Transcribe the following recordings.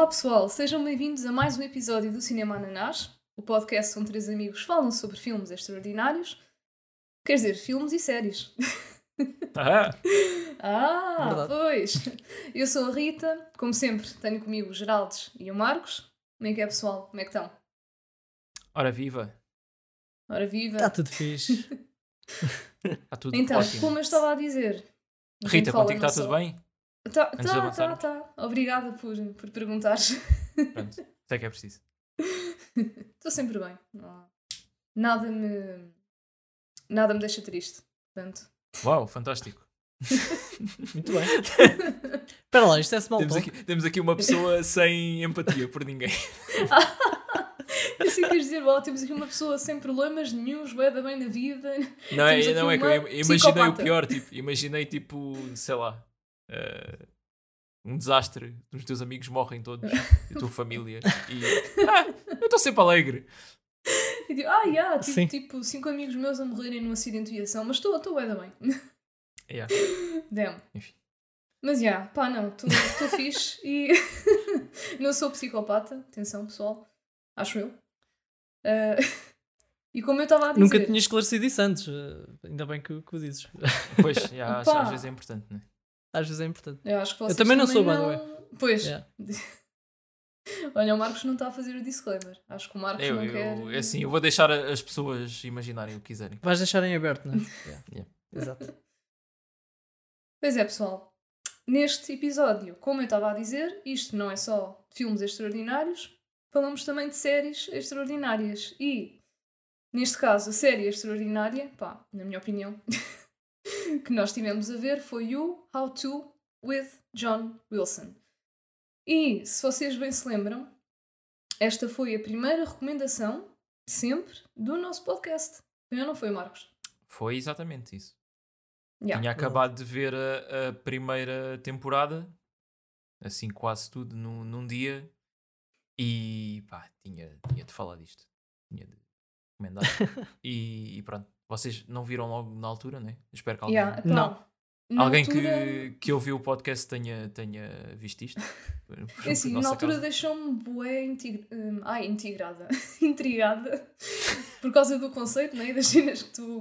Olá pessoal, sejam bem-vindos a mais um episódio do Cinema Ananás, o podcast onde três amigos falam sobre filmes extraordinários, quer dizer, filmes e séries. Ah, Ah, Verdade. pois! Eu sou a Rita, como sempre, tenho comigo o Geraldes e o Marcos. Como é que é pessoal? Como é que estão? ora viva. Ora viva! Está tudo fixe. Está tudo então, ótimo. como eu estava a dizer. Rita, contigo está tudo só- bem? Tá, tá, tá, tá. Obrigada por, por perguntares. Pronto, sei que é preciso. Estou sempre bem. Nada me. Nada me deixa triste. Portanto. Uau, fantástico. Muito bem. Espera lá, isto é small Temos aqui, temos aqui uma pessoa sem empatia por ninguém. Assim queres dizer, ó, temos aqui uma pessoa sem problemas nenhums, da bem na vida. Não, é, não é que eu imaginei psicopata. o pior, tipo, imaginei tipo, sei lá, eh, um desastre, os teus amigos morrem todos, a tua família, e ah, eu estou sempre alegre. E digo, ah, yeah, tipo, Sim. tipo, cinco amigos meus a morrerem num acidente de viação, mas estou, estou bué da bem. Yeah, Damn. enfim. Mas já, pá, não, estou fixe e não sou psicopata, atenção pessoal, acho eu. Ah, e como eu estava a dizer. Nunca tinha esclarecido isso antes. eh, Ainda bem que, que o dizes. Pois, yeah, acho- Pá. às vezes é importante, né? Às vezes é importante. Eu acho que vocês também não sou, by the não... Pois. Yeah. Olha, o Marcos não está a fazer o disclaimer. Acho que o Marcos Eu, não eu, quer. é assim, eu vou deixar as pessoas imaginarem o que quiserem. Vais deixar em aberto, não é? Yeah. Yeah. Exato. Pois é, pessoal. Neste episódio, como eu estava a dizer, isto não é só filmes extraordinários, falamos também de séries extraordinárias. E, neste caso, a série extraordinária, pá, na minha opinião, que nós tivemos a ver foi o How To with John Wilson. E, se vocês bem se lembram, esta foi a primeira recomendação, sempre, do nosso podcast. Eu não foi, Marcos? Foi exatamente isso. Yeah. Tinha acabado de ver a, a primeira temporada, assim quase tudo num, num dia, e pá, tinha, tinha de falar disto. Tinha de recomendar. e, e pronto, vocês não viram logo na altura, né? Espero que alguém, Yeah, pá, Não. na alguém altura- que, que ouviu o podcast tenha, tenha visto isto. É assim, na altura deixou-me bué intig... hum, ai, integrada, intrigada, por causa do conceito né, das cenas que tu,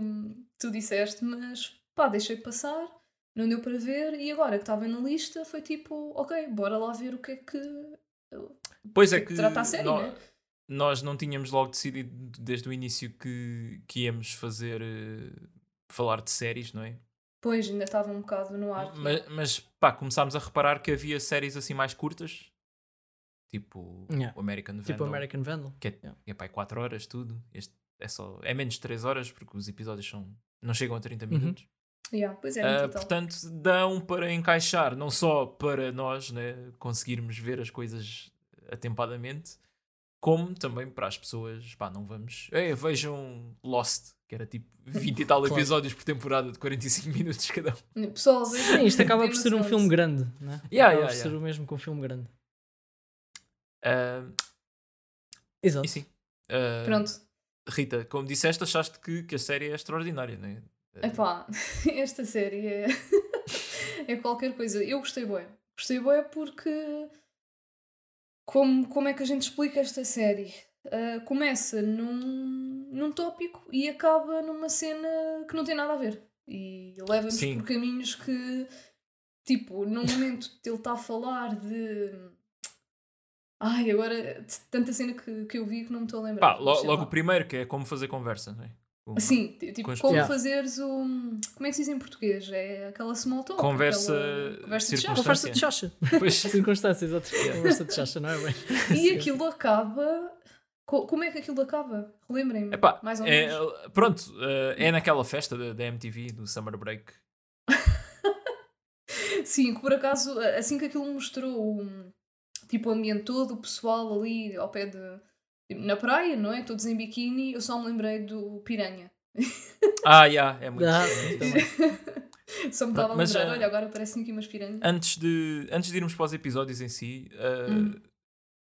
tu disseste, mas pá, deixei passar, não deu para ver e agora que estava na lista foi tipo, ok, bora lá ver o que é que. Pois que é é que que trata a série, né? Nós não tínhamos logo decidido desde o início que, que íamos fazer eh, falar de séries, não é? Pois, ainda estava um bocado no ar. Mas, mas pá, começámos a reparar que havia séries assim mais curtas, tipo Yeah. o American Vandal, Tipo American Vandal. que é, Yeah. é pá, 4 horas tudo. Este é, só, é menos de 3 horas porque os episódios são, não chegam a 30 Uhum. minutos. Yeah, pois é, total. portanto, dão para encaixar, não só para nós né, conseguirmos ver as coisas atempadamente, como também para as pessoas, pá, não vamos. É, vejam Lost, que era tipo 20 e tal Claro. episódios por temporada de 45 minutos cada um. Pessoal, Sim, isto acaba por of ser um filme grande, não é? Yeah, acaba yeah, por ser yeah. o mesmo que um filme grande. Ah, Exato. e sim. ah, Pronto, Rita, como disseste, achaste que, que a série é extraordinária, né? Ah, Epá, esta série é, é qualquer coisa. Eu gostei bué. Gostei bué porque como, como é que a gente explica esta série? Ah, começa num, num tópico e acaba numa cena que não tem nada a ver. E leva-nos por caminhos que, tipo, num momento ele está a falar de. Ai, agora tanta cena que, que eu vi que não me estou a lembrar. Pá, lo- logo o primeiro, que é como fazer conversa, né? Sim, tipo, como pessoas. fazeres o. Como é que se diz em português? É aquela small talk. Conversa aquela conversa de chá. Conversa de chacha. Pois, Circunstâncias, exato. Conversa de chacha, não é bem? E aquilo acaba. co- Como é que aquilo acaba? Relembrem-me. Epá, mais ou é, menos. pronto, eh, é naquela festa da, da MTV, do Summer Break. Sim, que por acaso, assim que aquilo mostrou o, tipo, o ambiente todo, o pessoal ali ao pé de. Na praia, não é? Todos em biquíni, eu só me lembrei do Piranha. Ah, yeah, é muito. Ah. Só me estava a lembrar, ah, olha, agora parecem aqui umas piranhas. antes, de, antes de irmos para os episódios em si, eh, Hum.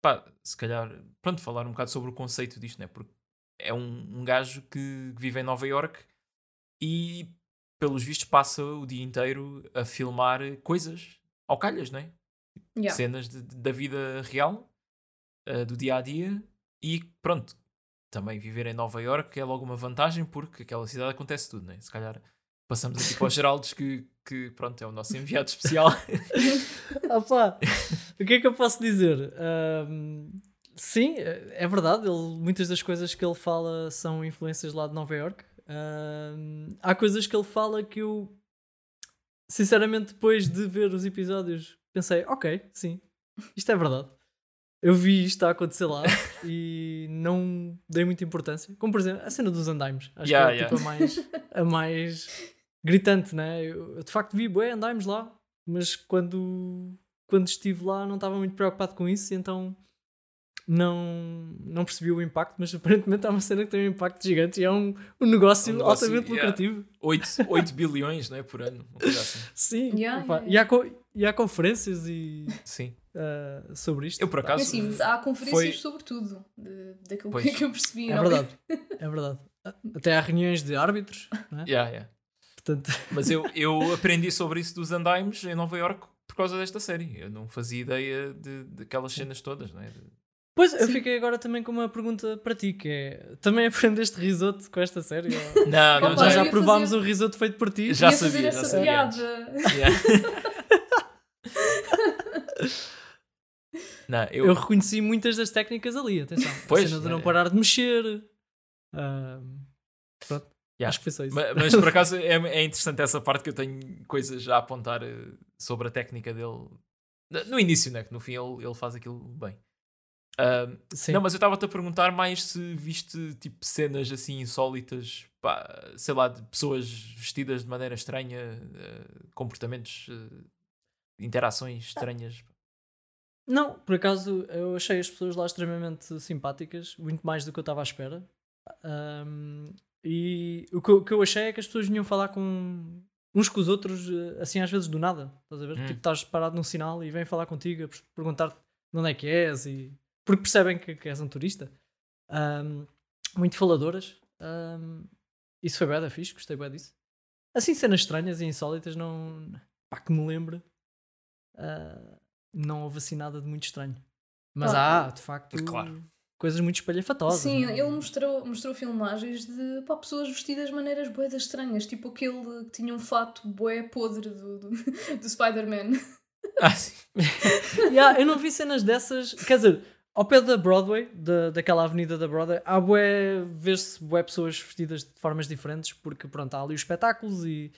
pá, se calhar, pronto, falar um bocado sobre o conceito disto, né? Porque é um, um gajo que vive em Nova York e, pelos vistos, passa o dia inteiro a filmar coisas ao calhas, não é? Yeah. cenas de- de- da vida real, uh, do dia a dia, e pronto, também viver em Nova York é logo uma vantagem porque aquela cidade acontece tudo, né? Se calhar passamos aqui para o Geraldes que, que pronto, é o nosso enviado especial. Pá, o que é que eu posso dizer? Ahm, sim, é verdade. Ele, muitas das coisas que ele fala são influências lá de Nova York. Ahm, há coisas que ele fala que eu, sinceramente, depois de ver os episódios, pensei: ok, sim, isto é verdade. Eu vi isto a acontecer lá e não dei muita importância. Como, por exemplo, a cena dos andaimes. Acho Yeah, que é tipo, a, mais, a mais gritante, né? Eu, eu, de facto vi bué andaimes lá, mas quando, quando estive lá não estava muito preocupado com isso, então não, não percebi o impacto, mas aparentemente é uma cena que tem um impacto gigante e é um, um negócio, Um negócio, altamente yeah. lucrativo. 8, 8 bilhões né, por ano, assim. Sim, Yeah, opá, yeah, E, há, co- e há conferências e, Sim. Ah, sobre isto. Eu por acaso. Assim, há conferências foi- sobre tudo, de, daquilo Pois. que eu percebi. É não verdade, é verdade. Até há reuniões de árbitros, não é? Yeah, yeah. Portanto, Mas eu, eu aprendi sobre isso dos andaimes em Nova York por causa desta série. Eu não fazia ideia de, daquelas cenas todas, não é? De- Pois, eu Sim. fiquei agora também com uma pergunta para ti, que é, também aprendeste risoto com esta série? ou- Não, não, Opa, eu já ia provámos fazer- o risoto feito por ti. Já Ia fazer sabia, já essa sabia piada. Yeah. não, eu, Eu reconheci muitas das técnicas ali, atenção. Pois, a cena de não é. parar de mexer. ah, pronto. Yeah. Acho que foi só isso. Ma- Mas, por acaso é, é interessante essa parte que eu tenho coisas a apontar eh, sobre a técnica dele. No- início, né? Que no fim ele, ele faz aquilo bem. Sim. Não, mas eu estava-te a perguntar mais se viste tipo cenas assim insólitas, pá, sei lá, de pessoas vestidas de maneira estranha, eh, comportamentos, eh, interações estranhas. Não, por acaso eu achei as pessoas lá extremamente simpáticas, muito mais do que eu estava à espera. Ahm, e o que, eu, o que eu achei é que as pessoas vinham falar com uns com os outros, eh, assim às vezes do nada. Estás a ver? Hum. Tipo, estás parado num sinal e vêm falar contigo a per- perguntar-te de onde é que és e porque percebem que, que és um turista. Ahm, muito faladoras. Ahm, isso foi bem da fixe, gostei bem disso. Assim, cenas estranhas e insólitas, não. pá, que me lembre. ah, não houve assim nada de muito estranho. Mas Ah, há, de facto, claro. coisas muito espalhafatosas. Sim, não é? ele mostrou, mostrou filmagens de pá, pessoas vestidas de maneiras boedas estranhas, tipo aquele que tinha um fato bué podre do, do, do Spider-Man. Ah, sim. Yeah, eu não vi cenas dessas. Quer dizer, ao pé da Broadway, da, daquela avenida da Broadway, há bué, vê-se bué pessoas vestidas de formas diferentes, porque pronto, há ali os espetáculos e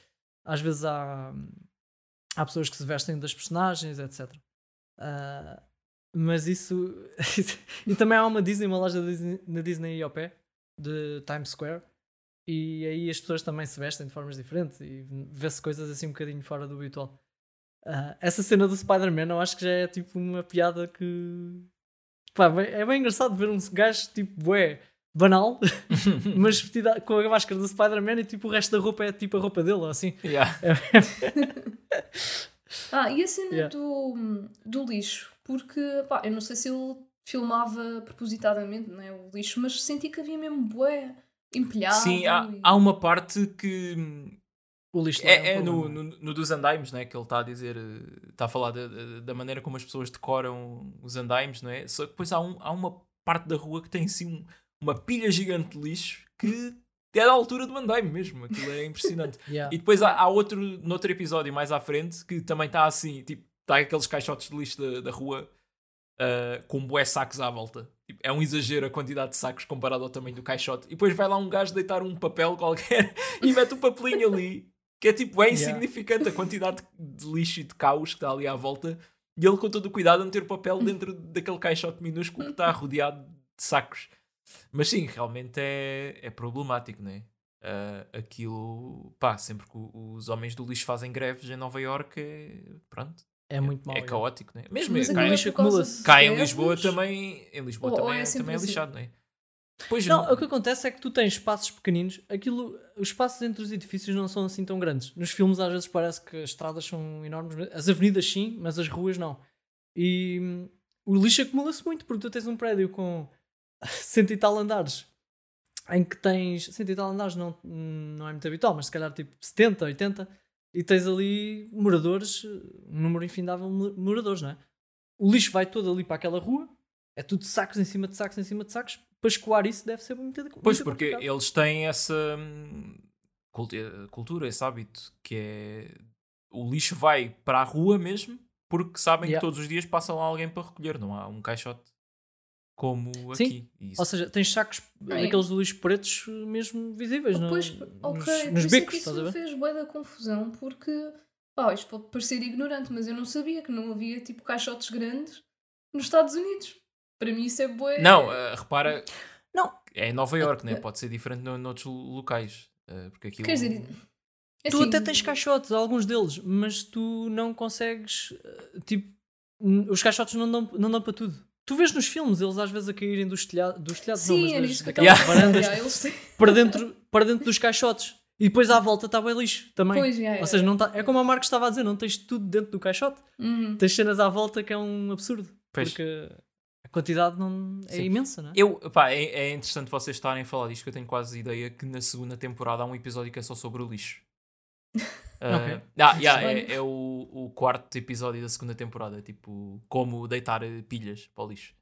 às vezes há, há pessoas que se vestem das personagens, etc. Ah, mas isso. e também há uma Disney, uma loja Disney, na Disney aí ao pé, de Times Square. E aí as pessoas também se vestem de formas diferentes e vê-se coisas assim um bocadinho fora do habitual. Ah, essa cena do Spider-Man eu acho que já é tipo uma piada que Pá, é bem engraçado ver um gajo tipo bué banal, mas vestido a- com a máscara do Spider-Man e tipo o resto da roupa é tipo a roupa dele, assim. Yeah. Ah, e a cena Yeah. do, do lixo, porque pá, eu não sei se ele filmava propositadamente não é, o lixo, mas senti que havia mesmo bué empilhado. Sim, há, e- há uma parte que hum, O lixo é, é um no, no, no dos andaimes, né? Que ele está a dizer, eh, está a falar da- da, da maneira como as pessoas decoram os andaimes, não é? Só que depois há, um, há uma parte da rua que tem assim um- uma pilha gigante de lixo que é da altura do andaime mesmo, aquilo é impressionante. Yeah. E depois há, há outro, noutro episódio mais à frente, que também está assim, tipo, está aqueles caixotes de lixo da, da rua ah, com bué sacos à volta. Tipo, é um exagero a quantidade de sacos comparado ao tamanho do caixote. E depois vai lá um gajo deitar um papel qualquer e mete um papelinho ali, que é tipo, é Yeah. insignificante a quantidade de lixo e de caos que está ali à volta. E ele com todo o cuidado a meter o papel dentro daquele caixote minúsculo que está rodeado de sacos. Mas sim, realmente é, é problemático, não é? Ah, aquilo, pá, sempre que os homens do lixo fazem greves em Nova Iorque, é, pronto, É muito mau. é yeah. caótico, não é? Mesmo Mas cá, é lixo acumula-se. de cá em? Lisboa também, em Lisboa Ou- ou também, é é, sempre também é assim? lixado, não é? Pois Não, não, o que acontece é que tu tens espaços pequeninos, aquilo, os espaços entre os edifícios não são assim tão grandes. Nos filmes às vezes parece que as estradas são enormes, as avenidas sim, mas as ruas não. E hum, o lixo acumula-se muito, porque tu tens um prédio com cento e tal andares, em que tens, cento e tal andares não, não é muito habitual, mas se calhar tipo 70, 80, e tens ali moradores, um número infindável de moradores, não é? o lixo vai todo ali para aquela rua, é tudo sacos em cima de sacos em cima de sacos. Para escoar isso deve ser muito, muito Pois, porque complicado. eles têm essa hum, cultura, esse hábito, que é o lixo vai para a rua mesmo, porque sabem Yeah. que todos os dias passa lá alguém para recolher, não há um caixote como Sim. aqui. Isso- Ou seja, tens sacos Bem. daqueles lixo pretos mesmo visíveis no- Pois, nos, ok, nos isso é isso estás a me ver? fez bué da confusão, porque, pá, isto pode parecer ignorante, mas eu não sabia que não havia, tipo, caixotes grandes nos Estados Unidos. Para mim isso é bué... Não, eh, repara, Não. é em Nova York, né? pode ser diferente no, noutros locais. eh, porque aquilo... Quer dizer, é Tu assim, até tens caixotes, alguns deles, mas tu não consegues. eh, Tipo, os caixotes não dão, não dão para tudo. Tu vês nos filmes eles às vezes a caírem dos, telha dos telhados, não, Sim, mas era das, daquelas estava a varandas têm- para dentro, para dentro dos caixotes. E depois à volta está bem lixo também. Pois, já, Ou seja, não tá, é como a Marcos estava a dizer, não tens tudo dentro do caixote. Uhum. Tens cenas à volta que é um absurdo. Pois. Porque a quantidade não é Sim. imensa, não é? Eu, pá, é, é interessante vocês estarem a falar disto, que eu tenho quase ideia que na segunda temporada há um episódio que é só sobre o lixo. Ah, Ok. ah, yeah, é, é o, o quarto episódio da segunda temporada, tipo, como deitar pilhas para o lixo.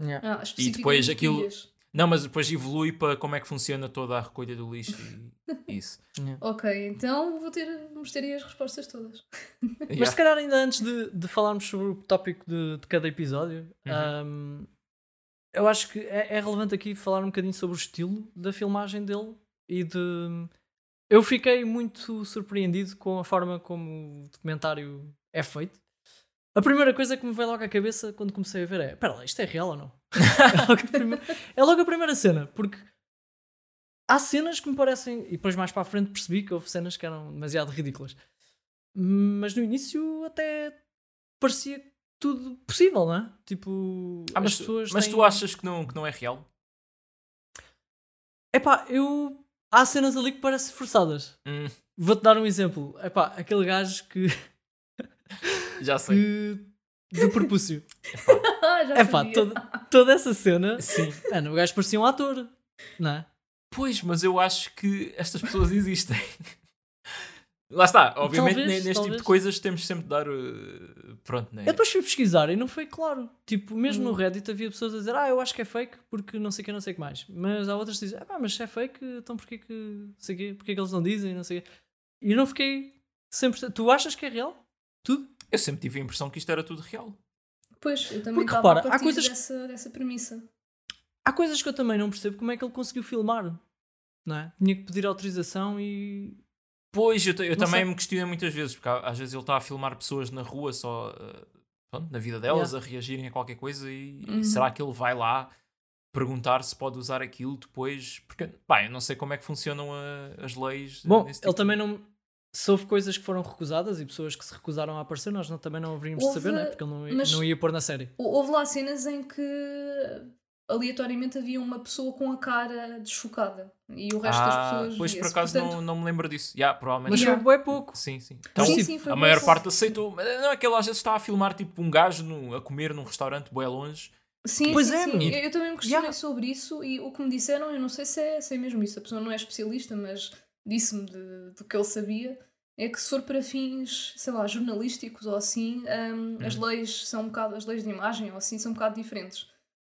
Yeah. Ah, especificamente depois aquilo- pilhas. Não, mas depois evolui para como é que funciona toda a recolha do lixo e isso. Ok, então vou ter, vamos ter aí as respostas todas. Mas Yeah. se calhar ainda antes de, de falarmos sobre o tópico de, de cada episódio, Uhum. um, eu acho que é, é relevante aqui falar um bocadinho sobre o estilo da filmagem dele e de. Eu fiquei muito surpreendido com a forma como o documentário é feito. A primeira coisa que me veio logo à cabeça quando comecei a ver é: espera lá, isto é real ou não? é, logo a primeira, é logo a primeira cena, porque há cenas que me parecem, e depois mais para a frente percebi que houve cenas que eram demasiado ridículas. Mas no início até parecia tudo possível, não é? Tipo, Ah, mas as pessoas. mas têm- tu achas que não, que não é real? Epá, eu. Há cenas ali que parecem forçadas. Hum, Vou-te dar um exemplo. Epá, aquele gajo que. já sei. que do propúcio. Epá, sabia. toda, toda essa cena. Sim. Mano, o gajo parecia um ator. Não é? Pois, mas eu acho que estas pessoas existem. Lá está, obviamente Talvez, ne- neste tipo talvez. de coisas temos sempre de dar. uh, pronto, né? Eu depois fui pesquisar e não foi claro. Tipo, mesmo no Hum. Reddit havia pessoas a dizer, ah, eu acho que é fake porque não sei o que, não sei o que mais. Mas há outras que dizem, ah, pá, mas se é fake, então porquê que, não sei quê, porquê que eles não dizem, não sei o quê. E eu não fiquei 100%. Tu achas que é real? Tudo? Eu sempre tive a impressão que isto era tudo real. Pois, eu também Porque, repara, a há coisas- dessa, dessa premissa. Há coisas que eu também não percebo como é que ele conseguiu filmar. Não é? Tinha que pedir autorização e. Pois, eu, eu também sei. me questionei muitas vezes, porque às vezes ele está a filmar pessoas na rua só uh, pronto, na vida delas, a reagirem a qualquer coisa e, e Uhum. será que ele vai lá perguntar se pode usar aquilo depois? Porque, pá, eu não sei como é que funcionam a- as leis. Bom, nesse ele tipo. também não. Se houve coisas que foram recusadas e pessoas que se recusaram a aparecer, nós não, também não haveríamos de Houve, saber, não é? Porque ele não, não ia pôr na série. Hou- Houve lá cenas em que aleatoriamente havia uma pessoa com a cara desfocada e o resto das Ah, pessoas. pois por acaso Portanto, não, não me lembro disso. Yeah, provavelmente. Mas Yeah. foi bué pouco. Sim, sim. Sim, Então, sim, foi a maior pouco. parte aceitou. Mas Não é que ele às vezes está a filmar tipo um gajo no- a comer num restaurante bem longe. Sim, Pois sim, é, sim. Eu, eu também me questionei Yeah. sobre isso e o que me disseram, eu não sei se é, se é mesmo isso, a pessoa não é especialista, mas disse-me do que ele sabia, é que se for para fins, sei lá, jornalísticos ou assim, hum, as Uhum. leis são um bocado, as leis de imagem ou assim são um bocado diferentes.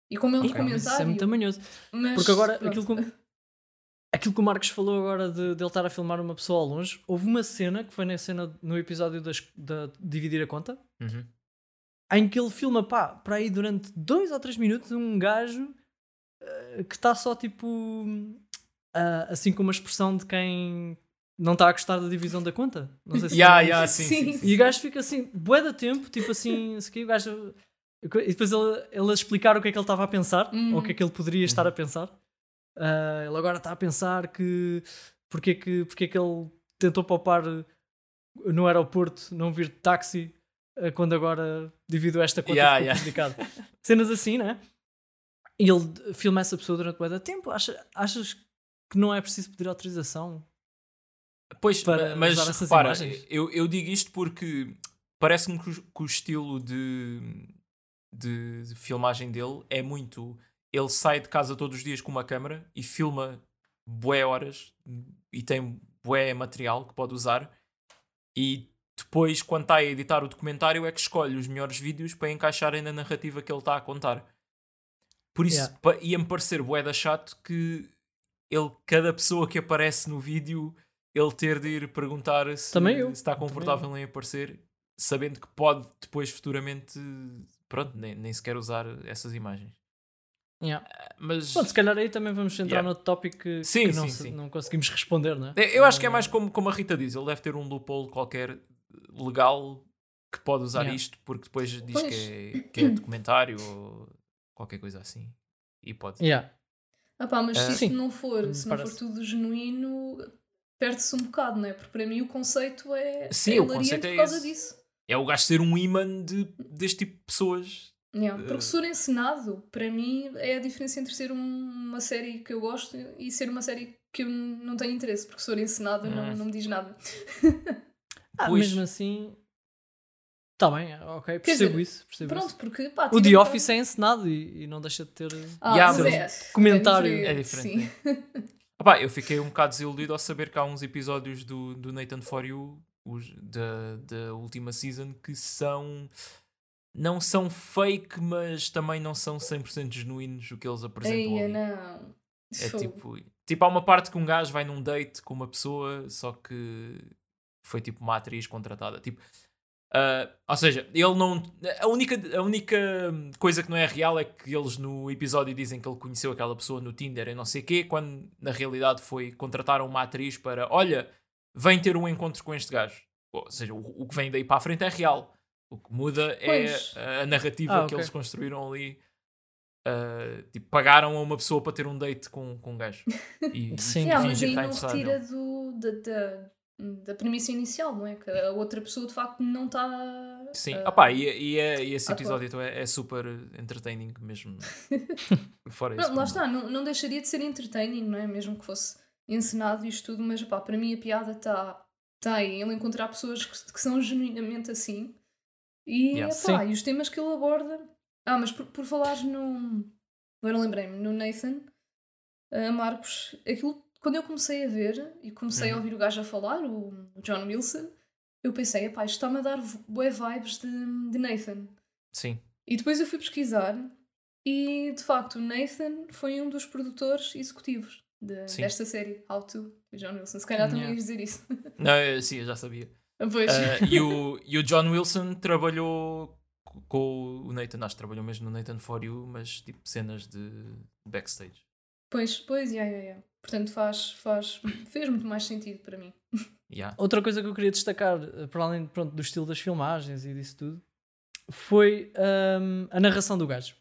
E como é um Ok, mas Isso é muito tamanhoso. mas, Porque agora, pronto. aquilo que, aquilo que o Marcos falou agora de, de ele estar a filmar uma pessoa ao longe, houve uma cena que foi na cena no episódio das, da Dividir a Conta, Uhum. em que ele filma, pá, para aí durante dois ou três minutos, um gajo eh, que está só tipo ah, assim com uma expressão de quem não está a gostar da divisão da conta. Não sei se Yeah, yeah, sim, sim, Sim. E o gajo fica assim, bué da tempo, tipo assim, o gajo. E depois ele, ele a explicar o que é que ele estava a pensar, Uhum. ou o que é que ele poderia estar Uhum. a pensar. Ah, ele agora está a pensar que porque é que, porque é que ele tentou poupar no aeroporto, não vir de táxi, ah, quando agora divido esta conta Yeah, yeah. prejudicado. Cenas assim, né? E ele filma essa pessoa durante da tempo. Acha, achas que não é preciso pedir autorização? Pois, para mas usar essas repara, imagens. eu, eu digo isto porque parece-me que, o- que o estilo de, de, de filmagem dele é muito. Ele sai de casa todos os dias com uma câmera e filma bué horas e tem bué material que pode usar e depois, quando está a editar o documentário, é que escolhe os melhores vídeos para encaixarem na narrativa que ele está a contar. Por isso, Yeah. ia-me parecer bué chato que ele, cada pessoa que aparece no vídeo, ele ter de ir perguntar se, se está confortável em aparecer, sabendo que pode depois, futuramente, pronto, nem, nem sequer usar essas imagens. Yeah. Mas Pronto, se calhar aí também vamos entrar Yeah. no tópico que, Sim, que não, sim, não conseguimos responder, não é? É, Eu acho que é mais como, como a Rita diz, ele deve ter um loophole qualquer legal que pode usar Yeah. isto porque depois diz Pois. que é, que é documentário ou qualquer coisa assim. E pode. Yeah. Ah pá, mas Ah, se isto sim. não for, Me se não for tudo genuíno, perde-se um bocado, não é? Porque para mim o conceito é, Sim, é o conceito é por causa esse. disso. É o gajo ser um imã de, deste tipo de pessoas. Yeah. Eh, Porque se for encenado, para mim é a diferença entre ser um- uma série que eu gosto e ser uma série que eu não tenho interesse, porque se for encenado não, Hum. não me diz nada. Ah, Pois. mesmo assim. Está bem, ok, percebo dizer, isso. Percebo Pronto, isso. porque pá, O The Office é encenado e, e não deixa de ter. Ah, Yeah, é, comentário é É diferente. Ah pá, eu fiquei um bocado desiludido ao saber que há uns episódios do, do Nathan For You os, da, da última season que são. Não são fake, mas também não são 100% genuínos o que eles apresentam. Eia, ali. não. É tipo, tipo, há uma parte que um gajo vai num date com uma pessoa, só que foi tipo uma atriz contratada. Tipo, ah, ou seja, ele não. A única, a única coisa que não é real é que eles no episódio dizem que ele conheceu aquela pessoa no Tinder e não sei o quê, quando na realidade foi contrataram uma atriz para, olha, vem ter um encontro com este gajo. Ou seja, o, o que vem daí para a frente é real. O que muda é Pois. a, a narrativa Ah, que ok. eles construíram ali. Uh, tipo, pagaram a uma pessoa para ter um date com, com um gajo. E, e Sim. Yeah, mas fingir aí está não retira do, da, da, da premissa inicial, não é? Que a outra pessoa de facto não está. Sim, ah, Opá, e, e, é- e esse episódio então é, é super entertaining mesmo. Fora Não, isso. lá está, não, não deixaria de ser entertaining, não é? Mesmo que fosse encenado e isto tudo, mas pá, para mim a piada está tá aí. Ele encontrar pessoas que, que são genuinamente assim. E, Yeah. epá, e os temas que ele aborda. Ah, mas por, por falares no. Agora lembrei-me, no Nathan, ah, Marcos, aquilo, quando eu comecei a ver e comecei a Uhum. ouvir o gajo a falar, o, o John Wilson, eu pensei, epá, isto está-me a dar bué vibes de, de Nathan. Sim. E depois eu fui pesquisar e de facto o Nathan foi um dos produtores executivos de- desta série, How To, John Wilson. Se calhar também Yeah. ias dizer isso. Não, eu- sim, eu já sabia. Pois. Uh, e, o, e o John Wilson trabalhou co- com o Nathan, acho que trabalhou mesmo no Nathan For You, mas tipo cenas de backstage. Pois, pois, yeah, yeah, yeah. Portanto, faz, faz, fez muito mais sentido para mim. Yeah. Outra coisa que eu queria destacar, eh, para além pronto, do estilo das filmagens e disso tudo, foi hum, a narração do gajo.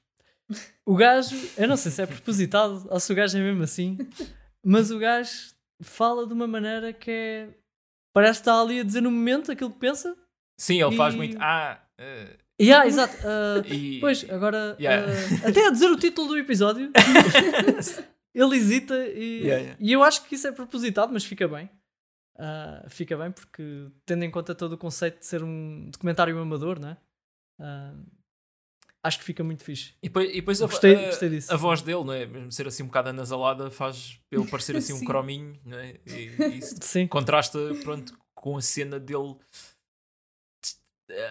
O gajo, eu não sei se é propositado ou se o gajo é mesmo assim, mas o gajo fala de uma maneira que é. Parece que está ali a dizer no momento aquilo que pensa. Sim, ele faz E- muito. Ah, uh, E ah, exato. ah, e, pois, agora. Yeah. ah, até a dizer o título do episódio, ele hesita e, Yeah, yeah. e eu acho que isso é propositado, mas fica bem. Ah, fica bem porque, tendo em conta todo o conceito de ser um documentário amador, né? Ah, acho que fica muito fixe. E depois, e depois a, Gostei, a- gostei disso. a voz dele, não é? Mesmo ser assim um bocado anasalada, faz ele parecer assim um crominho, não é? E, e contrasta pronto, com a cena dele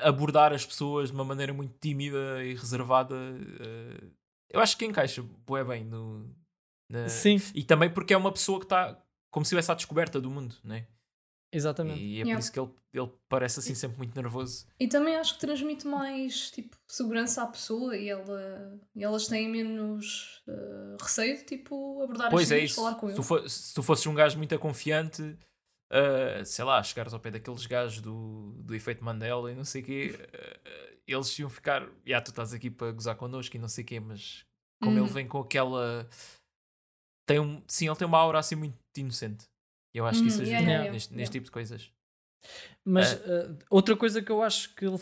abordar as pessoas de uma maneira muito tímida e reservada. eh, eu acho que encaixa bué bem no. na- sim, E também porque é uma pessoa que está como se estivesse à descoberta do mundo, né? Exatamente. E é Yeah. por isso que ele, ele parece assim sempre muito nervoso. E também acho que transmite mais tipo, segurança à pessoa e, ela, e elas têm menos eh, receio de tipo, abordar Pois as é isso. falar com Se ele. tu, fo- se tu fosses um gajo muito confiante, uh, sei lá, chegares ao pé daqueles gajos do, do efeito Mandela e não sei o quê, uh, eles iam ficar, já tu estás aqui para gozar connosco e não sei o quê, mas como Uhum. ele vem com aquela. Tem um, sim, ele tem uma aura assim muito inocente. Eu acho que isso Uhum, ajuda yeah, neste, yeah. neste tipo de coisas. Mas É. uh, outra coisa que eu acho que ele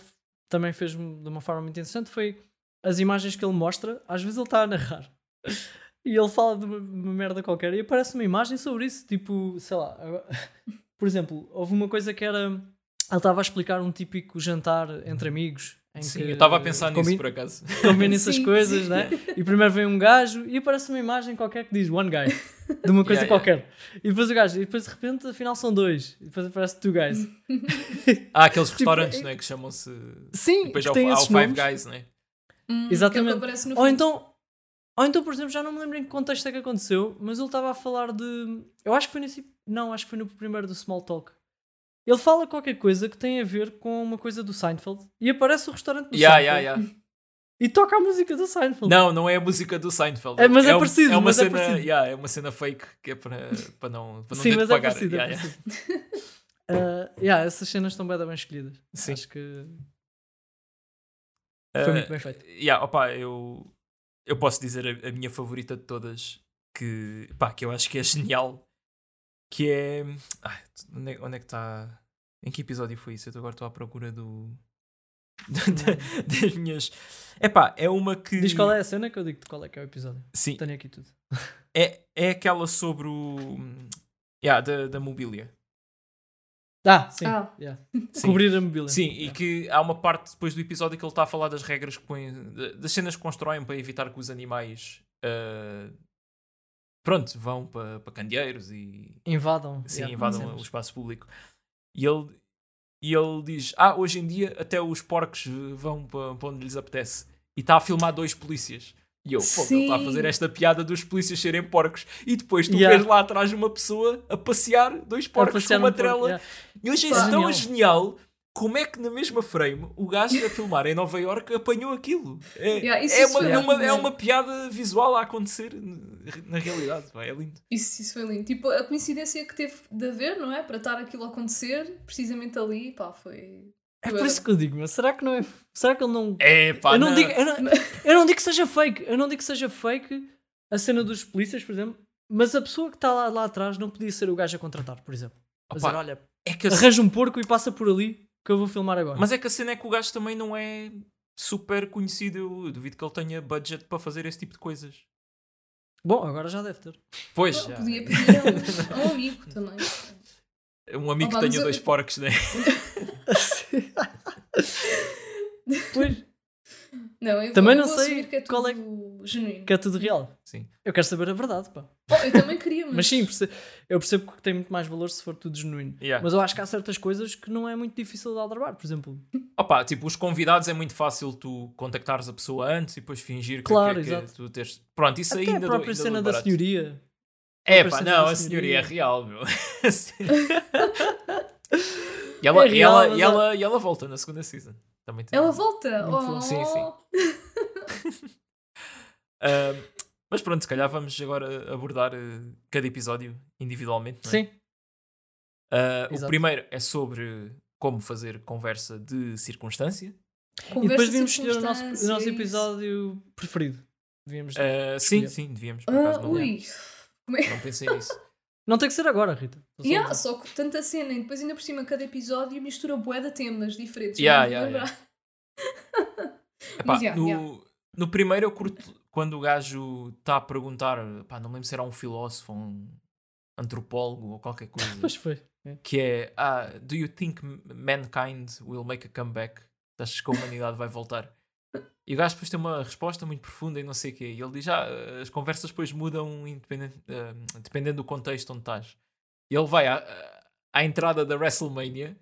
também fez de uma forma muito interessante foi as imagens que ele mostra. Às vezes ele está a narrar e ele fala de uma, uma merda qualquer e aparece uma imagem sobre isso. Tipo, sei lá, agora- por exemplo, houve uma coisa que era. Ele estava a explicar um típico jantar entre amigos Sim, que eu estava a pensar nisso por acaso. Combina essas Sim, coisas, sim. né? E primeiro vem um gajo e aparece uma imagem qualquer que diz one guy, de uma coisa Yeah, yeah. qualquer. E depois o gajo, e depois de repente afinal são dois. E depois aparece two guys. Há aqueles Tipo, restaurantes, é- né, que chamam-se. Sim, Depois que há o, tem há o Five nomes. Guys, né? Hum, Exatamente. que é no Ou então, ou então, por exemplo, já não me lembro em que contexto é que aconteceu, mas ele estava a falar de. Eu acho que foi nesse. Não, acho que foi no primeiro do Small Talk. Ele fala qualquer coisa que tem a ver com uma coisa do Seinfeld e aparece o restaurante do Yeah, Seinfeld yeah, yeah. e toca a música do Seinfeld. Não, não é a música do Seinfeld. É, mas é um- parecido, É uma é cena, parecido. yeah, é uma cena fake que é para, para não, para não Sim, ter mas de é pagar. parecido. Yeah, é yeah. parecido. Uh, yeah, essas cenas estão bem, bem escolhidas. Sim. Acho que foi Uh, muito bem feito. yeah, opa, eu, eu posso dizer a, a minha favorita de todas que, pá, que eu acho que é genial que é ai, onde, é, onde é que está em que episódio foi isso? Eu agora estou à procura do da- das minhas é pá, é uma que Diz qual é a cena que eu digo qual é que é o episódio. sim, Tenho aqui tudo. é, é aquela sobre o yeah, da, da mobília Ah, sim. Ah. yeah. Sim. Cobrir a mobília. Sim, e que há uma parte depois do episódio que ele está a falar das regras que põem, da- das cenas que constroem para evitar que os animais ah, pronto, vão para, para candeeiros e Invadam. sim, yeah, invadam o espaço público. E ele, e ele diz: Ah, hoje em dia até os porcos eh, vão para, para onde lhes apetece. E está a filmar dois polícias. E eu, pô, ele está a fazer esta piada dos polícias serem porcos. E depois tu Yeah. vês lá atrás uma pessoa a passear dois porcos passear com uma porco, trela. yeah. E Pá. isso tão Genial. genial. Como é que na mesma frame o gajo a filmar em Nova York apanhou aquilo? É, Yeah, isso- é, isso uma, é, uma, é uma piada visual a acontecer na realidade. é lindo. Isso, isso foi lindo. Tipo, a coincidência que teve de haver, não é? Para estar aquilo a acontecer, precisamente ali, pá, foi. É por isso que eu digo, mas será que não é. Será que ele não. É, pá, eu, não não. Digo, eu, não, eu não digo que seja fake. Eu não digo que seja fake a cena dos polícias, por exemplo. Mas a pessoa que está lá, lá atrás não podia ser o gajo a contratar, por exemplo. Opa, dizer, olha, é que arranja um porco e passa por ali que eu vou filmar agora. Mas é que a cena é que o gajo também não é super conhecido. Eu duvido que ele tenha budget para fazer esse tipo de coisas. Bom, agora já deve ter. Pois, já. Podia pedir a um, a um amigo também. um amigo Oh, que tenha dois porcos, né? Pois, Não, eu Também vou, não vou sei que é tudo qual é genuíno. que é tudo real. Sim. Eu quero saber a verdade, pá. Oh, eu também queria, mas. Mas sim, eu percebo que tem muito mais valor se for tudo genuíno. Yeah. Mas eu acho que há certas coisas que não é muito difícil de aldrabar. Por exemplo, Opa, tipo, os convidados é muito fácil tu contactares a pessoa antes e depois fingir que, Claro, que, que exato. tu teres. Pronto, isso até ainda a própria ainda cena da senhoria. É pá, não, a senhoria senhoria. é real, meu. e, ela, É e, ela, e, ela, e ela volta na segunda season. Também tem. Ela volta! Oh. Sim, sim. Ah, mas pronto, se calhar vamos agora abordar eh, cada episódio individualmente. não é? Sim, Ah, o primeiro é sobre como fazer conversa de circunstância. e Conversa depois devíamos escolher o nosso, o nosso isso. episódio preferido. Devíamos... Ah, sim, sim, devíamos. Por acaso, Ah, não, ui. Como é? não pensei nisso. Não tem que ser agora, Rita. Só Yeah, só que tanta cena e depois ainda por cima cada episódio mistura bué de temas diferentes. Yeah, yeah, lembrar. Epá, yeah, no, yeah. no primeiro eu curto quando o gajo está a perguntar, pá, não lembro se era um filósofo um antropólogo ou qualquer coisa, Pois foi. É. que é, ah, do you think mankind will make a comeback? Achas que a humanidade vai voltar? E o gajo depois tem uma resposta muito profunda e não sei o quê. E ele diz, ah, as conversas depois mudam independente, ah, dependendo do contexto onde estás. E ele vai à, à entrada da WrestleMania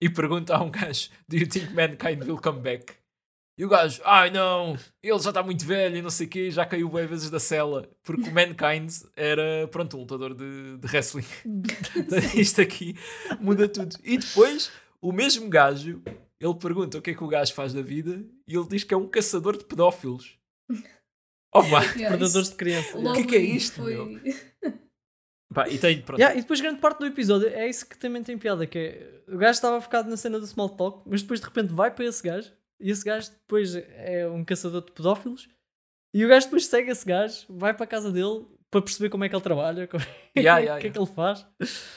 e pergunta a um gajo, do you think mankind will come back? E o gajo, ai não, ele já está muito velho e não sei o quê, já caiu bem vezes da cela. Porque o Mankind era, pronto, um lutador de, de wrestling. Isto aqui muda tudo. E depois, o mesmo gajo, ele pergunta o que é que o gajo faz da vida e ele diz que é um caçador de pedófilos. Oh, pá. Yeah, Predadores isso- de criança. O que é que é isto, foi- meu? Pá, e tem. Yeah, e depois grande parte do episódio é isso que também tem piada, que é o gajo estava focado na cena do small talk, mas depois de repente vai para esse gajo, e esse gajo depois é um caçador de pedófilos, e o gajo depois segue esse gajo, vai para a casa dele para perceber como é que ele trabalha, como é, Yeah, o yeah, que é que ele faz.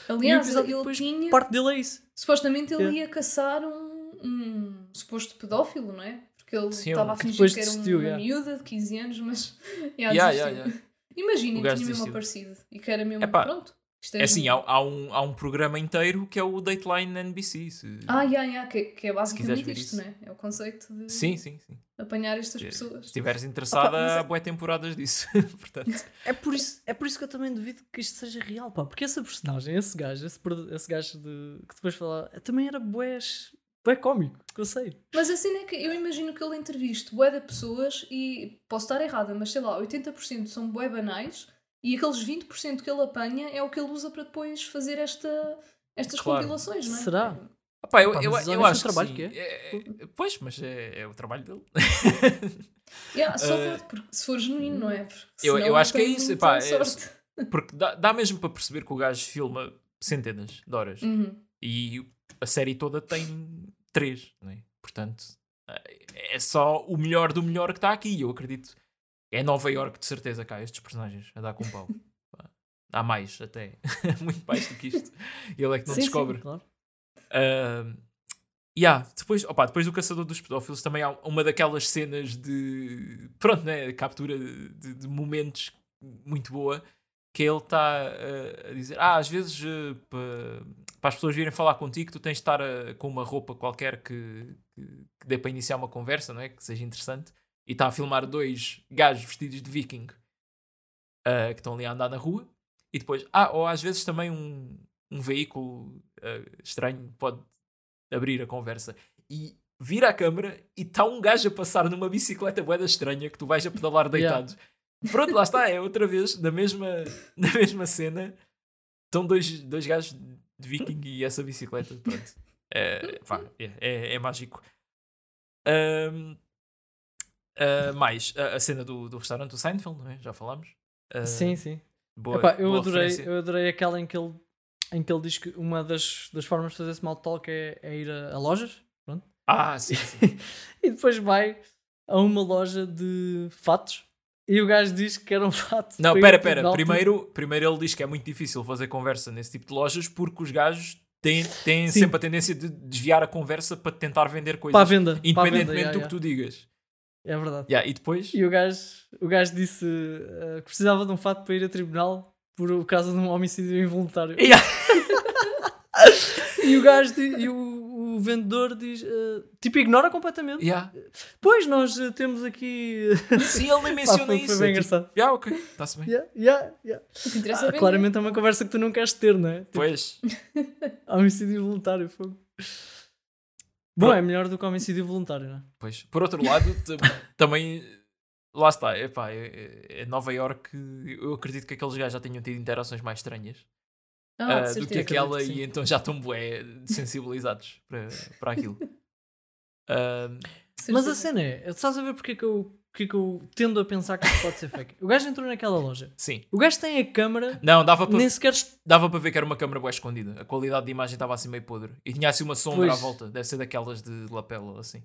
Aliás, E o episódio ele depois tinha. Parte dele é isso. Supostamente ele Yeah. ia caçar um, um suposto pedófilo, não é? Porque ele Sim, estava a fingir depois que era desistiu, uma yeah. miúda de 15 anos, mas. Yeah, Yeah, yeah, yeah. Que gajo tinha mesmo aparecido e que era mesmo. Epá, Pronto. Isto É assim, há, há um, há um programa inteiro que é o Dateline NBC. Se... Ah, yeah, yeah, que, que é basicamente isto, não é? É o conceito de Sim, sim, sim. apanhar estas Se pessoas. estiveres interessada, Opa, é- há boas temporadas disso. Portanto, É por, isso, é por isso que eu também duvido que isto seja real, pá. Porque essa personagem, esse gajo, esse, esse gajo de, que depois falar, também era bués, bué cómico, que eu sei. Mas a cena é que eu imagino que ele entreviste bué de pessoas e posso estar errada, mas sei lá, 80% são bué banais e aqueles 20% que ele apanha é o que ele usa para depois fazer esta, estas Claro. compilações, não é? Será? opá, eu, eu, eu olha, acho trabalho sim. que É, é, pois, mas é, é o trabalho dele. Yeah, só pode, porque se for genuíno, não é? Eu- eu acho que é isso, epá, é- sorte. Porque dá, dá mesmo para perceber que o gajo filma centenas de horas. Uhum. E a série toda tem três, é? Portanto, é só o melhor do melhor que está aqui. Eu acredito. É Nova York, de certeza, cá, estes personagens a dar com pau. Há mais, até. Muito mais do que isto. Ele é que não Sim, sim, descobre. claro. Uh, yeah, depois, opa, depois do Caçador dos Pedófilos também há uma daquelas cenas de pronto, né, captura de, de momentos muito boa que ele está uh, a dizer ah, às vezes uh, para as pessoas virem falar contigo tu tens de estar uh, com uma roupa qualquer que, que, que dê para iniciar uma conversa, não é? que seja interessante e está a filmar dois gajos vestidos de viking uh, que estão ali a andar na rua e depois, ah, ou às vezes também um, um veículo uh, estranho pode abrir a conversa e vira a câmera e está um gajo a passar numa bicicleta boeda estranha que tu vais a pedalar Yeah. deitado. Pronto, lá está, é outra vez, na mesma, na mesma cena, estão dois, dois gajos de viking e essa bicicleta, pronto. É, pá, é, é, é mágico. Ahm, ah, mais, a, a cena do, do restaurante do Seinfeld, não é? Já falámos. Ah, Sim, sim. Boa, Epá, eu, boa adorei, referência. eu adorei aquela em que ele, em que ele diz que uma das, das formas de fazer small talk é, é ir a, a lojas. Ah, sim, sim. E depois vai a uma loja de fatos e o gajo diz que era um fato. Não, pera, pera. Primeiro, primeiro ele diz que é muito difícil fazer conversa nesse tipo de lojas porque os gajos têm, têm Sim. sempre a tendência de desviar a conversa para tentar vender coisas. Para a venda. a independentemente venda, yeah, do yeah. que tu digas. É verdade. Yeah, e depois. E o gajo, o gajo disse eh, que precisava de um fato para ir a tribunal por causa de um homicídio involuntário. Yeah. E o gajo e o, o vendedor diz eh, tipo ignora completamente. Yeah. Pois nós eh, temos aqui Sim, ele nem menciona foi, isso. foi bem é tipo, engraçado. yeah, ok, está-se bem. Yeah, yeah, yeah. O que interessa é Ah, claramente é uma conversa que tu não queres ter, não é? Tipo, Pois. homicídio involuntário, fogo. Bom, Pronto. é melhor do que homicídio voluntário, não é? Pois. Por outro lado, também. Lá está, epá, é, é Nova York. Eu acredito que aqueles gajos já tenham tido interações mais estranhas Ah, ah, de do certeza. que aquela que e então já estão bué sensibilizados para, para aquilo. Ah, Mas a Certeza. cena é, estás a ver porque é que eu, porque é que eu tendo a pensar que isto pode ser fake? O gajo entrou naquela loja. sim. O gajo tem a câmara, Não, dava para nem sequer. dava para ver que era uma câmera bué escondida. A qualidade de imagem estava assim meio podre. E tinha assim uma sombra Pois. à volta. Deve ser daquelas de lapela, assim.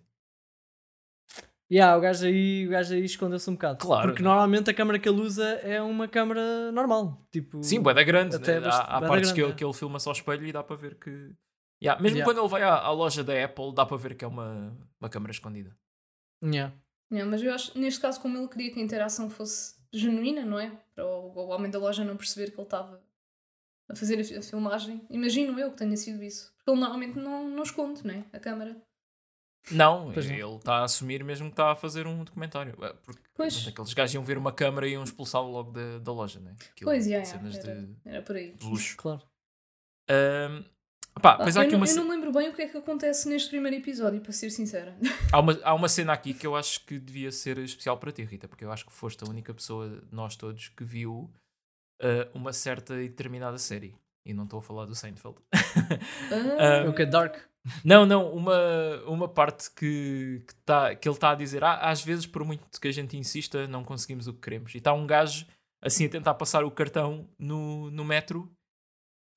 Yeah, o gajo aí, o gajo aí escondeu-se um bocado. Claro. Porque normalmente a câmara que ele usa é uma câmara normal. Tipo, Sim, bué da grande. Até né? bastante- Há, há partes que, grande, ele, é. que ele filma só ao espelho e dá para ver que... Yeah, Mesmo Yeah. quando ele vai à, à loja da Apple, dá para ver que é uma, uma câmera escondida. Yeah. Yeah, mas eu acho, neste caso, como ele queria que a interação fosse genuína, não é? Para o, o homem da loja não perceber que ele estava a fazer a, a filmagem. Imagino eu que tenha sido isso. Porque ele normalmente não, não esconde, não é? A câmara. Não, Pois ele está a assumir mesmo que está a fazer um documentário. É, Porque Pois. aqueles gajos iam ver uma câmera e iam expulsá-lo logo da, da loja, né? Aquilo, Pois, yeah, yeah, cenas era, de, era por aí. de luxo. Claro. Ahm, pá, Ah, pois há eu, aqui não, uma, eu não me lembro bem o que é que acontece neste primeiro episódio, para ser sincera. há, uma, há uma cena aqui que eu acho que devia ser especial para ti, Rita, porque eu acho que foste a única pessoa de nós todos que viu ah, uma certa e determinada série. E não estou a falar do Seinfeld. Ah, É o que é Dark. Não, não, uma, uma parte que, que, tá, que ele está a dizer, ah, às vezes, por muito que a gente insista, não conseguimos o que queremos. E está um gajo assim a tentar passar o cartão no, no metro.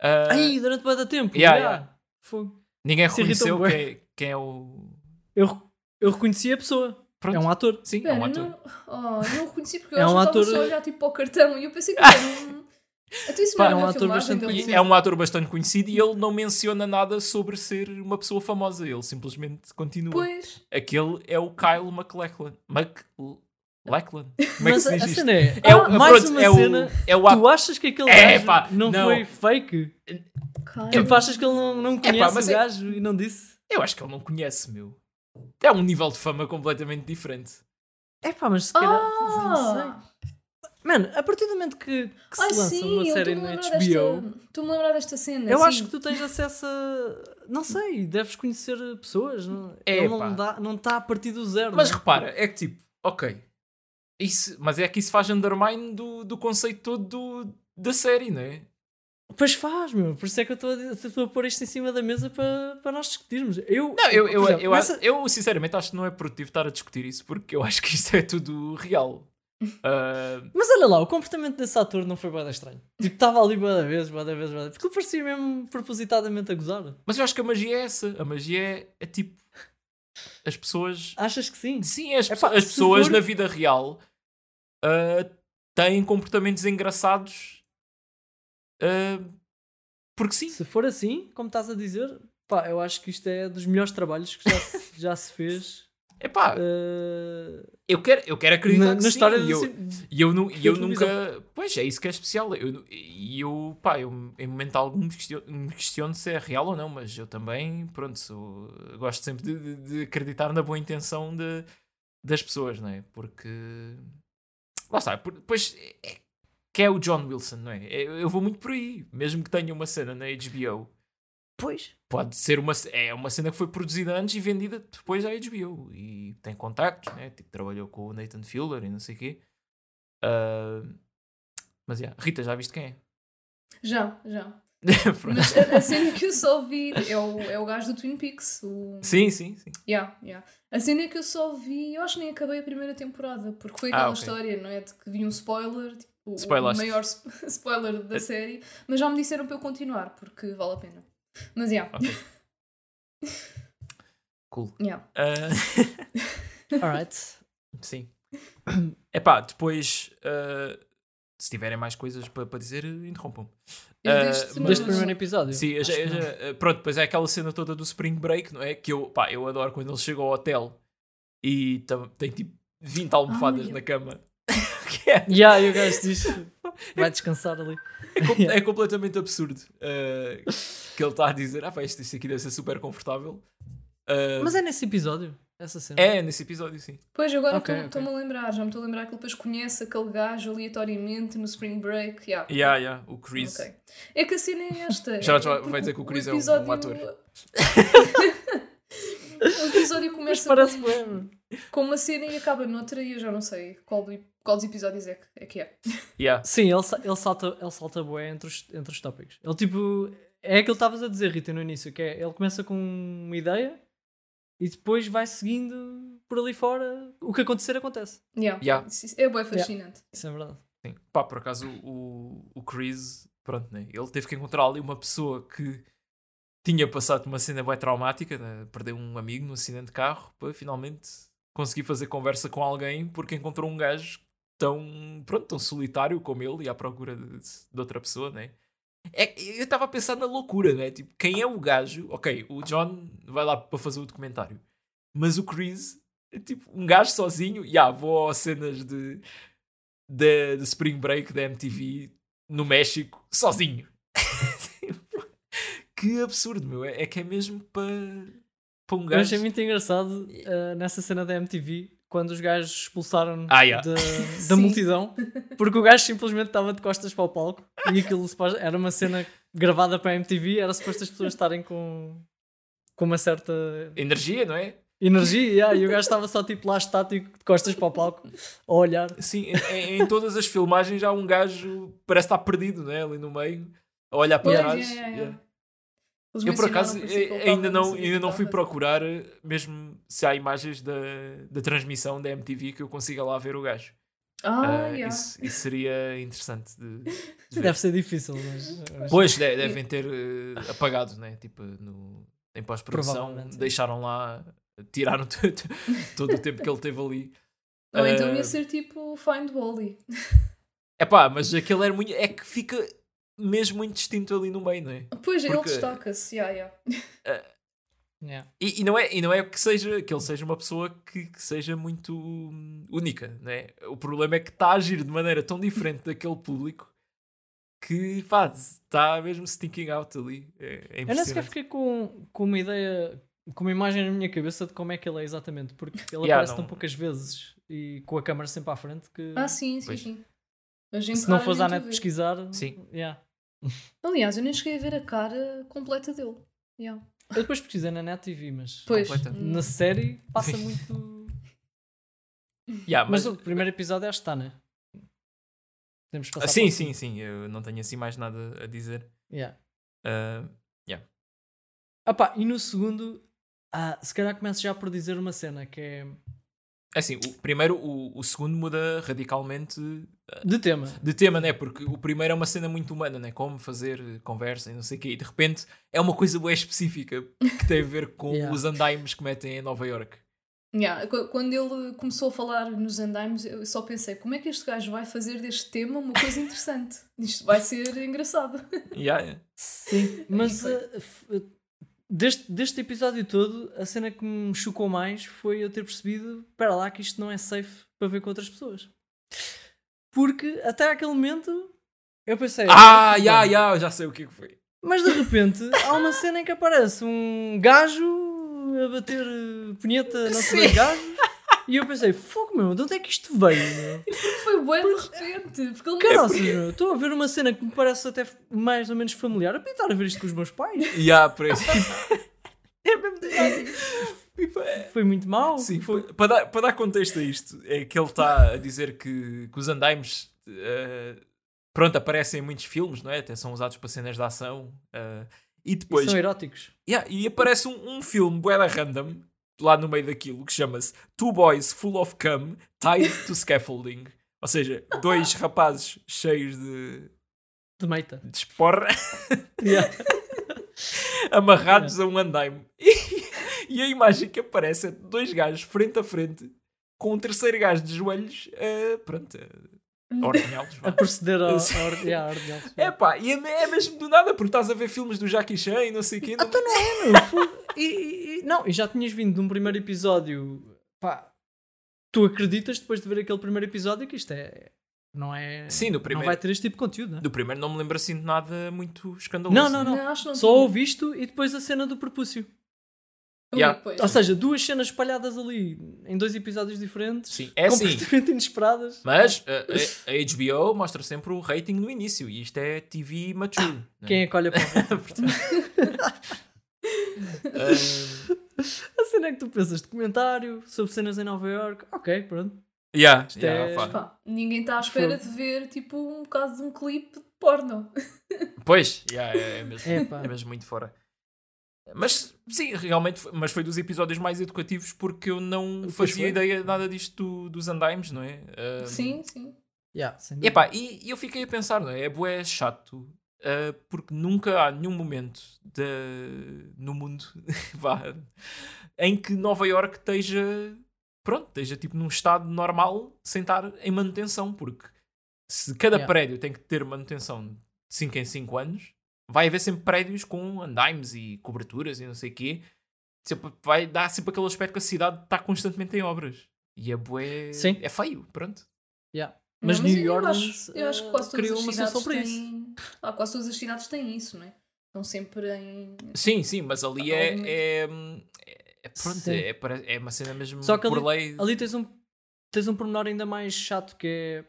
Ah, Ai, durante muito tempo. yeah, yeah. yeah. Fogo. ninguém irritou-me reconheceu quem, quem é o. Eu, eu reconheci a pessoa. Pronto. É um ator. Sim, é Pera, um ator. não, oh, eu não o reconheci porque eu É acho um que estava ator- só a olhar tipo para o cartão e eu pensei que era um. Isso Pá, é um ator bastante conhecido. E é um ator bastante conhecido e ele não menciona nada sobre ser uma pessoa famosa. Ele simplesmente continua. Pois. Aquele é o Kyle MacLachlan. Mac... Lackland? Como é que Mas se a, diz a isto? cena é, É o, mais pronto, uma é cena. o, é o ato- Tu achas que aquele É, gajo pá, não, não. foi fake? Cara, Tipo, achas que ele não, não pá, conhece mas o é- gajo e não disse? Eu acho que ele não conhece, meu. É um nível de fama completamente diferente. É pá, mas se calhar. Não sei. Ah, Mano, a partir do momento que, que se ai lança sim, uma eu série na HBO, desta. Estou-me a lembrar desta cena. eu sim. acho que tu tens acesso a. Não sei, deves conhecer pessoas. Não, É, não está não tá a partir do zero. Mas né? repara, é que tipo, ok. Isso, mas é que isso faz undermine do, do conceito todo do, da série, não é? Pois faz, meu. Por isso é que eu estou a, dizer- estou a pôr isto em cima da mesa para, para nós discutirmos. Eu, Não, eu, eu, exemplo, eu, nessa- eu sinceramente acho que não é produtivo estar a discutir isso porque eu acho que isso é tudo real. Ah, Mas olha lá, o comportamento desse ator não foi bem estranho. Tipo, estava ali boa vezes, boa vezes, bué da vez. Porque ele parecia mesmo propositadamente a gozar. mas eu acho que a magia é essa. A magia é, é tipo. As pessoas. Achas que sim? Sim, as, Epá, as pessoas for- na vida real ah, têm comportamentos engraçados. ah, porque sim. Se for assim, como estás a dizer, pá, eu acho que isto é dos melhores trabalhos que já, se- já se fez Epá, eh, eu, quero, eu quero acreditar na, que na sim. história e eu, E eu, nu- e eu nunca. Pois é, isso que é especial. Eu, e eu, pá, eu em momento algum me questiono, me questiono se é real ou não, mas eu também, pronto, sou- gosto sempre de, de- de acreditar na boa intenção de, das pessoas, não é? Porque. Lá está, depois. É, que é o John Wilson, não é? Eu vou muito por aí. Mesmo que tenha uma cena na HBO, Pois. pode ser uma. É uma cena que foi produzida antes e vendida depois à HBO. E tem contactos, né? Tipo, trabalhou com o Nathan Fielder e não sei o quê. Ah, mas, yeah. Rita, já viste quem é? Já, já. Mas a, a cena que eu só vi é o, é o gajo do Twin Peaks. O... Sim, sim, sim. Yeah, yeah. A cena que eu só vi, eu acho que nem acabei a primeira temporada, porque foi aquela Ah, ok. história, não é? De que vi um spoiler, tipo, o- maior sp- spoiler da série, mas já me disseram para eu continuar, porque vale a pena. Mas yeah, Ok. Cool. yeah. Ah, Alright. sim. Epá, depois, ah, se tiverem mais coisas para para dizer, interrompam-me. Eu Ah, deste- mas- Deste primeiro episódio. Sim, eu já- eu já- pronto, depois é aquela cena toda do Spring Break, não é? Que eu, pá, eu adoro quando ele chega ao hotel e tem tipo 20 almofadas Ai, na cama. é, Yeah, e o gajo diz: vai descansar ali. é com- é completamente absurdo. eh, que ele está a dizer, ah, pá, isto, isto aqui deve ser super confortável. Eh, Mas é nesse episódio, essa cena. é nesse episódio, sim. Pois agora estou-me ok. a lembrar, já me estou a lembrar que ele depois conhece aquele gajo aleatoriamente no Spring Break. Yeah. Yeah, yeah, o Chris. Ok. É que a cena é esta. Já é vai- dizer que o Chris é um- episódio- um ator. o episódio começa parece com, bem. com uma cena e acaba noutra e eu já não sei qual, qual dos episódios é que é. Que é. Yeah. Sim, ele, ele salta, ele salta bué entre os, entre os tópicos. Ele tipo. É aquilo que estavas a dizer, Rita, no início, que é ele começa com uma ideia e depois vai seguindo por ali fora. O que acontecer acontece. Yeah. Yeah. É bem fascinante. Isso é verdade. Sim. Pá, por acaso o, o Chris, pronto, né? Ele teve que encontrar ali uma pessoa que tinha passado uma cena bem traumática, né? perdeu um amigo num acidente de carro, para finalmente conseguir fazer conversa com alguém porque encontrou um gajo tão, pronto, tão solitário como ele e à procura de, de outra pessoa, né? É, eu estava a pensar na loucura, né? Tipo, quem é o gajo? Ok, o John vai lá para fazer o documentário, mas o Chris é tipo um gajo sozinho. E yeah, vou às cenas de, de, de Spring Break da MTV no México sozinho. que absurdo, meu. É, é que é mesmo para para um Eu gajo. achei muito engraçado uh, nessa cena da MTV quando os gajos expulsaram Ah, yeah. da, da multidão porque o gajo simplesmente estava de costas para o palco e aquilo era uma cena gravada para a MTV, era suposto as pessoas estarem com, com uma certa Energia, não é? energia yeah, e o gajo estava só tipo lá estático de costas para o palco a olhar. Sim, em, em- todas as filmagens há um gajo parece estar perdido, não é? Ali no meio, a olhar para trás. yeah, yeah, Yeah. yeah. Eles Eu por acaso que eh, ainda não, a saber ainda não fui procurar eh, mesmo se há imagens da, da transmissão da MTV que eu consiga lá ver o gajo. Ah, Ah, yeah. isso, isso seria interessante de, de ver. Deve ser difícil, mas, Pois, de- devem ter eh, apagado, né? Tipo, no, em pós-produção, deixaram lá, tiraram todo, todo o tempo que ele teve ali. Ou então Ah, ia ser tipo Find Wally. É pá, mas aquele era muito. É que fica mesmo muito distinto ali no meio, não é? Pois, ele Porque- destaca-se. Yeah, yeah. Yeah. E, e não é, e não é que, seja, que ele seja uma pessoa que, que seja muito hum, única, né? O problema é que está a agir de maneira tão diferente daquele público que faz, está mesmo stinking out ali. É, é Eu nem sequer fiquei com, com uma ideia, com uma imagem na minha cabeça de como é que ele é exatamente, porque ele Yeah, aparece não- tão poucas vezes e com a câmera sempre à frente que Ah, sim, sim, Pois. sim. Se não fores à net pesquisar, Sim. yeah. Aliás, eu nem cheguei a ver a cara completa dele. Yeah. Eu depois pesquisei na net e vi, mas Pois. Completa. hum, na série passa muito. Yeah, Mas mas, o primeiro episódio acho que está, né? Podemos passar Ah, sim, sim, sim. Eu não tenho assim mais nada a dizer. Yeah. Ah, Ah pá, e no segundo, ah, se calhar começo já por dizer uma cena que é é assim, o, primeiro, o, o segundo muda radicalmente de tema. de tema, né? Porque o primeiro é uma cena muito humana, né? Como fazer conversa e não sei o quê. E de repente é uma coisa bem específica que tem a ver com Yeah. os andaimes que metem em Nova York. Yeah, qu- Quando ele começou a falar nos andaimes, eu só pensei: como é que este gajo vai fazer deste tema uma coisa interessante? Isto vai ser engraçado. Yeah, yeah. Sim, mas foi. Deste, deste episódio todo, a cena que me chocou mais foi eu ter percebido: espera lá, que isto não é safe para ver com outras pessoas. Porque até aquele momento eu pensei: Ah, "Bem, yeah, yeah, já sei o que é que foi. Mas de repente há uma cena em que aparece um gajo a bater eh, punheta na Sim. dois gajos e eu pensei, fogo meu, de onde é que isto veio? Meu? Foi bué de repente. Porque ele Caraças, meu, estou a ver uma cena que me parece até mais ou menos familiar. Eu podia estar a ver isto com os meus pais. Yeah, por isso. É mesmo Foi muito mau. Sim, foi- para, dar, para dar contexto a isto, é que ele está a dizer que, que os andaimes eh, pronto, aparecem em muitos filmes, não é? Até são usados para cenas de ação. eh, e E depois São eróticos. Yeah, e aparece um, um filme bué random lá no meio daquilo que chama-se Two Boys Full of Cum Tied to Scaffolding. Ou seja, dois rapazes cheios de, De meita. de esporra Yeah. amarrados a um andaime. E, e a imagem que aparece é de dois gajos frente a frente com um terceiro gajo de joelhos a, pronto, a ordenhá-los. A proceder ao, deles. É pá, e é, é mesmo do nada, porque estás a ver filmes do Jackie Chan e não sei o quê. não- Meu, fogo. E, e- e- não, e já tinhas vindo de um primeiro episódio. Pá, tu acreditas depois de ver aquele primeiro episódio que isto é. Não é. Sim, Não primeiro, vai ter este tipo de conteúdo, né? do primeiro não me lembro assim de nada muito escandaloso. Não, não, não. acho que não Só tinha. ouvi isto e depois a cena do prepúcio. Yeah. Ou seja, duas cenas espalhadas ali em dois episódios diferentes. Sim, é assim. completamente inesperadas. Mas a, a- HBO mostra sempre o rating no início e isto é TV mature. né? Quem é que olha para o Portanto, ah, A cena é que tu pensas de comentário sobre cenas em Nova York. Ok, pronto. yeah, Isto yeah, é- pá. Ninguém está à espera de ver tipo um bocado de um clipe de porno. Pois, yeah, é, é mesmo, É, é mesmo muito fora. Mas sim, realmente, foi- mas foi dos episódios mais educativos porque eu não Pois fazia foi. ideia nada disto do- dos andaimes, não é? Ah, Sim, sim. Yeah, E, epá, e, e eu fiquei a pensar, não é? É bué chato, ah, porque nunca há nenhum momento de- no mundo vá, em que Nova York esteja, pronto, esteja tipo num estado normal sem estar em manutenção, porque se cada Yeah. prédio tem que ter manutenção de 5 em 5 anos, vai haver sempre prédios com andaimes e coberturas e não sei o quê, sempre, vai dar sempre aquele aspecto que a cidade está constantemente em obras. E é bué... Sim. É feio, pronto. Yeah. Mas Não, New eu Orleans acho, eu acho que quase todas criou as uma cidades solução para isso. têm. Ah, quase todas as cidades têm isso, não é? Estão sempre em. Sim, sim, mas ali é, é, é, é- pronto, é, é uma cena mesmo Só que por ali- lei. Ali tens um, tens um pormenor ainda mais chato que é.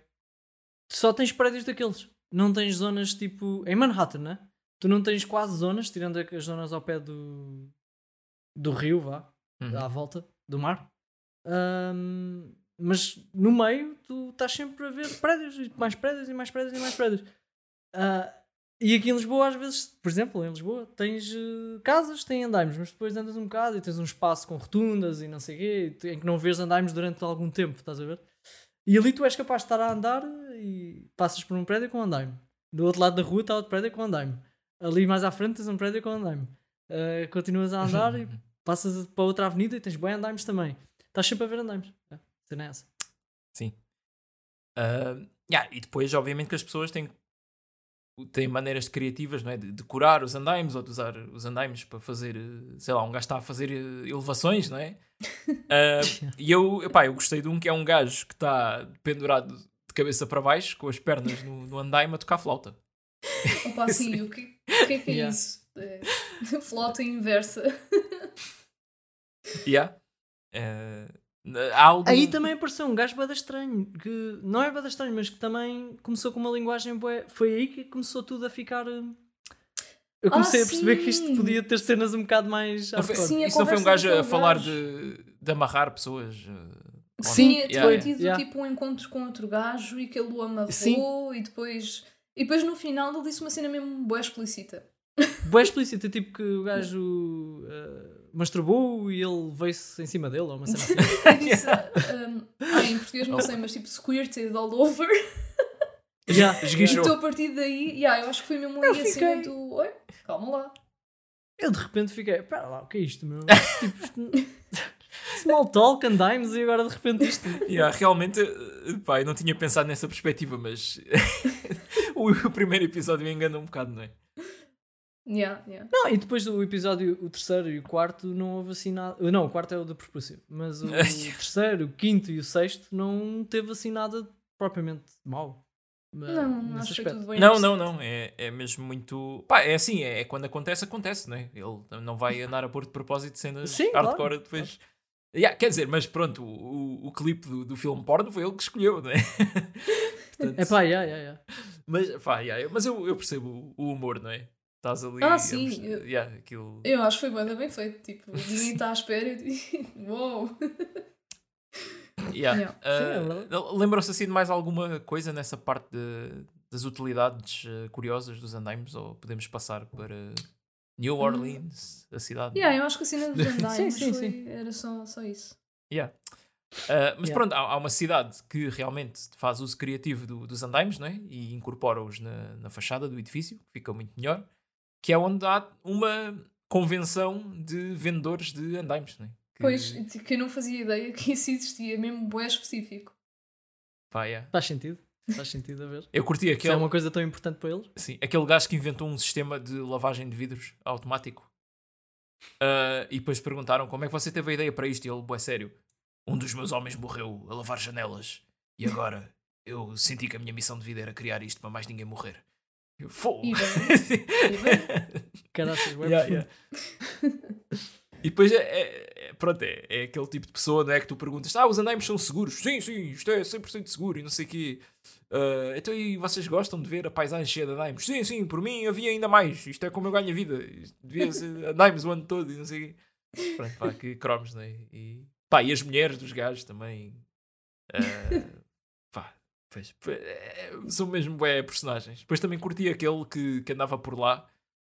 Só tens prédios daqueles. Não tens zonas tipo. Em Manhattan, né? Tu não tens quase zonas, tirando as zonas ao pé do. do rio, vá. Uhum. à volta do mar. Ahm, mas no meio tu estás sempre a ver prédios, e mais prédios e mais prédios e mais prédios. Ah, e aqui em Lisboa, às vezes, por exemplo, em Lisboa, tens eh, casas, têm andaimes, mas depois andas um bocado e tens um espaço com rotundas e não sei o quê, em que não vês andaimes durante algum tempo, estás a ver? E ali tu és capaz de estar a andar e passas por um prédio com andaime. Do outro lado da rua está outro prédio com andaime. Ali mais à frente tens um prédio com andaime. Ah, continuas a andar e passas para outra avenida e tens bem andaimes também. Estás sempre a ver andaimes. É, cena é essa. Sim. Ah, yeah, e depois, obviamente, que as pessoas têm que tem maneiras criativas, não é? De decorar os andaimes ou de usar os andaimes para fazer, sei lá, um gajo está a fazer eh, elevações, não é? Ah, e eu, epá, eu gostei de um que é um gajo que está pendurado de cabeça para baixo, com as pernas no, no andaime a tocar flauta. Opa, sim, o que, o que é que é Yeah. isso? É, flauta inversa. Yeah. Eh, há algum... Aí também apareceu um gajo bada estranho, que não é bada estranho, mas que também começou com uma linguagem bué. Foi aí que começou tudo a ficar. eh, Eu comecei Ah, a perceber que isto sim. podia ter cenas um bocado mais. Não foi- hardcore. Sim, isso não foi um gajo a falar gajo. de, de amarrar pessoas? eh, Sim, tinha Yeah, tido yeah. tipo um encontro com outro gajo e que ele o amarrou Sim. e depois. E depois no final ele disse uma cena mesmo boa explícita. Bué explícito, tipo que o gajo eh, masturbou e ele veio-se em cima dele, ou uma cena assim. Disse, um, ah, em português não sei, mas tipo squirted all over. Já. Esguichou. Então a partir daí, yeah, eu acho que foi mesmo aí Eu a cena fiquei- do. Oi, calma lá. Eu de repente fiquei, pera lá, o que é isto, meu? tipo, small talk, andaimos e agora de repente isto. Yeah, realmente, eh, pá, eu não tinha pensado nessa perspectiva, mas o, o primeiro episódio me engana um bocado, não é? Yeah, yeah. Não, e depois do episódio, o terceiro e o quarto, não houve assim nada. Não, o quarto é o da propulsivo, mas o terceiro, o quinto e o sexto não teve assim nada propriamente mau. Mas, Não, acho que foi aspecto. tudo bem. Não, no não, não. É, é mesmo muito. Pá, é assim, é, é quando acontece, acontece, não é? Ele não vai andar a pôr de propósito cenas Sim, claro. hardcore depois. Yeah, quer dizer, mas pronto, o, o, o clipe do, do filme porno foi ele que escolheu, não é? Portanto, É pá, yeah, yeah, yeah. mas pá, yeah, eu- mas eu, eu percebo o, humor, não é? Estás ali. Ah, sim, perce- eu- yeah, aquilo... Eu acho que foi bem, bem feito. Tipo, ninguém está à espera e uou. Yeah. Sim, verdade. Lembram-se assim de mais alguma coisa nessa parte de- das utilidades eh, curiosas dos andaimes? Ou podemos passar para New Orleans, a cidade? Yeah, eu acho que a cena dos Sim, andaimes sim, foi, sim. era só, só isso. Yeah. Ah, mas Yeah. pronto, há, há uma cidade que realmente faz uso criativo do- dos andaimes não é? e incorpora-os na, na fachada do edifício, que fica muito melhor, que é onde há uma convenção de vendedores de andaimes. Não é? que, Pois, tipo, que eu não fazia ideia que isso existia, mesmo bué específico. pá, yeah. Faz sentido. Faz sentido a ver. Eu curti Se é aquele, uma coisa tão importante para eles. sim, aquele gajo que inventou um sistema de lavagem de vidros automático. Ah, e depois perguntaram como é que você teve a ideia para isto? E ele, é sério, um dos meus homens morreu a lavar janelas e agora eu senti que a minha missão de vida era criar isto para mais ninguém morrer. Eu, Fogo! Caraças, Yeah, yeah. E depois é, é- é- pronto, é, é aquele tipo de pessoa não é, que tu perguntas: Ah, os andaimes são seguros? Sim, sim, isto é 100% seguro e não sei o quê. Ah, então e vocês gostam de ver a paisagem cheia de andaimes? Sim, sim, por mim havia ainda mais. Isto é como eu ganho a vida. Isto Devia ser andaimes o ano todo e não sei o quê. Pronto, pá, que cromos, não é? E, pá, e as mulheres dos gajos também. ah, pá, pois, pois, é, são mesmo bué personagens. Depois também curti aquele que, que andava por lá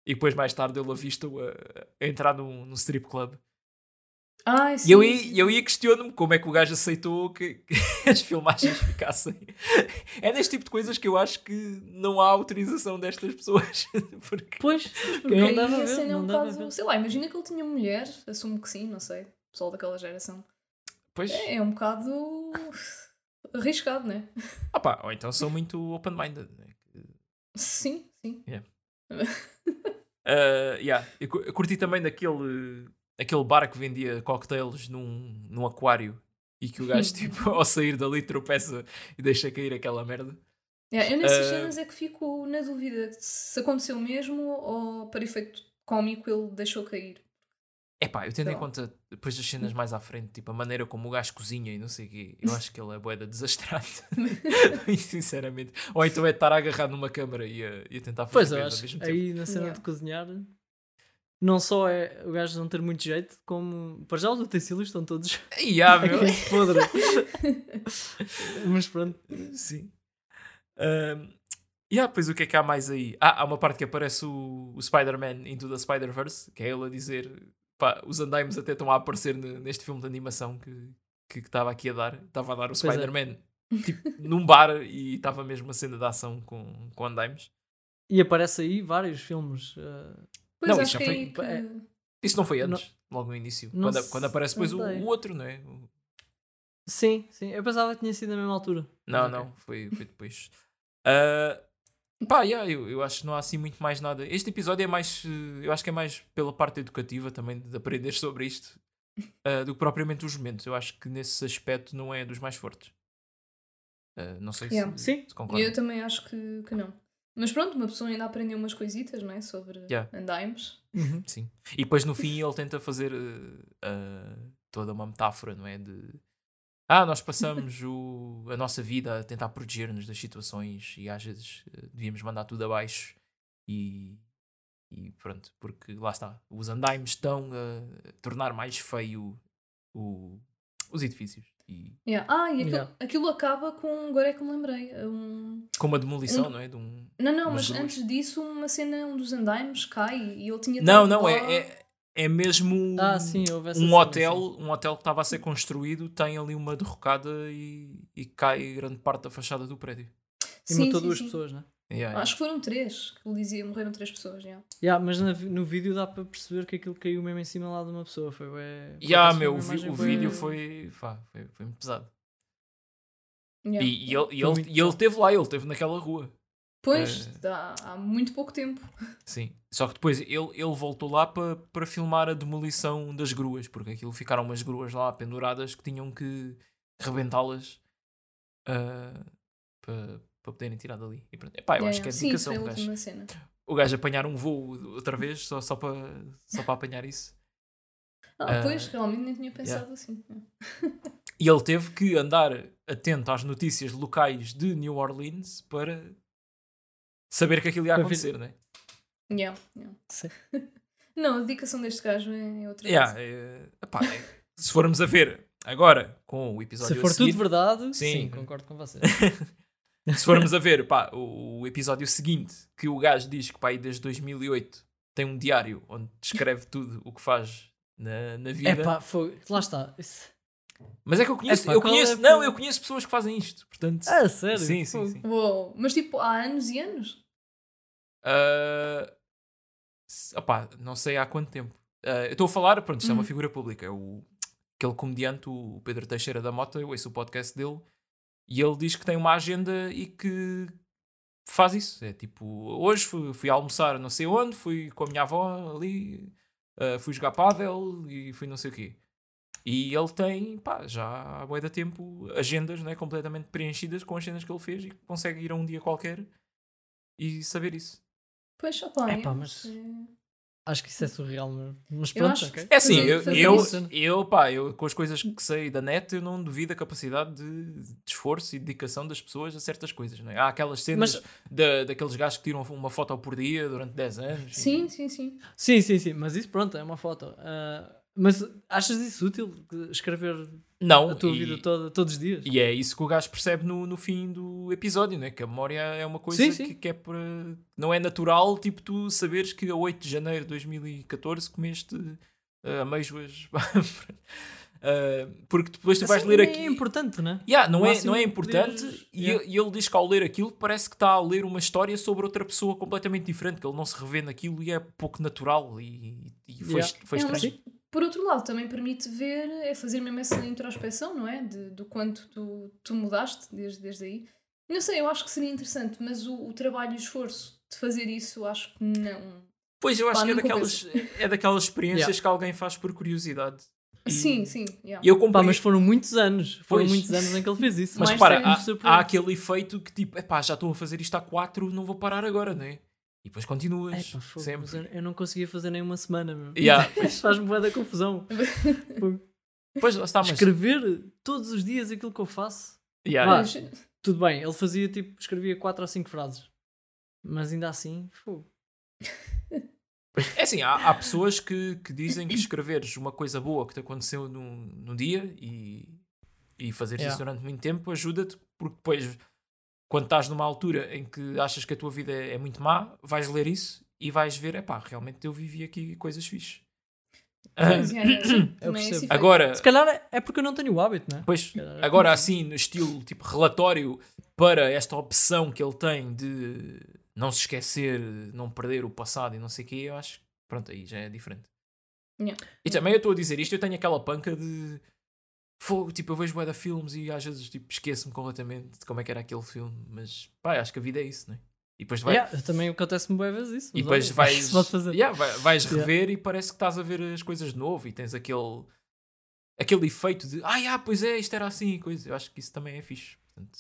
e depois mais tarde ele avista-o a, a entrar num, num strip club. Ai, sim, E eu aí, eu aí questiono-me como é que o gajo aceitou que, que as filmagens ficassem. É neste tipo de coisas que eu acho que não há autorização destas pessoas. Porque Pois, Porque não dava a ver. é um Não dava ver. Sei lá, imagina que ele tinha mulher, assumo que sim, não sei. Pessoal daquela geração. Pois, É, é um bocado arriscado, né? ah pá, ou então são muito open-minded. né? Sim, sim. Uh, yeah. eu, cu- eu curti também daquele aquele bar que vendia cocktails num, num aquário e que o gajo, tipo, ao sair dali tropeça e deixa cair aquela merda. Yeah, eu nessas Ah. cenas é que fico na dúvida se aconteceu mesmo ou para efeito cómico ele deixou cair. Epá, eu tendo em conta depois das cenas mais à frente, tipo a maneira como o gajo cozinha e não sei o quê, eu acho que ele é boeda desastrado. Sinceramente. Ou então é estar agarrado numa câmara e a, e a tentar fazer Pois, eu acho mesmo que tempo. aí na cena Yeah. de cozinhar, não só é o gajo não ter muito jeito, como para já os utensílios estão todos Ih, ah, meu. podre. Mas pronto. Sim. Um, e ah, pois o que é que há mais aí? Ah, há uma parte que aparece o, o Spider-Man Into the Spider-Verse, que é ele a dizer: pá, os andaimes até estão a aparecer ne- neste filme de animação que que estava aqui a dar. Estava a dar o é. Spider-Man tipo, num bar e estava mesmo a cena de ação com, com andaimes. E aparece aí vários filmes. eh, Pois Não, acho isso já é foi- que... é- Isso não foi Não- antes, logo no início. não Quando, quando aparece depois o, o outro, não é? O- Sim, sim. Eu pensava que tinha sido na mesma altura. Não, Mas ok. não, foi, foi depois. Ah, Pá, yeah, eu, eu acho que não há assim muito mais nada. Este episódio é mais. eh, Eu acho que é mais pela parte educativa também de aprender sobre isto eh, do que propriamente os momentos. Eu acho que nesse aspecto não é dos mais fortes. Eh, não sei Yeah. se, Sim. se. Eu também acho que, que não. Mas pronto, uma pessoa ainda aprendeu umas coisitas, não é? Sobre Yeah. andaimes. Uhum. Sim. E depois no fim ele tenta fazer eh, toda uma metáfora, não é? De ah, nós passamos o, a nossa vida a tentar proteger-nos das situações e às vezes eh, devíamos mandar tudo abaixo e, e pronto, porque lá está, os andaimes estão a tornar mais feio o- os edifícios e Yeah. Ah, e aquilo, Yeah. aquilo acaba com. Agora é que me lembrei. Um... com uma demolição, Um- não é? De um... Não, não, mas antes disso, uma cena, um dos andaimes cai e ele tinha. Não, não, lá. é, é, é mesmo Ah, sim, houve essa um cena, hotel, sim. um hotel que estava a ser construído tem ali uma derrocada e, e cai grande parte da fachada do prédio. E Sim, matou sim, duas sim. pessoas, né? Yeah, yeah. Acho que foram três, que ele dizia, morreram três pessoas. Yeah. Yeah, mas na no vídeo dá para perceber que aquilo caiu mesmo em cima lá de uma pessoa. Foi, por Yeah, foi meu, o, vi- o bué- vídeo foi, pá, foi, foi muito pesado. Yeah. E, e ele, e, Foi ele, e ele esteve lá, ele esteve naquela rua. Pois, É. há, há muito pouco tempo. Sim. Só que depois ele, ele voltou lá para para filmar a demolição das gruas, porque aquilo ficaram umas gruas lá penduradas que tinham que rebentá-las ah, para para poderem tirar dali. E pronto. Epá, eu Yeah, acho que é yeah. Dedicação. foi a o gajo. cena. o gajo apanhar um voo outra vez só, só para só para apanhar isso. Ah, Ah, pois, realmente nem tinha pensado assim. E ele teve que andar atento às notícias locais de New Orleans para saber que aquilo ia acontecer, né? Yeah, yeah. Sim. Não, a dedicação deste gajo é é outra Yeah, coisa. é, epá, é- se formos a ver agora com o episódio Se a for seguir, tudo verdade, Sim. sim, concordo com você. se formos a ver pá, o, o episódio seguinte, que o gajo diz que pá, desde 2008 tem um diário onde descreve tudo o que faz na, na vida. É pá, foi. Lá está. Isso- Mas é que eu conheço, Epá, eu qual conheço, é, não, eu conheço pessoas que fazem isto, portanto. Ah, sério? sim, sim, sim. Uou, mas tipo, há anos e anos? Ah, se- opá, não sei há quanto tempo. Ah, eu estou a falar, pronto, isto é uma Uhum. figura pública. é O, aquele comediante, o Pedro Teixeira da Mota, eu ouço o podcast dele e ele diz que tem uma agenda e que faz isso. É tipo, hoje fui, fui almoçar não sei onde, fui com a minha avó ali, ah, fui jogar pádel e fui não sei o quê. E ele tem, pá, já há bué de tempo, agendas né, completamente preenchidas com as cenas que ele fez e consegue ir a um dia qualquer e saber isso. Pois, opá, Epá, é, mas- é- Acho que isso é surreal. Mas Eu pronto, acho ok. que- É assim, eu, eu, eu, pá, eu com as coisas que sei da net, eu não duvido a capacidade de, de esforço e dedicação das pessoas a certas coisas. Não é? Há aquelas cenas Mas- da, daqueles gajos que tiram uma foto por dia durante 10 anos. e- Sim, sim, sim. Sim, sim, sim. Mas isso, pronto, é uma foto. Ah, mas achas isso útil? Escrever Não, a tua e, vida toda, todos os dias? e é isso que o gajo percebe no, no fim do episódio, né? que a memória é uma coisa Sim, sim. Que, que é para. Não é natural, tipo, tu saberes que a 8 de janeiro de 2014 comeste uh, amêijoas. Ah, porque depois tu vais ler nem aqui. É importante, né? Yeah, não, é, não é importante e, yeah. e ele diz que ao ler aquilo parece que está a ler uma história sobre outra pessoa completamente diferente, que ele não se revê naquilo e é pouco natural e, e foi, Yeah. foi É, estranho. Por outro lado, também permite ver, é fazer mesmo essa introspeção, não é? De, do quanto tu, tu mudaste desde, desde aí. Não sei, eu acho que seria interessante, mas o, o trabalho e o esforço de fazer isso, acho que não. Pois eu acho Pá, que é daquelas, é daquelas experiências Yeah. que alguém faz por curiosidade. E- Sim, sim. yeah. E eu Pá, comprei. mas foram muitos anos. Foram Pois. muitos anos em que ele fez isso. Mas sério. há, há aquele efeito que tipo, epá, já estou a fazer isto há quatro, não vou parar agora, não é? E depois continuas. Epá, fogo, sempre. eu, eu não conseguia fazer nem uma semana, meu. Yeah. Faz-me bué da confusão. Pois está, mas. Escrever todos os dias aquilo que eu faço. Yeah, Vá. yeah. Tudo bem, ele fazia tipo, escrevia 4 ou 5 frases. Mas ainda assim, fogo. É assim, há, há pessoas que, que dizem que escreveres uma coisa boa que te aconteceu num, num dia e, e fazeres Yeah. isso durante muito tempo ajuda-te, porque depois, quando estás numa altura em que achas que a tua vida é, é muito má, vais ler isso e vais ver, epá, realmente eu vivi aqui coisas fixe. Ah, mas, yeah, yeah, sim, também é percebo. efeito. agora, Se calhar é- é porque eu não tenho o hábito, né? pois, agora assim, no estilo tipo relatório para esta opção que ele tem de não se esquecer, não perder o passado e não sei o quê, eu acho que pronto, aí já é diferente. Yeah. E também eu estou a dizer isto, eu tenho aquela panca de fogo, tipo, eu vejo bué de filmes e às vezes tipo, esqueço-me completamente de como é que era aquele filme, mas pá, acho que a vida é isso, não é? E depois vai, Yeah, também acontece-me boas vezes isso. e mas depois olha, vais, isso pode fazer. Yeah, vai- vais Yeah. rever e parece que estás a ver as coisas de novo e tens aquele, aquele efeito de ah, yeah, pois é, isto era assim e coisa. Eu acho que isso também é fixe. Portanto,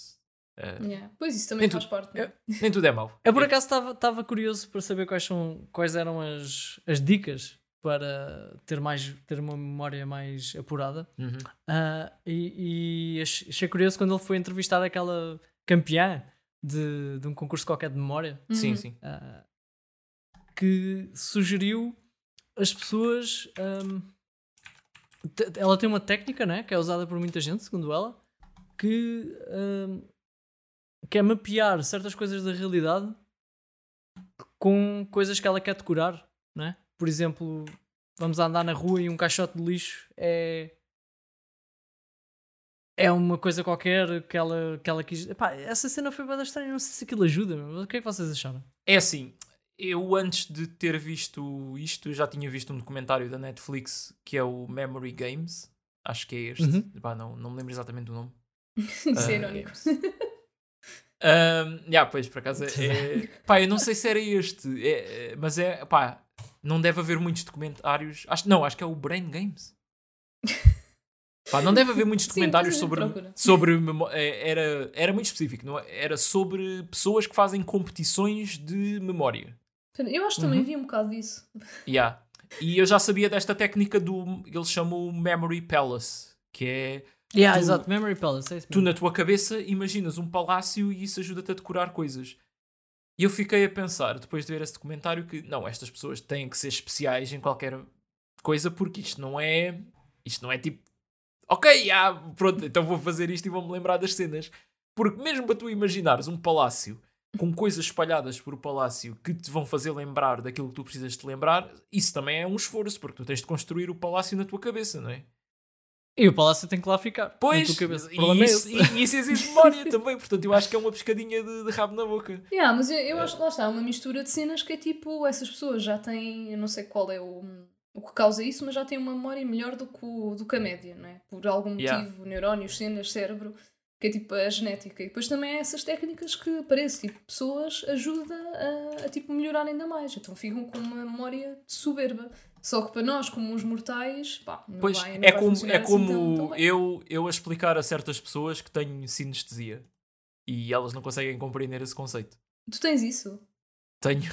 eh, Yeah. Pois isso também Nem faz tudo. parte. não é? nem tudo é mau. Eu por acaso estava curioso para saber quais, são, quais eram as, as dicas para ter, mais, ter uma memória mais apurada. Uhum. Ah, e, e ach- achei curioso quando ele foi entrevistar aquela campeã de, de um concurso qualquer de memória Sim, Uhum. sim. ah, que sugeriu as pessoas. te- ela tem uma técnica né, que é usada por muita gente, segundo ela, que, ahm, que é mapear certas coisas da realidade com coisas que ela quer decorar. Né? Por exemplo, vamos andar na rua e um caixote de lixo é. É uma coisa qualquer que ela, que ela quis. Epá, essa cena foi bem estranha, não sei se aquilo ajuda. meu. O que é que vocês acharam? É assim, eu antes de ter visto isto, já tinha visto um documentário da Netflix que é o Memory Games. Acho que é este. Uhum. Pá, não, não me lembro exatamente do nome. Isso Ah, é irónico. Um, yeah, pois, por acaso é, é- Pá, eu não sei se era este, é- é- mas é. Pá, não deve haver muitos documentários. Acho, não, acho que é o Brain Games. Pá, não deve haver muitos Sim, documentários é, sobre. procura. sobre é, era, era muito específico, não é? Era sobre pessoas que fazem competições de memória. Eu acho que também Uhum. vi um bocado disso. Yeah. E eu já sabia desta técnica do. Eles chamam o Memory Palace, que é. Yeah, Tu- exato, Memory Palace, é Tu na tua cabeça imaginas um palácio e isso ajuda-te a decorar coisas. E eu fiquei a pensar, depois de ver esse documentário, que não, estas pessoas têm que ser especiais em qualquer coisa, porque isto não é. Isto não é tipo. Ok, ah, pronto, então vou fazer isto e vou-me lembrar das cenas. Porque mesmo para tu imaginares um palácio com coisas espalhadas por o palácio que te vão fazer lembrar daquilo que tu precisas te lembrar, isso também é um esforço, porque tu tens de construir o palácio na tua cabeça, não é? E o palácio tem que lá ficar. Pois, e é isso, e isso exige memória também, portanto eu acho que é uma pescadinha de, de rabo na boca. Yeah, mas eu, eu acho que lá está, uma mistura de cenas que é tipo, essas pessoas já têm, eu não sei qual é o, o que causa isso, mas já têm uma memória melhor do que, o, do que a média, não é? Por algum Yeah. motivo, neurónios, cenas, cérebro, que é tipo a genética. E depois também há essas técnicas que parece, tipo, pessoas ajuda a, a tipo melhorar ainda mais. Então ficam com uma memória soberba. Só que para nós, como os mortais, pá, não Pois, vai, não é vai como, é assim tão- tão como bem. eu, eu a explicar a certas pessoas que tenho sinestesia e elas não conseguem compreender esse conceito. Tu tens isso? Tenho,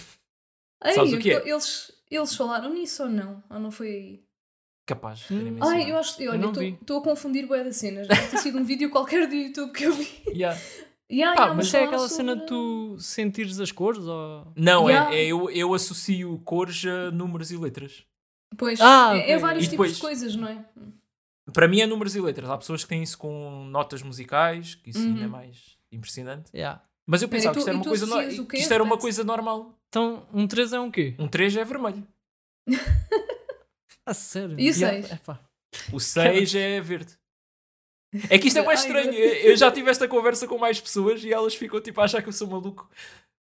Ei, Sabes o que é? então Eles, eles falaram nisso ou não? Ou não foi aí? capaz. de Hum. Ai, eu acho. Eu Olha, estou a confundir bué das cenas. Deve ter sido um vídeo qualquer do YouTube que eu vi. Yeah. Yeah, Pá, yeah, mas é falaram aquela cena sobre- de tu sentires as cores? Ou... Não, Yeah. é, é eu, eu associo cores a números e letras. Pois, Ah, é, é vários E tipos depois- de coisas, não é? Para mim é números e letras. Há pessoas que têm isso com notas musicais, que isso ainda é Uhum. mais impressionante. Yeah. Mas eu pensava e que isto tu- era uma tu coisa, no- que isto era uma coisa normal. Então, um 3 é um quê? Um 3 é vermelho. A sério? E o Yeah, seis? epá. O 6 é verde. É que isto é mais Ai, estranho. Eu já tive esta conversa com mais pessoas e elas ficam tipo a achar que eu sou maluco.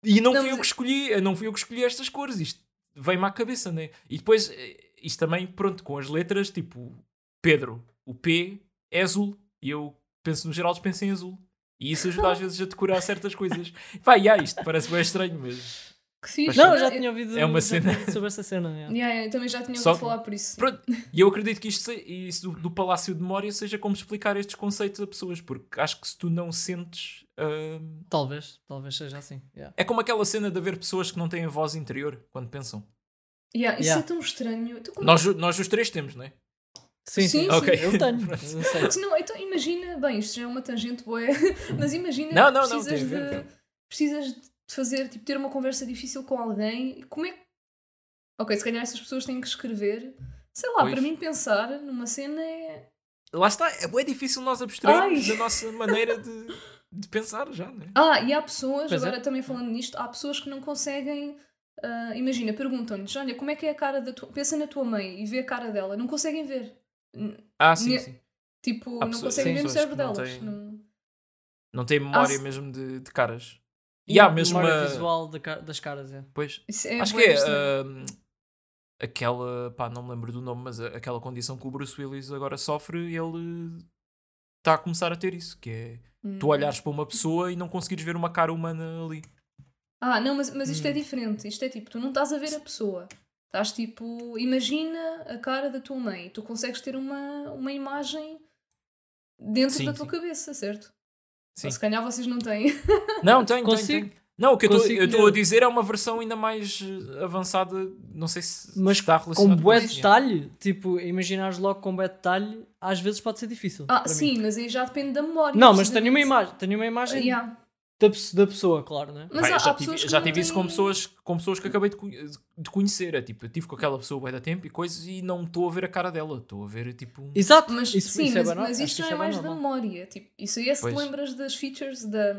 E não, Não, fui eu mas- que escolhi, não fui eu que escolhi estas cores. Isto veio-me à cabeça, né? E depois, eh, isto também, pronto, com as letras, tipo, Pedro, o P é azul. E eu penso no geral, penso em azul. E isso ajuda às vezes a decorar certas coisas. E há isto parece bem estranho, mas. Que fixe. Não, eu já tinha ouvido, É uma cena. sobre essa cena. yeah. Yeah, yeah, eu também já tinha Só ouvido que- falar por isso. Pronto, e eu acredito que isto, se- isso do, do Palácio de Memória seja como explicar estes conceitos a pessoas, porque acho que se tu não sentes. hum, Talvez, talvez seja assim. yeah. é como aquela cena de haver pessoas que não têm voz interior quando pensam. Yeah, isso Yeah. é tão estranho. Nós, nós os três temos, não é? Sim, Sim, sim. sim. Ok. Eu tenho. Sei. Não, então imagina, bem, isto já é uma tangente boa, mas imagina Não, que não, não, precisas, ver, de, precisas de fazer, tipo, ter uma conversa difícil com alguém. Como é que. Ok, se calhar essas pessoas têm que escrever. Sei lá, Pois. para mim pensar numa cena é. Lá está, é bem difícil nós abstrairmos Ai. da nossa maneira de, de pensar já, não é? Ah, e há pessoas, Pois é. agora também falando nisto, há pessoas que não conseguem. Ah, imagina, perguntam-lhes: olha, como é que é a cara da tua. Pensa na tua mãe e vê a cara dela. Não conseguem ver. Ah, sim, Ne- sim. Tipo, Há não pessoas- conseguem sim, ver no cérebro delas. têm- Não- Não tem memória Ah, mesmo de, de caras. E E há a mesmo memória uma. visual da das caras. É. Pois, é Acho que é hum, aquela, pá, não me lembro do nome, mas a- aquela condição que o Bruce Willis agora sofre, ele está a começar a ter isso, que é tu Hum. olhares para uma pessoa e não conseguires ver uma cara humana ali. Ah, não, mas, mas isto é Hum. diferente. Isto é tipo, tu não estás a ver a pessoa. Estás tipo, imagina a cara da tua mãe. Tu consegues ter uma, uma imagem dentro Sim, da tua sim. cabeça, certo? Sim. Ou se calhar vocês não têm. Não, tenho, Consigo. tenho, tenho. Não, o que Consigo eu estou a dizer é uma versão ainda mais eh, avançada. Não sei se Mas está Com relacionado bué isso. detalhe, tipo, imaginares logo com bué detalhe, às vezes pode ser difícil. Ah, para mim. sim, mas aí já depende da memória. Não, mas tenho uma imagem, tenho uma imagem Yeah. Da, da pessoa, claro, né? Mas há, já há tive, já não tive isso com têm- pessoas, com pessoas que acabei de, de conhecer. É tipo, eu tive com aquela pessoa bem da tempo e coisas e não estou a ver a cara dela. Estou a ver tipo. um- Exato, Mas, isso, sim, isso é mas, banal. mas isto já isso é bem mais da memória. Tipo, isso aí é se te Pois. lembras das features da,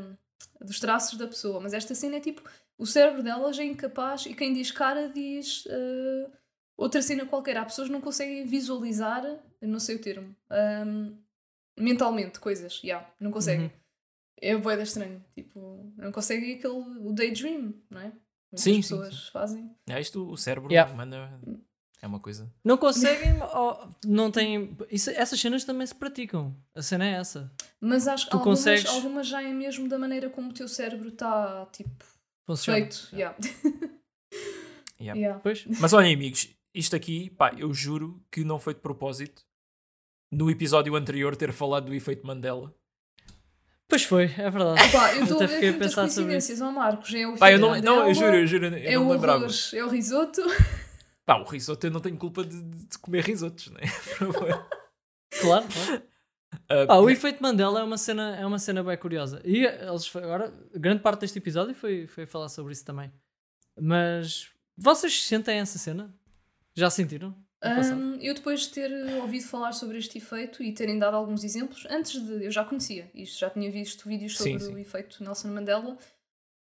dos traços da pessoa. Mas esta cena é tipo, o cérebro dela já é incapaz e quem diz cara diz eh, outra cena qualquer. Há pessoas que não conseguem visualizar, não sei o termo, ahm, mentalmente coisas. Yeah, não conseguem. Uhum. É boeda estranho. Tipo, não conseguem aquele, o daydream, não é? Muitas Sim, sim, pessoas fazem. É isto, o cérebro Yeah. manda. É uma coisa. Não conseguem, ou não têm. Isso, essas cenas também se praticam. A cena é essa. Mas acho que algumas, consegues- algumas já é mesmo da maneira como o teu cérebro está, tipo, Funciona. feito. Yeah. Yeah. Yeah. Pois. Mas olhem, amigos, isto aqui, pá, eu juro que não foi de propósito. No episódio anterior, ter falado do efeito Mandela. Pois foi, é verdade. Pá, eu estou a ver fiquei a muitas pensar sobre coincidências, ó Marcos. É o Pá, eu não, não, eu Mandela, juro, eu juro, eu É não o lembrava. arroz, é o risoto. Pá, o risoto eu não tenho culpa de, de comer risotos, né? Por favor. Claro, claro. Ah, Pá, o efeito Mandela é uma cena, é uma cena bem curiosa. E eles foi- agora, grande parte deste episódio foi, foi falar sobre isso também. Mas vocês sentem essa cena? Já sentiram? Hum, eu depois de ter ouvido falar sobre este efeito e terem dado alguns exemplos, antes de. Eu já conhecia isto, já tinha visto vídeos sobre Sim, sim. o efeito Nelson Mandela.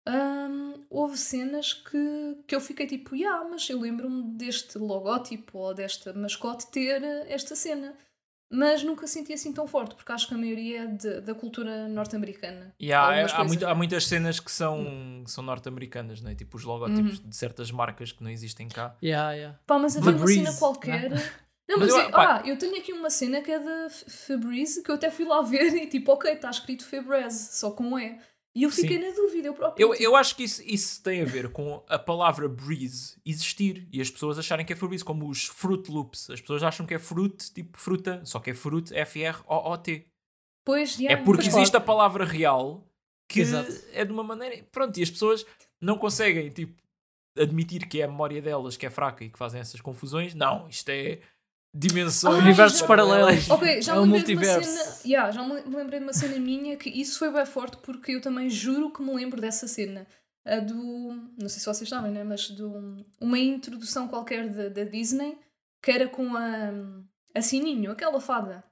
hum, houve cenas que, que eu fiquei tipo, yeah, mas eu lembro-me deste logótipo ou desta mascote ter esta cena. Mas nunca senti assim tão forte, porque acho que a maioria é de- da cultura norte-americana. E há, muito- há muitas cenas que são, são norte-americanas, né? tipo os logótipos de certas marcas que não existem cá. Yeah, yeah. Pá, mas havia uma cena qualquer. Não, Mas mas, eu- pá- ah, eu tenho aqui uma cena que é da Febreze que eu até fui lá ver e tipo, ok, está escrito Febreze, só com um E. E eu fiquei Sim. na dúvida, eu próprio. Eu, eu acho que isso, isso tem a ver com a palavra breeze existir e as pessoas acharem que é Febreze, como os Fruit Loops. As pessoas acham que é fruit, tipo fruta, só que é fruit F-R-O-O-T. Pois, É yeah, porque pois. existe a palavra real que Exato. é de uma maneira. Pronto, e as pessoas não conseguem tipo, admitir que é a memória delas que é fraca e que fazem essas confusões. Não, isto é dimensões. Universos já- paralelos. Ok, já É me o lembrei de uma multiverso. cena. Yeah, já me lembrei de uma cena minha que isso foi bem forte porque eu também juro que me lembro dessa cena. A do. Não sei se vocês sabem, né? Mas do. Uma introdução qualquer da, da Disney que era com a. A Sininho, aquela fada.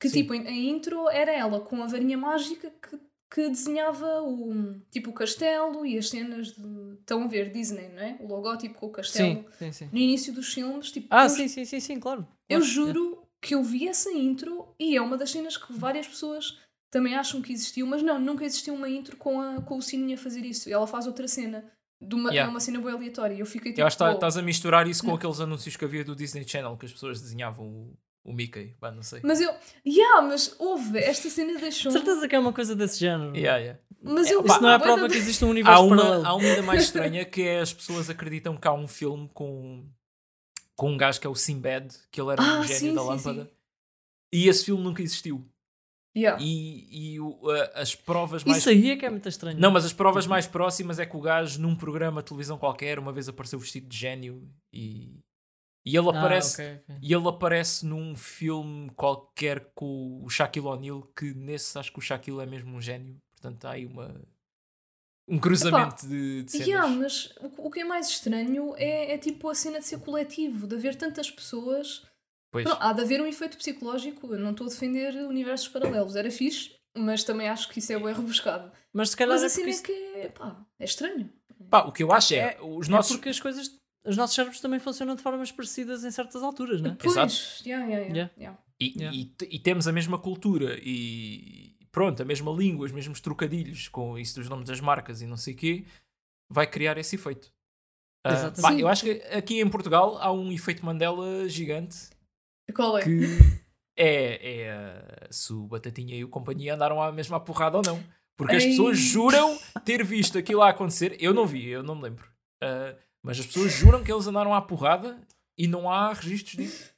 Que Sim. tipo, a intro era ela com a varinha mágica que, que desenhava o. Tipo o castelo e as cenas de. Estão a ver Disney, não é? O logótipo com o castelo. Sim, sim, sim. No início dos filmes, tipo. Ah, eu sim, sim, sim, sim, claro. eu juro que eu vi essa intro e é uma das cenas que várias pessoas também acham que existiu, mas não, nunca existiu uma intro com, a, com o Sininho a fazer isso. E ela faz outra cena. De uma, Yeah. É uma cena bem aleatória. Eu fiquei tipo. Eu acho que tá- "Wow." estás a misturar isso com Não. aqueles anúncios que havia do Disney Channel que as pessoas desenhavam o, o Mickey. Bah, não sei. Mas eu. Yeah, mas houve. Esta cena deixou. Certeza que é uma coisa desse género. Yeah, yeah. Mas eu. Isso não é a prova da- que existe um Há universo uma, paralelo. há uma ainda mais estranha que é as pessoas acreditam que há um filme com, com um gajo que é o Sinbad, que ele era um Ah, gênio sim, da sim, lâmpada. sim. E esse filme nunca existiu. Yeah. E, e a- as provas mais. Isso aí é que é muito estranho. Não, mas as provas mais próximas é que o gajo, num programa de televisão qualquer, uma vez apareceu vestido de gênio e, e ele Ah, aparece. ok, ok. E ele aparece num filme qualquer com o Shaquille O'Neal, que nesse acho que o Shaquille é mesmo um gênio. Portanto, há aí uma, um cruzamento de, de cenas. Yeah, mas o, o que é mais estranho é, é tipo a cena de ser coletivo, de haver tantas pessoas. Pois. Não, há de haver um efeito psicológico. Eu não estou a defender universos paralelos. Era fixe, mas também acho que isso é bem rebuscado. Mas se calhar Mas é a cena porque, é isso- que é, pá, é estranho. Pá, o que eu acho é, É- os é nossos. porque as coisas. Os nossos cérebros também funcionam de formas parecidas em certas alturas, né? Pois, Exato. yeah, yeah, yeah, Yeah. yeah. E, Yeah. e e temos a mesma cultura e pronto, a mesma língua, os mesmos trocadilhos com isso dos nomes das marcas e não sei o quê, vai criar esse efeito. Exatamente. pá, eu acho que aqui em Portugal há um efeito Mandela gigante Qual é? que é, é se o Batatinha e o companhia andaram à mesma porrada ou não. Porque as Ei. pessoas juram ter visto aquilo a acontecer. Eu não vi, eu não me lembro. Ah, mas as pessoas juram que eles andaram à porrada e não há registros disso.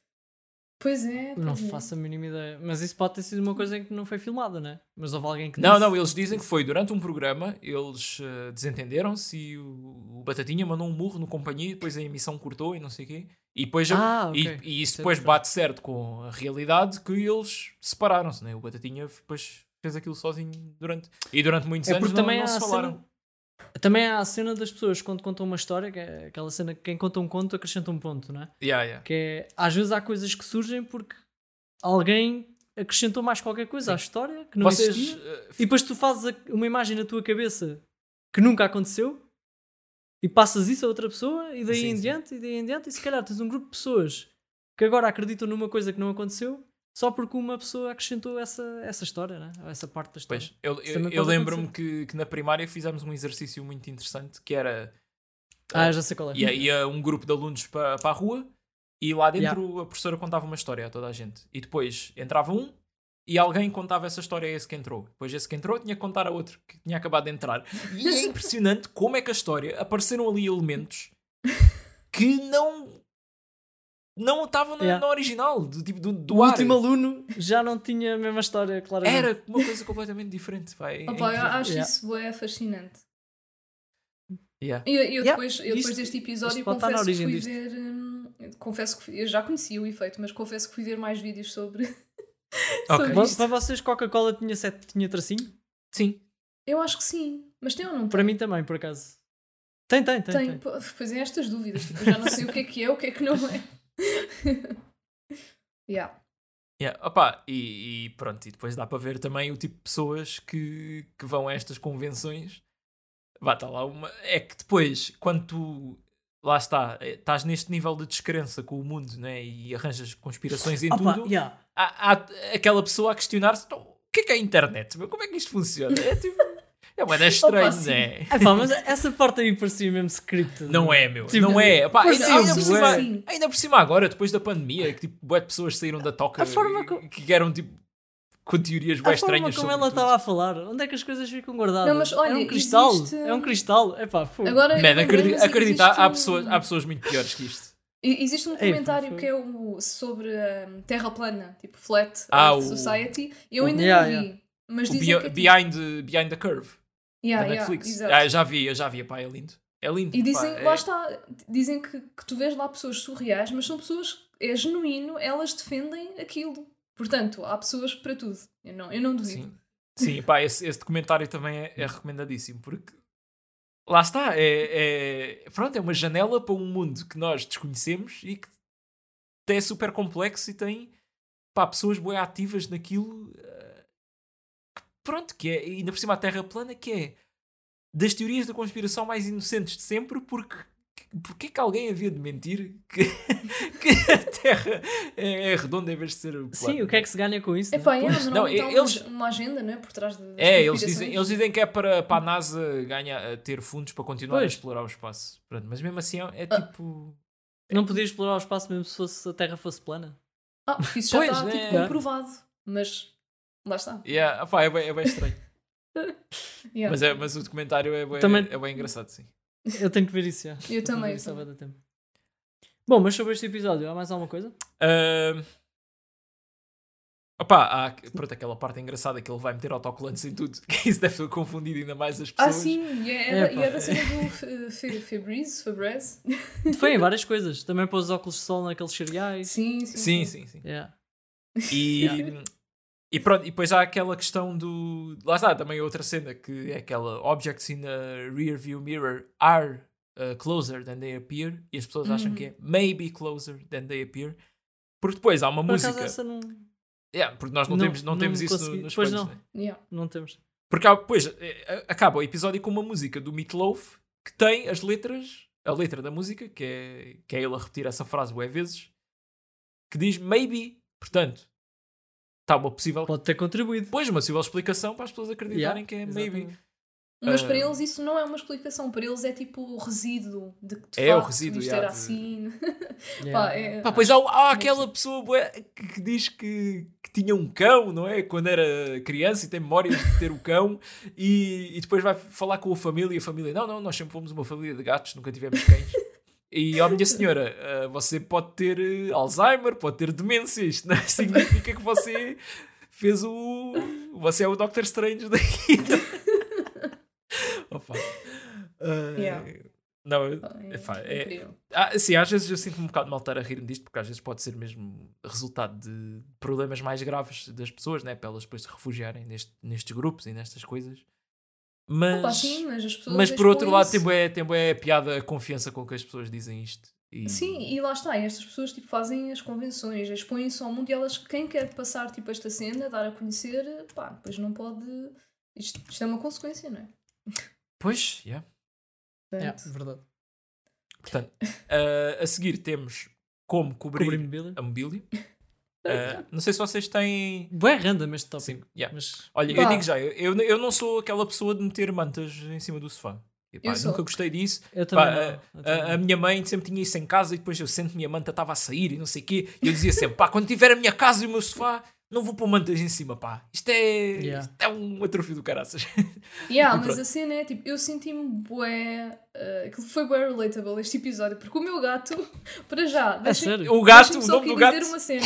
Pois é. Não pois é. faço a mínima ideia. Mas isso pode ter sido uma coisa em que não foi filmada, né? Mas houve alguém que Não, disse. não, eles dizem que foi durante um programa, eles ah, desentenderam-se e o, o Batatinha mandou um murro no companhia e depois a emissão cortou e não sei o quê. E depois Ah, e, ok. e isso Sei depois bate certo com a realidade que eles separaram-se, né? O Batatinha depois fez aquilo sozinho durante. E durante muitos É anos porque não, também não se falaram. cena. Também há a cena das pessoas quando contam uma história, que é aquela cena que quem conta um conto acrescenta um ponto, né? Yeah, yeah. Que é, às vezes há coisas que surgem porque alguém acrescentou mais qualquer coisa à história que não Vocês. existia. ah, E depois tu fazes uma imagem na tua cabeça que nunca aconteceu e passas isso a outra pessoa e daí Sim, em sim. diante e daí em diante e se calhar tens um grupo de pessoas que agora acreditam numa coisa que não aconteceu só porque uma pessoa acrescentou essa, essa história, né? Essa parte da história. Pois, eu, eu, eu lembro-me que, que na primária fizemos um exercício muito interessante que era. Ah, já sei qual é. ia, ia um grupo de alunos para a rua e lá dentro a professora contava uma história a toda a gente. E depois entrava um e alguém contava essa história a esse que entrou. Depois esse que entrou tinha que contar a outro que tinha acabado de entrar. E é impressionante como é que a história apareceram ali elementos que não. Não estavam na, Yeah. na original, do, tipo, do, do o ar. último aluno já não tinha a mesma história, claramente. Era uma coisa completamente diferente. Vai, é eu acho Yeah. isso é fascinante. Yeah. E eu, eu Yeah, depois, eu depois isto- deste episódio confesso que fui origem ver. hum, confesso que eu já conhecia o efeito, mas confesso que fui ver mais vídeos sobre. Sobre Vo- isto. Para vocês, Coca-Cola tinha, sete, tinha tracinho? Sim. Eu acho que sim, mas tem ou não tem? Para mim também, por acaso. Tem, tem, tem. tem. tem. Pois é, estas dúvidas. Tipo, eu já não sei o que é que é, o que é que não é. yeah. Yeah, opá, e, e pronto, e depois dá para ver também o tipo de pessoas que, que vão a estas convenções. Vá, tá lá uma. É que depois, quando tu lá está, eh, estás neste nível de descrença com o mundo né, e arranjas conspirações em Opa, tudo, yeah. há, há aquela pessoa a questionar-se: "Então, o que é que é a internet? Como é que isto funciona? É tipo. É uma estranho, sim. né? É pá, mas essa parte aí parecia mesmo script. Não é, meu. Tipo, não é. Pá, ainda, parecia ainda por cima, Sim. ainda por cima agora, depois da pandemia, que tipo, bué de pessoas saíram da toca A forma e- co- que eram tipo com teorias forma estranhas como ela estava a falar, onde é que as coisas ficam guardadas? Não, mas olha, é um cristal, existe- é um cristal. É pá, fogo. Agora, Man, lembrei-me, acredita, mas acredita, existe há, um- pessoas, há pessoas muito piores que isto. Existe um Ei, documentário foi- que é o, sobre a Terra plana, tipo Flat Ah, Earth o- Society. Eu o- ainda Yeah, não vi, yeah. mas O dizem Beyond, que é tipo- behind, behind the Curve, yeah, da yeah, Netflix. exato. ah, eu já vi, eu já vi, pá, é lindo. É lindo. E dizem, pá, é- lá está, dizem que, que tu vês lá pessoas surreais, mas são pessoas, é genuíno, elas defendem aquilo. Portanto, há pessoas para tudo. Eu não, eu não duvido. Sim, sim pá, esse, esse documentário também é, é recomendadíssimo, porque lá está, é, é, pronto, é uma janela para um mundo que nós desconhecemos e que é super complexo e tem pá, pessoas bem ativas naquilo pronto, que é, ainda por cima a Terra plana, que é das teorias da conspiração mais inocentes de sempre, porque porque é que alguém havia de mentir que, que a Terra é, é redonda em vez de ser plana? Sim, o que é que se ganha com isso? É pá, é, Pois. normalmente Não, há eles- uma, agenda não é, por trás de, É, eles dizem, eles dizem que é para, para a NASA ganhar, ter fundos para continuar Pois. a explorar o espaço. Pronto, mas mesmo assim é, é Ah. tipo. Não podia explorar o espaço mesmo se fosse, a Terra fosse plana. Ah, porque isso já Pois, está né? tipo, comprovado. Mas lá está. Yeah, opá, é, bem, é bem estranho. Yeah. mas, é, mas o documentário é bem, Também- é bem engraçado, sim. Eu tenho que ver isso já. Eu eu também. tempo. Bom, mas sobre este episódio, há mais alguma coisa? Ahm, Opá, há pronto, aquela parte engraçada que ele vai meter autocolantes em tudo. Que isso deve ter confundido ainda mais as Ah, pessoas. sim, e é, É, é, é da cena do Fe- Fe- Febreze, Febreze. Foi em várias coisas. Também pôs óculos de sol naqueles cereais. Sim, sim. Sim, sim, sim. Yeah. E, e pronto, e depois há aquela questão do. Lá está, também outra cena que é aquela objects in a rear view mirror are uh, closer than they appear e as pessoas acham Uhum. que é maybe closer than they appear. Porque depois há uma Por música. acaso essa não, Yeah, porque nós não, Não- temos, não não temos isso consegui- no, nos pois planos, não. né? Yeah. não temos. Porque há- depois eh, acaba o episódio com uma música do Meatloaf que tem as letras, a letra da música, que é, que é ele a repetir essa frase bué vezes, que diz maybe. Portanto, está uma possível Pode ter contribuído. Depois, uma possível explicação para as pessoas acreditarem Yeah, que é maybe. exatamente. Mas Ah. para eles isso não é uma explicação. Para eles é tipo o resíduo de que É o facto resíduo, isto já, era de- assim. Yeah. Pá, é- Pá, pois há, há aquela que- pessoa que diz que, que tinha um cão, não é? Quando era criança e tem memórias de ter o cão e, e depois vai falar com a família e a família, não, não, nós sempre fomos uma família de gatos, nunca tivemos cães. E, ó minha senhora, ah, você pode ter eh, Alzheimer, pode ter demência, isto não significa que você fez o... Você é o Doctor Strange daqui. Opa. Ah, Yeah. Não, é Epá, é- ah, sim, às vezes eu sinto-me um bocado mal estar a rir-me disto, porque às vezes pode ser mesmo resultado de problemas mais graves das pessoas, né? Para elas depois se refugiarem neste- nestes grupos e nestas coisas. Mas, Opa, sim, mas as pessoas mas por outro lado, expõem-se. tem bué, tem bué piada a confiança com que as pessoas dizem isto. E- Sim, e lá está, e estas pessoas tipo, fazem as convenções, expõem-se ao mundo e elas, quem quer passar tipo, esta cena, dar a conhecer, pá, depois não pode. Isto, isto é uma consequência, não é? Pois, yeah. Yeah, Portanto, verdade. Portanto, ah, a seguir temos como cobrir, Cobrir mobília. a mobília. Ah, não sei se vocês têm. Bué random este tópico. Sim, yeah. Mas Olha, eu Pá. digo já, eu, eu, eu não sou aquela pessoa de meter mantas em cima do sofá. E, pá, Eu sou. nunca gostei disso. eu também Pá, a- eu também A, a não. minha mãe sempre tinha isso em casa e depois eu sento minha manta estava a sair e não sei o quê. E eu dizia sempre, pá, quando tiver a minha casa e o meu sofá, não vou pôr mantas em cima, pá. Isto é, Yeah. isto é um atrofio do caraças. yeah, mas a cena é tipo, eu senti-me bué. Uh, aquilo foi bué relatable este episódio, porque o meu gato, para já, É deixem- sério? o gato, o nome do gato. dizer uma cena.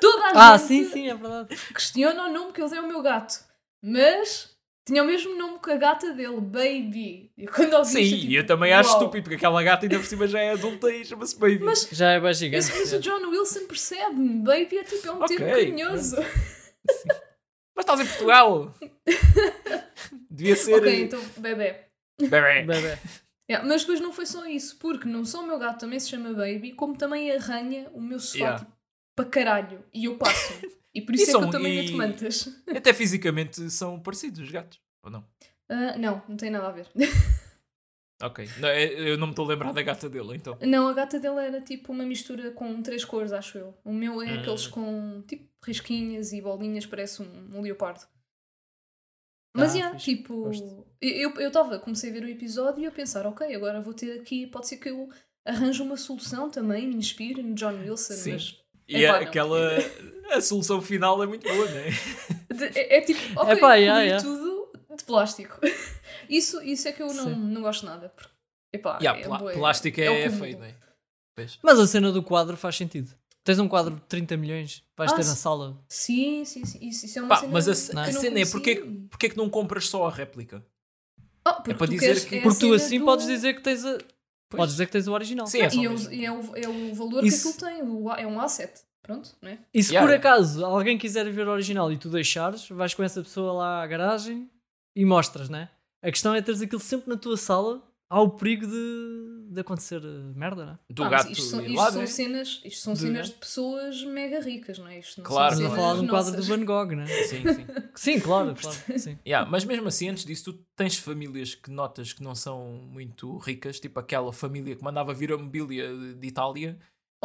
Toda a Ah, gente sim, sim, é verdade. questiona o nome que eu dei ao meu gato, mas tinha o mesmo nome que a gata dele, Baby. E quando ouvi Sim, isto, e tipo, eu também acho estúpido, porque aquela gata ainda por cima já é adulta e chama-se Baby. Mas Já é bem gigante. Mas o John Wilson percebe-me. Baby é tipo é um Ok, termo carinhoso. Mas estás em Portugal. Devia ser. ok, então bebê. Bebé. Yeah, mas depois não foi só isso, porque não só o meu gato também se chama Baby, como também arranha o meu sofá Yeah. tipo, para caralho. E eu passo. E por E isso é são- que eu também e- meto mantas. Até fisicamente são parecidos os gatos. Ou não? Ah, não, não tem nada a ver. Ok. Não, é- eu não me estou a lembrar da gata dele, então. Não, a gata dele era tipo uma mistura com três cores, acho eu. O meu é Hum. aqueles com tipo risquinhas e bolinhas, parece um, um leopardo. Mas, Ah, yeah, fixe. tipo, Gosto. eu eu estava, comecei a ver o episódio e a pensar, ok, agora vou ter aqui, pode ser que eu arranje uma solução também, me inspire no John Wilson, Sim. mas E aquela. A solução final é muito boa, não é? é, é tipo, ok, Epá, cobrir yeah, yeah. tudo de plástico. isso, isso é que eu não, Sim. não gosto nada. Porque, epá, Yeah, é pla- bué- plástico é é, feio, não é? Pois. Mas a cena do quadro faz sentido. Tens um quadro de 30 milhões, vais Ah, ter na sala. Sim, sim, sim. Isso, isso é uma Pá, cena mas a, a não cena é porque, porque é que não compras só a réplica? Ah, porque para tu dizer queres- que- é Porque tu assim do- podes dizer que tens a. Pois. Podes dizer que tens o original. Sim, é e é o, e é o, é o valor Isso- que aquilo tem, o- é um asset. Pronto, não é? E se Yeah. por acaso alguém quiser ver o original e tu deixares, vais com essa pessoa lá à garagem e mostras, né? A questão é teres aquilo sempre na tua sala, há o perigo de, de acontecer eh, merda, né? Do Ah, gato isto são, isto lá, são né? cenas, isto são Do cenas gato. de pessoas mega ricas, não é? Isto não Claro, são Estamos a não falar de um quadro do. Van Gogh, né? Sim, sim. Sim, claro, claro. Sim. Yeah, mas mesmo assim, antes disso, tu tens famílias que notas que não são muito ricas, tipo aquela família que mandava vir a mobília de- de Itália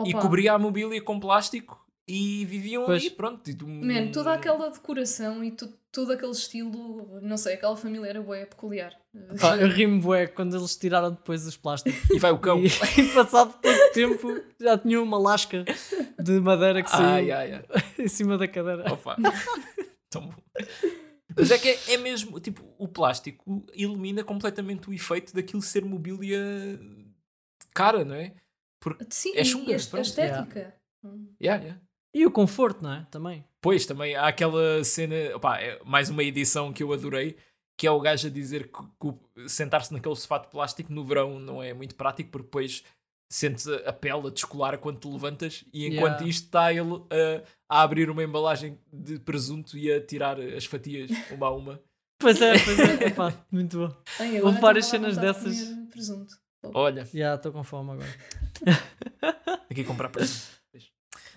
e Opa, cobria a mobília com plástico e viviam Pois. ali, pronto. E tu- Man, toda aquela decoração e tu- todo aquele estilo, não sei, aquela família era bué peculiar. Pá, eu rimo bué quando eles tiraram depois os plásticos. E vai o cão. E, e passado pouco tempo já tinham uma lasca de madeira que saiu Ai, ai, ai. em cima da cadeira. Opa. Tão bom. Mas é que é, é mesmo, tipo, o plástico elimina completamente o efeito daquilo ser mobília cara, não é? Porque, Sim, É e chunga, a, estética. Hum. yeah, yeah. E o conforto, não é? Também. Pois, também há aquela cena, opá, é mais uma edição que eu adorei, que é o gajo a dizer que, que sentar-se naquele sofá de plástico no verão não é muito prático, porque depois sentes a, a pele a descolar quando te levantas, e enquanto Yeah. isto está ele a, a abrir uma embalagem de presunto e a tirar as fatias uma a uma. Pois é, pois é. Epá, muito bom. Ai, Houve várias cenas dessas. Presunto. Olha, Já estou com fome agora. aqui comprar presunto.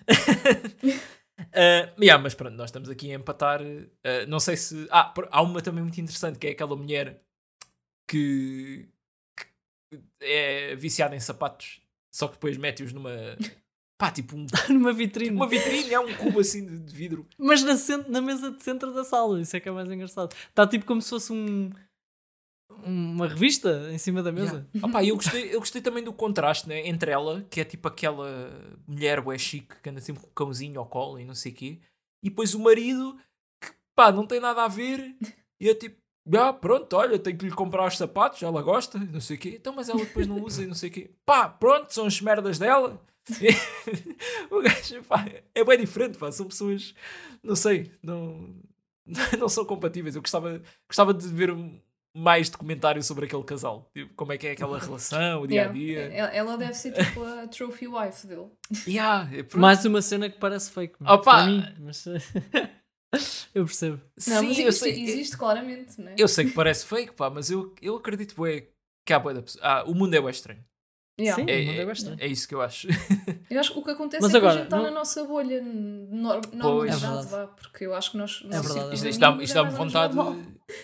Uh, yeah, mas pronto, nós estamos aqui a empatar. uh, não sei se. Ah, há uma também muito interessante que é aquela mulher que, que é viciada em sapatos, só que depois mete-os numa. pá, tipo um- Numa vitrine. uma vitrine, é um cubo assim de, de vidro. Mas na, na mesa de centro da sala, isso é que é mais engraçado. Está tipo como se fosse um. Uma revista em cima da mesa. Yeah. Opa, eu, gostei, eu gostei também do contraste né, entre ela, que é tipo aquela mulher bué chique que anda sempre com o cãozinho ao colo e não sei o quê, e depois o marido que pá, não tem nada a ver e é tipo, ah, pronto, olha, tenho que lhe comprar os sapatos, ela gosta, não sei o quê, então, mas ela depois não usa e não sei o quê, pá, pronto, são as merdas dela. o gajo, pá, é bem diferente, pá, são pessoas, não sei, não, não são compatíveis. Eu gostava, gostava de ver mais documentário sobre aquele casal. Tipo, como é que é aquela relação, o dia a dia. Yeah. Ela deve ser tipo a trophy wife dele. Yeah, é. Mais uma cena que parece fake. Opa! Para mim, mas eu percebo. Não, Sim, mas eu existe, sei, existe claramente, não é? eu sei que parece fake, pá, mas eu, eu acredito bué, que há bué da pessoa. Ah, o mundo é bem estranho. Yeah. Sim, É, é é, bastante. é isso que eu acho. Eu acho que o que acontece Mas é que agora, a gente está não- na nossa bolha Pois. normalidade, É porque eu acho que nós... É verdade, é Isto, verdade. isto dá-me isto dá-me vontade,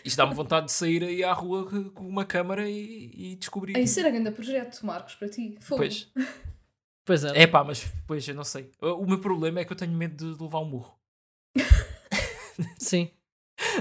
isto dá-me vontade de sair aí à rua com uma câmara e, e descobrir. É isso era grande projeto, Marcos, para ti. Fogo. Pois. Pois é. É pá, mas depois eu não sei. O o meu problema é que eu tenho medo de levar um murro. Sim.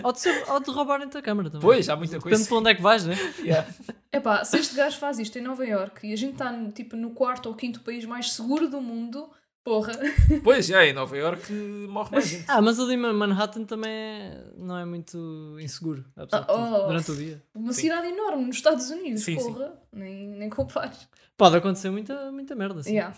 Ou de, ser, ou de roubarem-te a câmera também. Pois, há muita Depende coisa. de para onde é que vais, né? Yeah. Epá, se este gajo faz isto em Nova York e a gente está tipo, no quarto ou quinto país mais seguro do mundo, porra. Pois, é, em Nova York morre mais gente. Ah, mas ali em Manhattan também é- não é muito inseguro, apesar de Ah, oh. durante o dia. Uma Sim. cidade enorme nos Estados Unidos, Sim, sim. porra. Nem, nem compares. Pode acontecer muita, muita merda, sim. Yeah.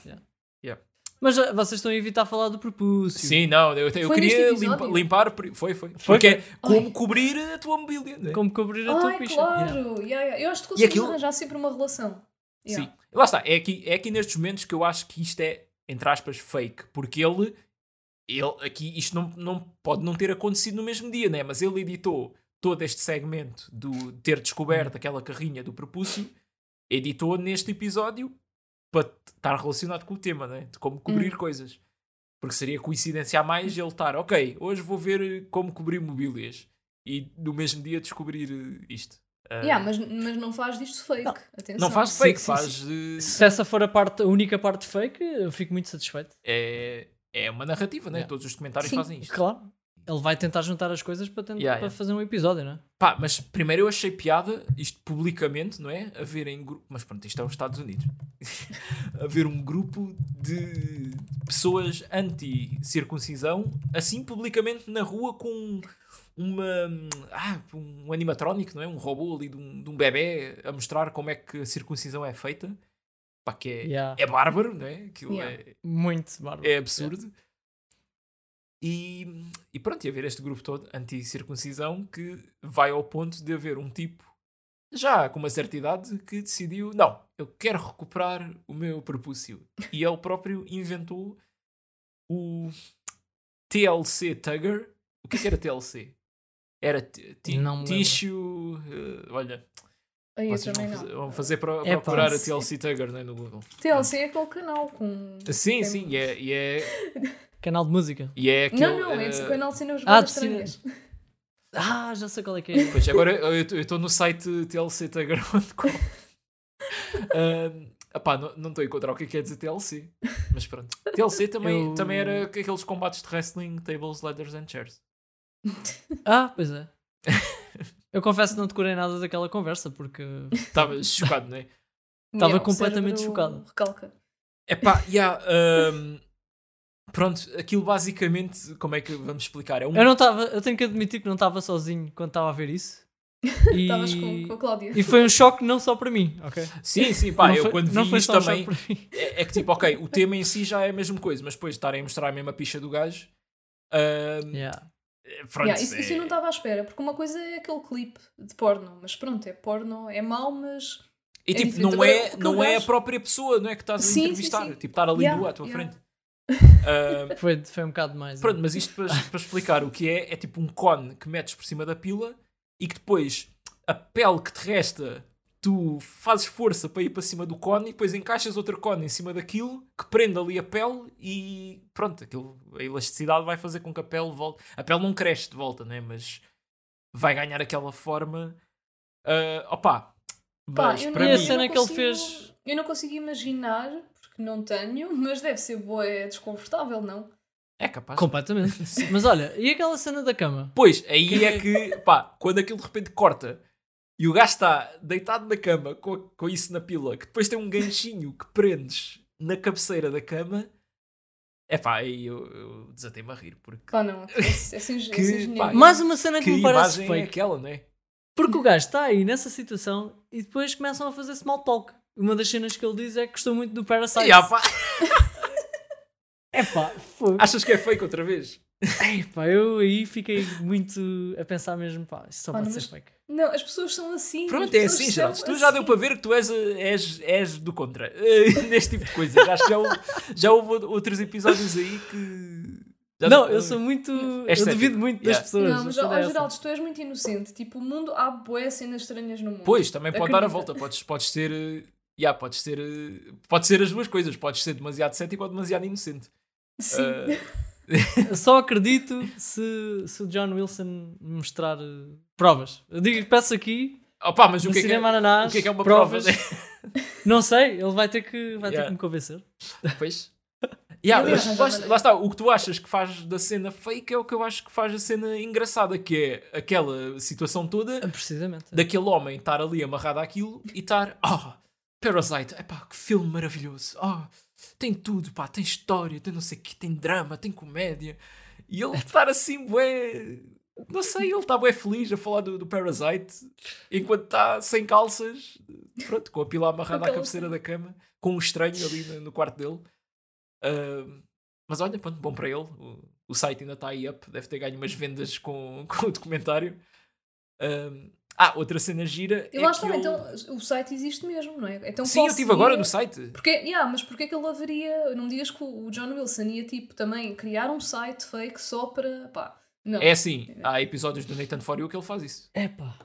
Yeah. Mas ah, vocês estão a evitar falar do propúcio. Sim, não, eu, eu queria limpa- limpar. Foi, foi. Foi, Porque é foi. como Ai. cobrir a tua mobília. Né? Como cobrir a tua Ai, picha. claro! Yeah. Yeah, yeah. Eu acho que conseguimos aquilo- arranjar sempre uma relação. Yeah. Sim. Lá está, é aqui, é aqui nestes momentos que eu acho que isto é, entre aspas, fake. Porque ele, ele aqui, isto não, não pode não ter acontecido no mesmo dia, né? Mas ele editou todo este segmento do ter descoberto aquela carrinha do propúcio, editou neste episódio para estar relacionado com o tema, né? De como cobrir coisas. Porque seria coincidência a mais ele estar, ok, hoje vou ver como cobrir mobílias. E no mesmo dia descobrir eh, isto. Ah, Yeah, mas, mas não faz disto fake. Atenção. não faz Sim, fake, sim, faz. eh, Se essa for a, parte, a única parte fake, eu fico muito satisfeito. é, é uma narrativa, né? Yeah. Todos os comentários Sim. fazem isto. Claro. Ele vai tentar juntar as coisas para, tentar, Yeah, para yeah. fazer um episódio, não é? Pá, mas primeiro eu achei piada, isto publicamente, não é? Haver em grupo. Mas pronto, isto é os Estados Unidos. Haver um grupo de pessoas anti-circuncisão, assim publicamente na rua com uma. Ah, um animatrónico, não é? Um robô ali de um, de um bebê a mostrar como é que a circuncisão é feita. Pá, que é, Yeah. é bárbaro, não é? Aquilo Yeah. é, Muito bárbaro. é absurdo. E, e pronto, e haver este grupo todo anti-circuncisão que vai ao ponto de haver um tipo, já com uma certa idade, que decidiu: não, eu quero recuperar o meu prepúcio. E ele próprio inventou o TLC Tugger. O que é que era TLC? Era tissue. eh, olha, Aí eu vocês vão fazer, vão fazer para É, procurar a TLC Tugger né, no Google. TLC é aquele canal com. Sim, sim, e é, e é, Canal de música. e é aquele. Não, não, é eh, esse canal de cenas Ah, ah, de cine- estranhas. Ah, já sei qual é que é. Pois, agora eu estou no site tlctagger.com. um, epá, não não estou a encontrar o que é que quer dizer TLC. Mas pronto. TLC também, Eu- também era aqueles combates de wrestling, tables, ladders and chairs. Ah, pois é. Eu confesso que não decorei nada daquela conversa porque Estava chocado, não é? Estava completamente chocado. Recalca. Epá, yeah, um, pronto, aquilo basicamente, como é que vamos explicar? É um, eu não estava, eu tenho que admitir que não estava sozinho quando estava a ver isso. E... Estavas com, com a Cláudia. e foi um choque não só para mim, ok? Sim, sim, pá, não eu foi, quando não vi foi isto só também. choque para mim. É, é que tipo, ok, o tema em si já é a mesma coisa, mas depois estarem a mostrar a mesma picha do gajo. um, Yeah. pronto, Yeah, isso, isso eu é- não estava à espera, porque uma coisa é aquele clipe de porno, mas pronto, é porno, é mau, mas. E É tipo, não, é, não é a própria pessoa, não é que estás a Sim, sim, entrevistar. sim. Tipo, estar ali Yeah, nua à tua yeah. frente. Ah, Foi, foi um bocado mais. pronto, mas isto para, para explicar o que é, é tipo um cone que metes por cima da pila e que depois a pele que te resta, tu fazes força para ir para cima do cone e depois encaixas outro cone em cima daquilo que prende ali a pele e pronto, aquilo, a elasticidade vai fazer com que a pele volte. A pele não cresce de volta, né? mas vai ganhar aquela forma. Ah, opa, Pá, mas eu para E a mim. cena não que ele fez- Eu não consigo imaginar, porque não tenho, mas deve ser boa, é desconfortável, não? É capaz. Completamente. Mas olha, e aquela cena da cama? Pois, aí é que, pá, quando aquilo de repente corta e o gajo está deitado na cama com, com isso na pila, que depois tem um ganchinho que prendes na cabeceira da cama. É pá, aí eu, eu desatei-me a rir, porque Pá, não, é, é, assim, Que, assim, genial. pá, Mais uma cena que, que me parece é fake. aquela, não é? Porque o gajo está aí nessa situação e depois começam a fazer small talk. Uma das cenas que ele diz é que gostou muito do Parasite. E, ah, pá, É pá, fogo. achas que é fake outra vez? Ei, pá, eu aí fiquei muito a pensar mesmo, pá, isso só Pá, pode ser fake. Não, as pessoas são assim. Pronto, é assim, Geraldo. Tu já deu assim. para ver que tu és, eh, és, és do contra eh, neste tipo de coisas. Acho que já houve, já houve outros episódios aí que. já- Não, eu sou muito. É eu duvido muito das Yeah. pessoas. Não, mas ó, é. Geraldo, tu és muito inocente. Tipo, o mundo há boé cenas estranhas no mundo. Pois, também pode dar a Acredita. volta. Podes, podes ser. Yeah, podes ser. eh, Pode ser as duas coisas. Podes ser demasiado cético ou demasiado inocente. Sim. Eu Só acredito se, se o John Wilson me mostrar eh, provas. Eu digo, peço aqui, opa, mas o que, é que, é, Ananás, o que é que é uma provas. prova? Não sei, ele vai ter que, vai ter Yeah. que me convencer. Pois. Yeah, mas lá, lá está, o que tu achas que faz da cena fake é o que eu acho que faz a cena engraçada, que é aquela situação toda Precisamente. daquele homem estar ali amarrado àquilo e estar, oh, Parasite, epá, que filme maravilhoso, oh, tem tudo, pá, tem história, tem não sei o que, tem drama, tem comédia, e ele estar assim, bué, não sei, ele está bué feliz a falar do, do Parasite, enquanto está sem calças, pronto, com a pila amarrada à cabeceira da cama, com um estranho ali no, no quarto dele. Ah, mas olha, pronto, bom para ele, o, o site ainda está aí up, deve ter ganho umas vendas com, com o documentário. Ah, outra cena gira. E é lá que está, então o site existe mesmo, não é? Então Sim, eu estive agora no site. Porque, yeah, mas porquê que ele haveria. Não me digas que o John Wilson ia tipo também criar um site fake só para. pá. Não. É assim, há episódios do Nathan For You que ele faz isso. Epá.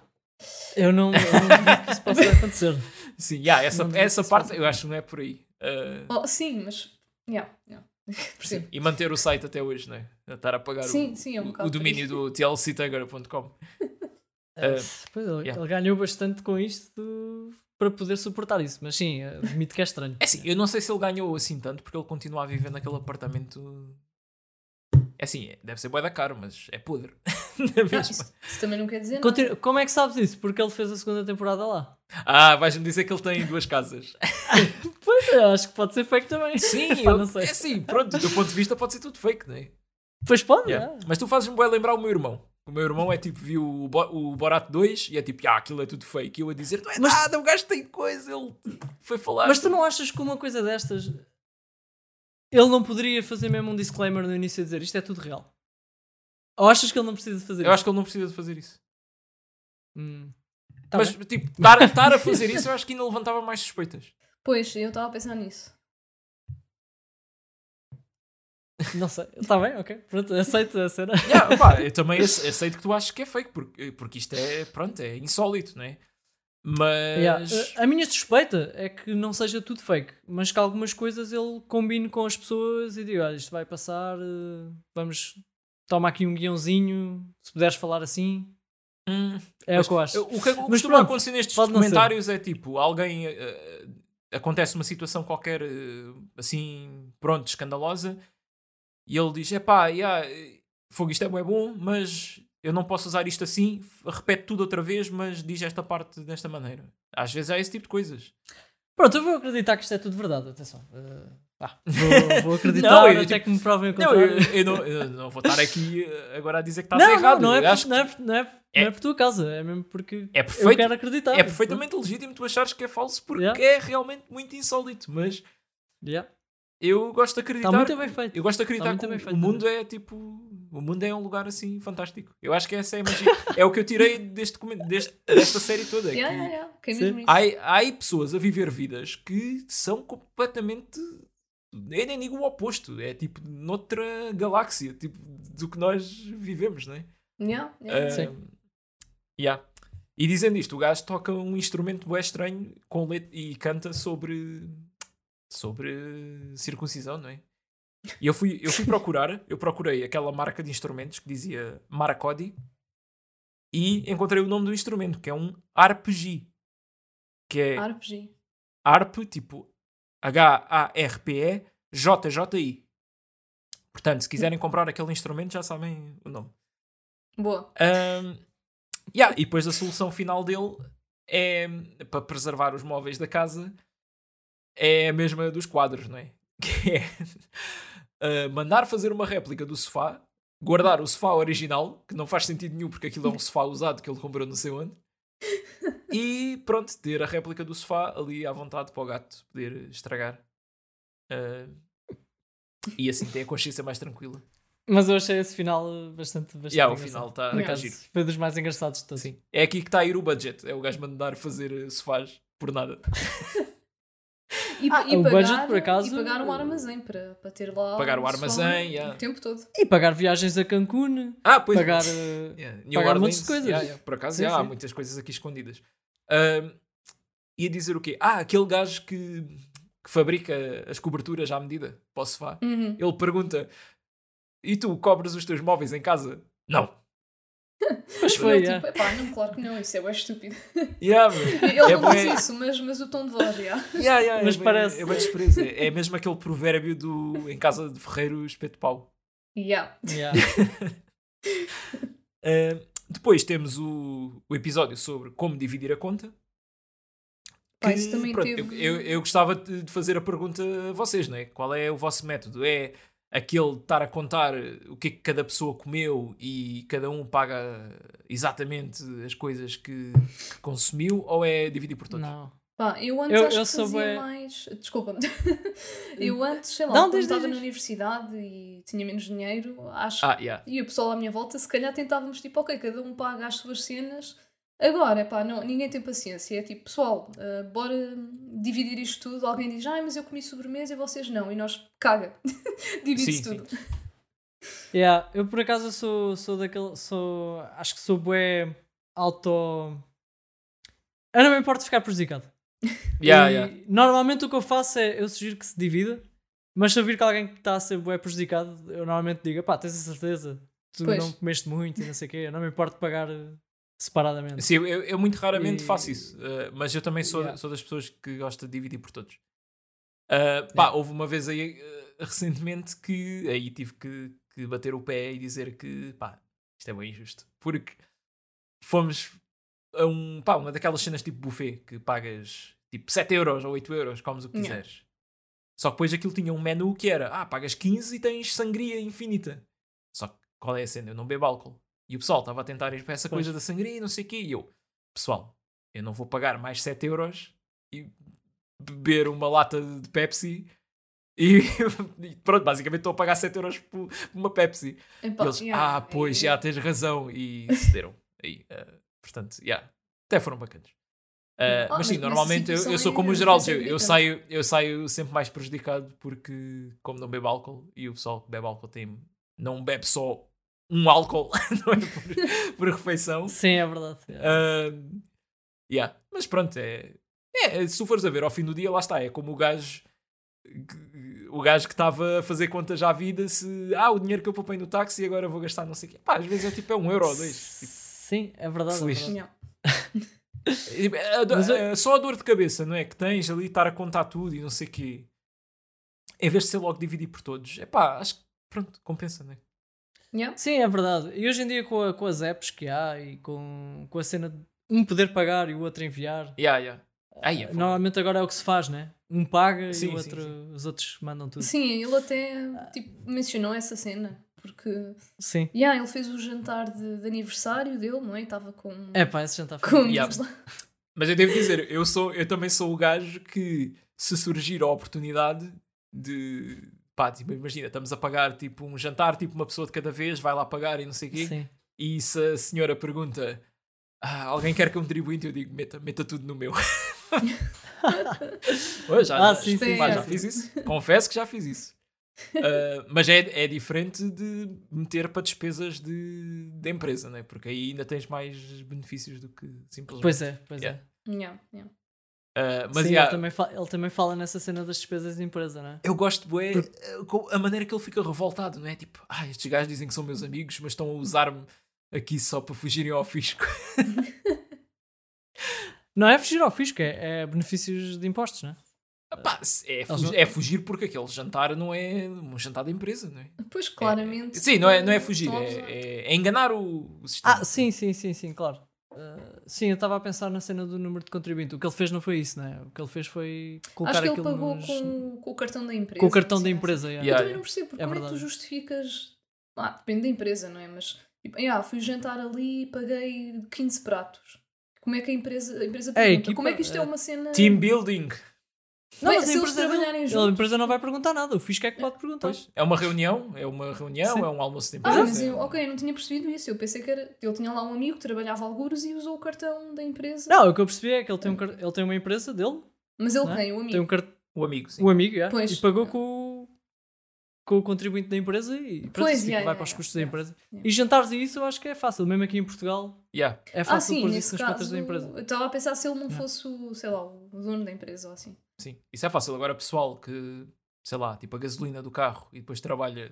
Eu não, eu não que isso possa acontecer. Sim, yeah, essa, Não, essa parte eu acho que não é por aí. Ah, Oh, sim, mas. Yeah, yeah. Percebo. e manter o site até hoje, não é? A Estar a pagar Sim, o, sim, é um o- o domínio do tlctagger.com. Uh, pois, ele, yeah. ele ganhou bastante com isto para poder suportar isso. Mas sim, admito que é estranho. É assim, eu não sei se ele ganhou assim tanto porque ele continua a viver naquele apartamento. É assim, deve ser bué da caro, mas é podre. Não, mesma. isso, isso também não quer dizer nada. Continua- Como é que sabes isso? Porque ele fez a segunda temporada lá. Ah, vais-me dizer que ele tem duas casas. Pois é, acho que pode ser fake também. Sim, Pá, eu- não sei. é assim, pronto, do ponto de vista pode ser tudo fake, não é? Pois pode, Yeah. é. Mas tu fazes-me bué lembrar o meu irmão. O meu irmão é tipo, viu o, Bo o Borat 2 e é tipo, ah, aquilo é tudo fake. E eu a dizer, não é Mas- nada, o gajo tem coisa, ele foi falar. Mas tu não achas que uma coisa destas ele não poderia fazer mesmo um disclaimer no início e dizer isto é tudo real? Ou achas que ele não precisa de fazer Eu isso? acho que ele não precisa de fazer isso. Hum. Tá mas, bem. tipo, estar, estar a fazer isso eu acho que ainda levantava mais suspeitas. Pois, eu estava a pensar nisso. Não sei. Está bem, ok. Pronto, aceito a cena. Yeah, pá, eu também ace- aceito que tu achas que é fake, porque, porque isto é, pronto, é insólito, não é? Mas. Yeah. A minha suspeita é que não seja tudo fake, mas que algumas coisas ele combine com as pessoas e diga: olha, isto vai passar, eh, vamos, toma aqui um guiãozinho, se puderes falar assim, Hum, é Mas o que eu acho. O que, o Mas pronto, acontecer nestes ser. documentários é tipo, alguém eh, acontece uma situação qualquer eh, assim, pronto, escandalosa, e ele diz: é pá, yeah, fogo, isto é bué bom, mas eu não posso usar isto assim, repete tudo outra vez, mas diz esta parte desta maneira. Às vezes há esse tipo de coisas. Pronto, eu vou acreditar que isto é tudo verdade, atenção. Eh, vá, vou, vou acreditar Não, eu, até tipo, que me provem o Não, contrário. eu, eu não, eu não vou estar aqui agora a dizer que estás não, errado. não, não, é Eu por, não, é, por- não, é, É- não é por tua causa, é mesmo porque é eu perfeito, quero acreditar. é perfeitamente legítimo tu achares que é falso porque Yeah. é realmente muito insólito, mas Yeah. Eu gosto de acreditar. Está muito bem feito. Eu gosto de acreditar que o- feito o mundo é tipo. O mundo é um lugar assim fantástico. Eu acho que essa é a magia. é o que eu tirei deste, deste, desta série toda. é Yeah, que yeah, yeah. Que é há, há pessoas a viver vidas que são completamente. Eu nem digo o oposto. É tipo noutra galáxia tipo, do que nós vivemos, não é? Yeah, yeah. Ah, Sim. yeah. E dizendo isto, o gajo toca um instrumento bem estranho com let e canta sobre sobre circuncisão, não é? E eu fui, eu fui procurar, eu procurei aquela marca de instrumentos que dizia Maracodi e encontrei o nome do instrumento, que é um ARPG, que é RPG. ARP, tipo H-A-R-P-E J-J-I. Portanto, se quiserem comprar aquele instrumento, já sabem o nome. Boa. Um, yeah, e depois a solução final dele é para preservar os móveis da casa, é a mesma dos quadros, não é? Que é uh, mandar fazer uma réplica do sofá, guardar o sofá original, que não faz sentido nenhum porque aquilo é um sofá usado que ele comprou não sei onde, e pronto, ter a réplica do sofá ali à vontade para o gato poder estragar. Uh, e assim tem a consciência mais tranquila. Mas eu achei esse final bastante, bastante Yeah, o final está tá acaso, giro. Foi dos mais engraçados de todos. Sim. É aqui que está a ir o budget. É o gajo mandar fazer eh, sofás por nada. E, Ah, e o pagar, budget, por acaso, e pagar um armazém para, para ter lá. Pagar o som armazém, yeah. O tempo todo. E pagar viagens a Cancún, Ah, pois pagar. eh, Yeah, New pagar Orleans, montes de coisas. yeah, yeah, Por acaso, Sim, yeah, há sim. muitas coisas aqui escondidas. Ahm, ia dizer o quê? Ah, aquele gajo que, que fabrica as coberturas à medida para o sofá. Uhum. Ele pergunta: E tu cobres os teus móveis em casa? Não. Mas foi, ele yeah. tipo, epá, não, claro que não, isso é bem estúpido. Yeah. Ele É não bué- diz isso, mas, mas o tom de voz, já. Yeah, yeah, Mas é bem- parece. É bem desprezo. É, é mesmo aquele provérbio do em casa de ferreiro espeto de pau. Yeah. Yeah. Uh, depois temos o, o episódio sobre como dividir a conta. Pá, Que, isso também pronto, teve- eu, eu, eu gostava de de fazer a pergunta a vocês, não é? Qual é o vosso método? É aquele de estar a contar o que é que cada pessoa comeu e cada um paga exatamente as coisas que, que consumiu ou é dividir por todos? Não. Pá, eu antes Eu- acho eu que sou fazia bué- mais. Desculpa-me. eu antes, sei lá, Não, diz, estava diz. na universidade e tinha menos dinheiro, acho Ah, yeah. E o pessoal à minha volta, se calhar tentávamos tipo, ok, cada um paga as suas cenas. Agora, pá, não, ninguém tem paciência. É tipo, pessoal, ah, bora dividir isto tudo. Alguém diz, ai, mas eu comi sobremesa e vocês não. E nós, caga. Divide-se Sim, tudo. Yeah, eu por acaso sou, sou daquele. Sou, acho que sou bué auto. Eu não me importo ficar prejudicado. Yeah, E yeah. Normalmente o que eu faço é eu sugiro que se divida, mas se eu vir que alguém que está a ser bué prejudicado, eu normalmente digo: pá, tens a certeza, tu Pois. não comeste muito e não sei o quê, eu não me importo de pagar separadamente. Sim, eu, eu muito raramente E- faço isso, uh, mas eu também sou, Yeah. sou das pessoas que gosta de dividir por todos. Uh, pá, Yeah. houve uma vez aí uh, recentemente que aí tive que, que bater o pé e dizer que pá, isto é bem injusto. Porque fomos a um, pá, uma daquelas cenas tipo buffet que pagas tipo 7 euros ou 8 euros, comes o que Yeah. quiseres. Só que depois aquilo tinha um menu que era ah, pagas 15 e tens sangria infinita. Só que qual é a cena? Eu não bebo álcool. E o pessoal estava a tentar ir para essa Pois. coisa da sangria e não sei o quê. E eu, pessoal, eu não vou pagar mais 7 euros e beber uma lata de Pepsi. E, e pronto, basicamente estou a pagar 7 euros por, por uma Pepsi. Eles, yeah, ah, pois, é- já tens razão. E cederam. Aí, eh, portanto, yeah, até foram bacanas. Eh, Ah, mas sim, mas normalmente eu, eu sou é- como o faz Geraldo, eu, eu saio, eu saio sempre mais prejudicado porque, como não bebo álcool, e o pessoal que bebe álcool tem, não bebe só um álcool, não é por, por refeição. Sim, é verdade. Ah, yeah. Mas pronto, é, é. Se tu fores a ver ao fim do dia, lá está. É como o gajo. O gajo que estava a fazer contas à vida se. Ah, o dinheiro que eu poupei no táxi agora vou gastar não sei o quê. Pá, às vezes é tipo é um euro ou dois. Tipo, Sim, é verdade. É verdade. É, é, é só a dor de cabeça, não é? Que tens ali estar a contar tudo e não sei o quê. Em vez de ser logo dividir por todos, é pá, acho que pronto, compensa, não é? Yeah. Sim, é verdade. E hoje em dia, com, a- com as apps que há e com, com a cena de um poder pagar e o outro enviar, Yeah, yeah. Ai, é foda. normalmente agora é o que se faz, né? Um paga Sim, e o sim, outro, sim. os outros mandam tudo. Sim, ele até tipo, mencionou essa cena. Porque Sim. yeah, ele fez o jantar de, de aniversário dele, não é? Estava com. É pá, esse jantar foi com Yeah. Mas eu devo dizer, eu, sou, eu também sou o gajo que, se surgir a oportunidade de. Pá, tipo, imagina, estamos a pagar tipo um jantar, tipo uma pessoa de cada vez, vai lá pagar e não sei o quê. Sim. E se a senhora pergunta, "Ah, alguém quer que eu digo, meta, meta tudo no meu. Já, Ah, sim, sim, pá, sim. já fiz isso. Confesso que já fiz isso. Ah, mas é, é diferente de meter para despesas de, de empresa, né? porque aí ainda tens mais benefícios do que simplesmente. Pois é, pois Yeah. é. Yeah, yeah. Ah, mas Sim, yeah, ele, também fa- ele também fala nessa cena das despesas de empresa, não é? eu gosto bué, eh, com a maneira que ele fica revoltado, não é? Tipo, ah, estes gajos dizem que são meus amigos, mas estão a usar-me aqui só para fugirem ao fisco. Não é fugir ao fisco, é, é benefícios de impostos, não é? Pá, é, Eles fugir, é fugir porque aquele jantar não é um jantar da empresa, não é? Pois, claramente. Sim, não é, não é fugir, é, é- é enganar o, o sistema. Ah, sim, sim, sim, sim, claro. Sim, eu estava a pensar na cena do número de contribuinte. O que ele fez não foi isso, né? O que ele fez foi colocar Acho que ele aquilo pagou nos- com, com o cartão da empresa. com o cartão assim, da assim. empresa. yeah. Eu Yeah, também yeah. não percebo, porque É como é que tu justificas. Ah, depende da empresa, não é? Mas tipo, ah, fui jantar ali e paguei 15 pratos. Como é que a empresa, a empresa É, a pergunta? equipa, como é que isto é é, uma cena. Team building. Não, Bem, mas se a eles empresa, trabalharem juntos. a empresa não vai perguntar nada. O fisco é que pode perguntar. Pois. É uma reunião, é uma reunião, Sim. é um almoço de Ah, empresa. mas eu, ok, eu não tinha percebido isso. Eu pensei que era. Ele tinha lá um amigo que trabalhava algures e usou o cartão da empresa. Não, o que eu percebi é que ele tem, um, car- ele tem uma empresa dele, Mas ele Não é? tem, o amigo. tem um, car- O amigo, sim. um amigo, yeah, Pois. e pagou com, o- com o contribuinte da empresa e pronto, Pois, fica- yeah, vai yeah, para os yeah, custos da yeah, empresa. yeah. E jantares e isso eu acho que é fácil, mesmo aqui em Portugal Yeah. é Ah, fácil sim, pôr isso nas contas da empresa. Eu estava a pensar se ele não Yeah. fosse, o, sei lá, o dono da empresa ou assim. Sim, isso é fácil. Agora, pessoal que, sei lá, tipo a gasolina do carro e depois trabalha,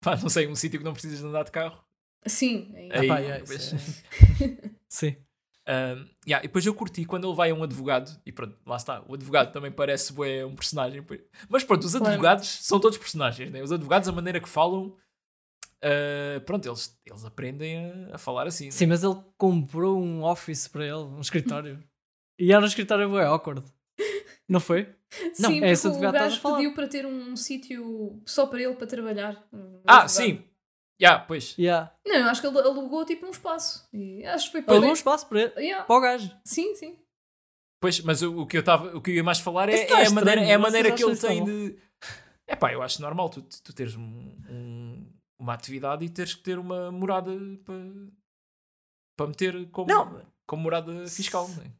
pá, não sei, um sítio que não precisas de andar de carro. Sim, aí. Aí, pá, yeah, depois- isso Sim. Um, yeah, e depois eu curti quando ele vai a um advogado, e pronto, lá está. O advogado também parece bué, um personagem. Mas pronto, os Claro. advogados são todos personagens, né? Os advogados, a maneira que falam, uh, pronto, eles, eles aprendem a, a falar assim. né? Sim, mas ele comprou um office para ele, um escritório. e era um escritório é awkward. Não foi? Não, sim, é esse porque o advogado a gajo pediu para ter um sítio só para ele para trabalhar. Um Ah, advogado. sim. Yeah, pois. Yeah. Não, eu acho que ele alugou tipo um espaço. E acho que foi para Alugou um ele. espaço para, ele, Yeah. para o gajo. Sim, sim. Pois, mas o, o que eu tava, o que eu ia mais falar é, é é a maneira, é a maneira que ele tem de. É pá, eu acho normal tu, tu teres um, um- uma atividade e teres que ter uma morada para, para meter como, Não. como morada fiscal. Não é?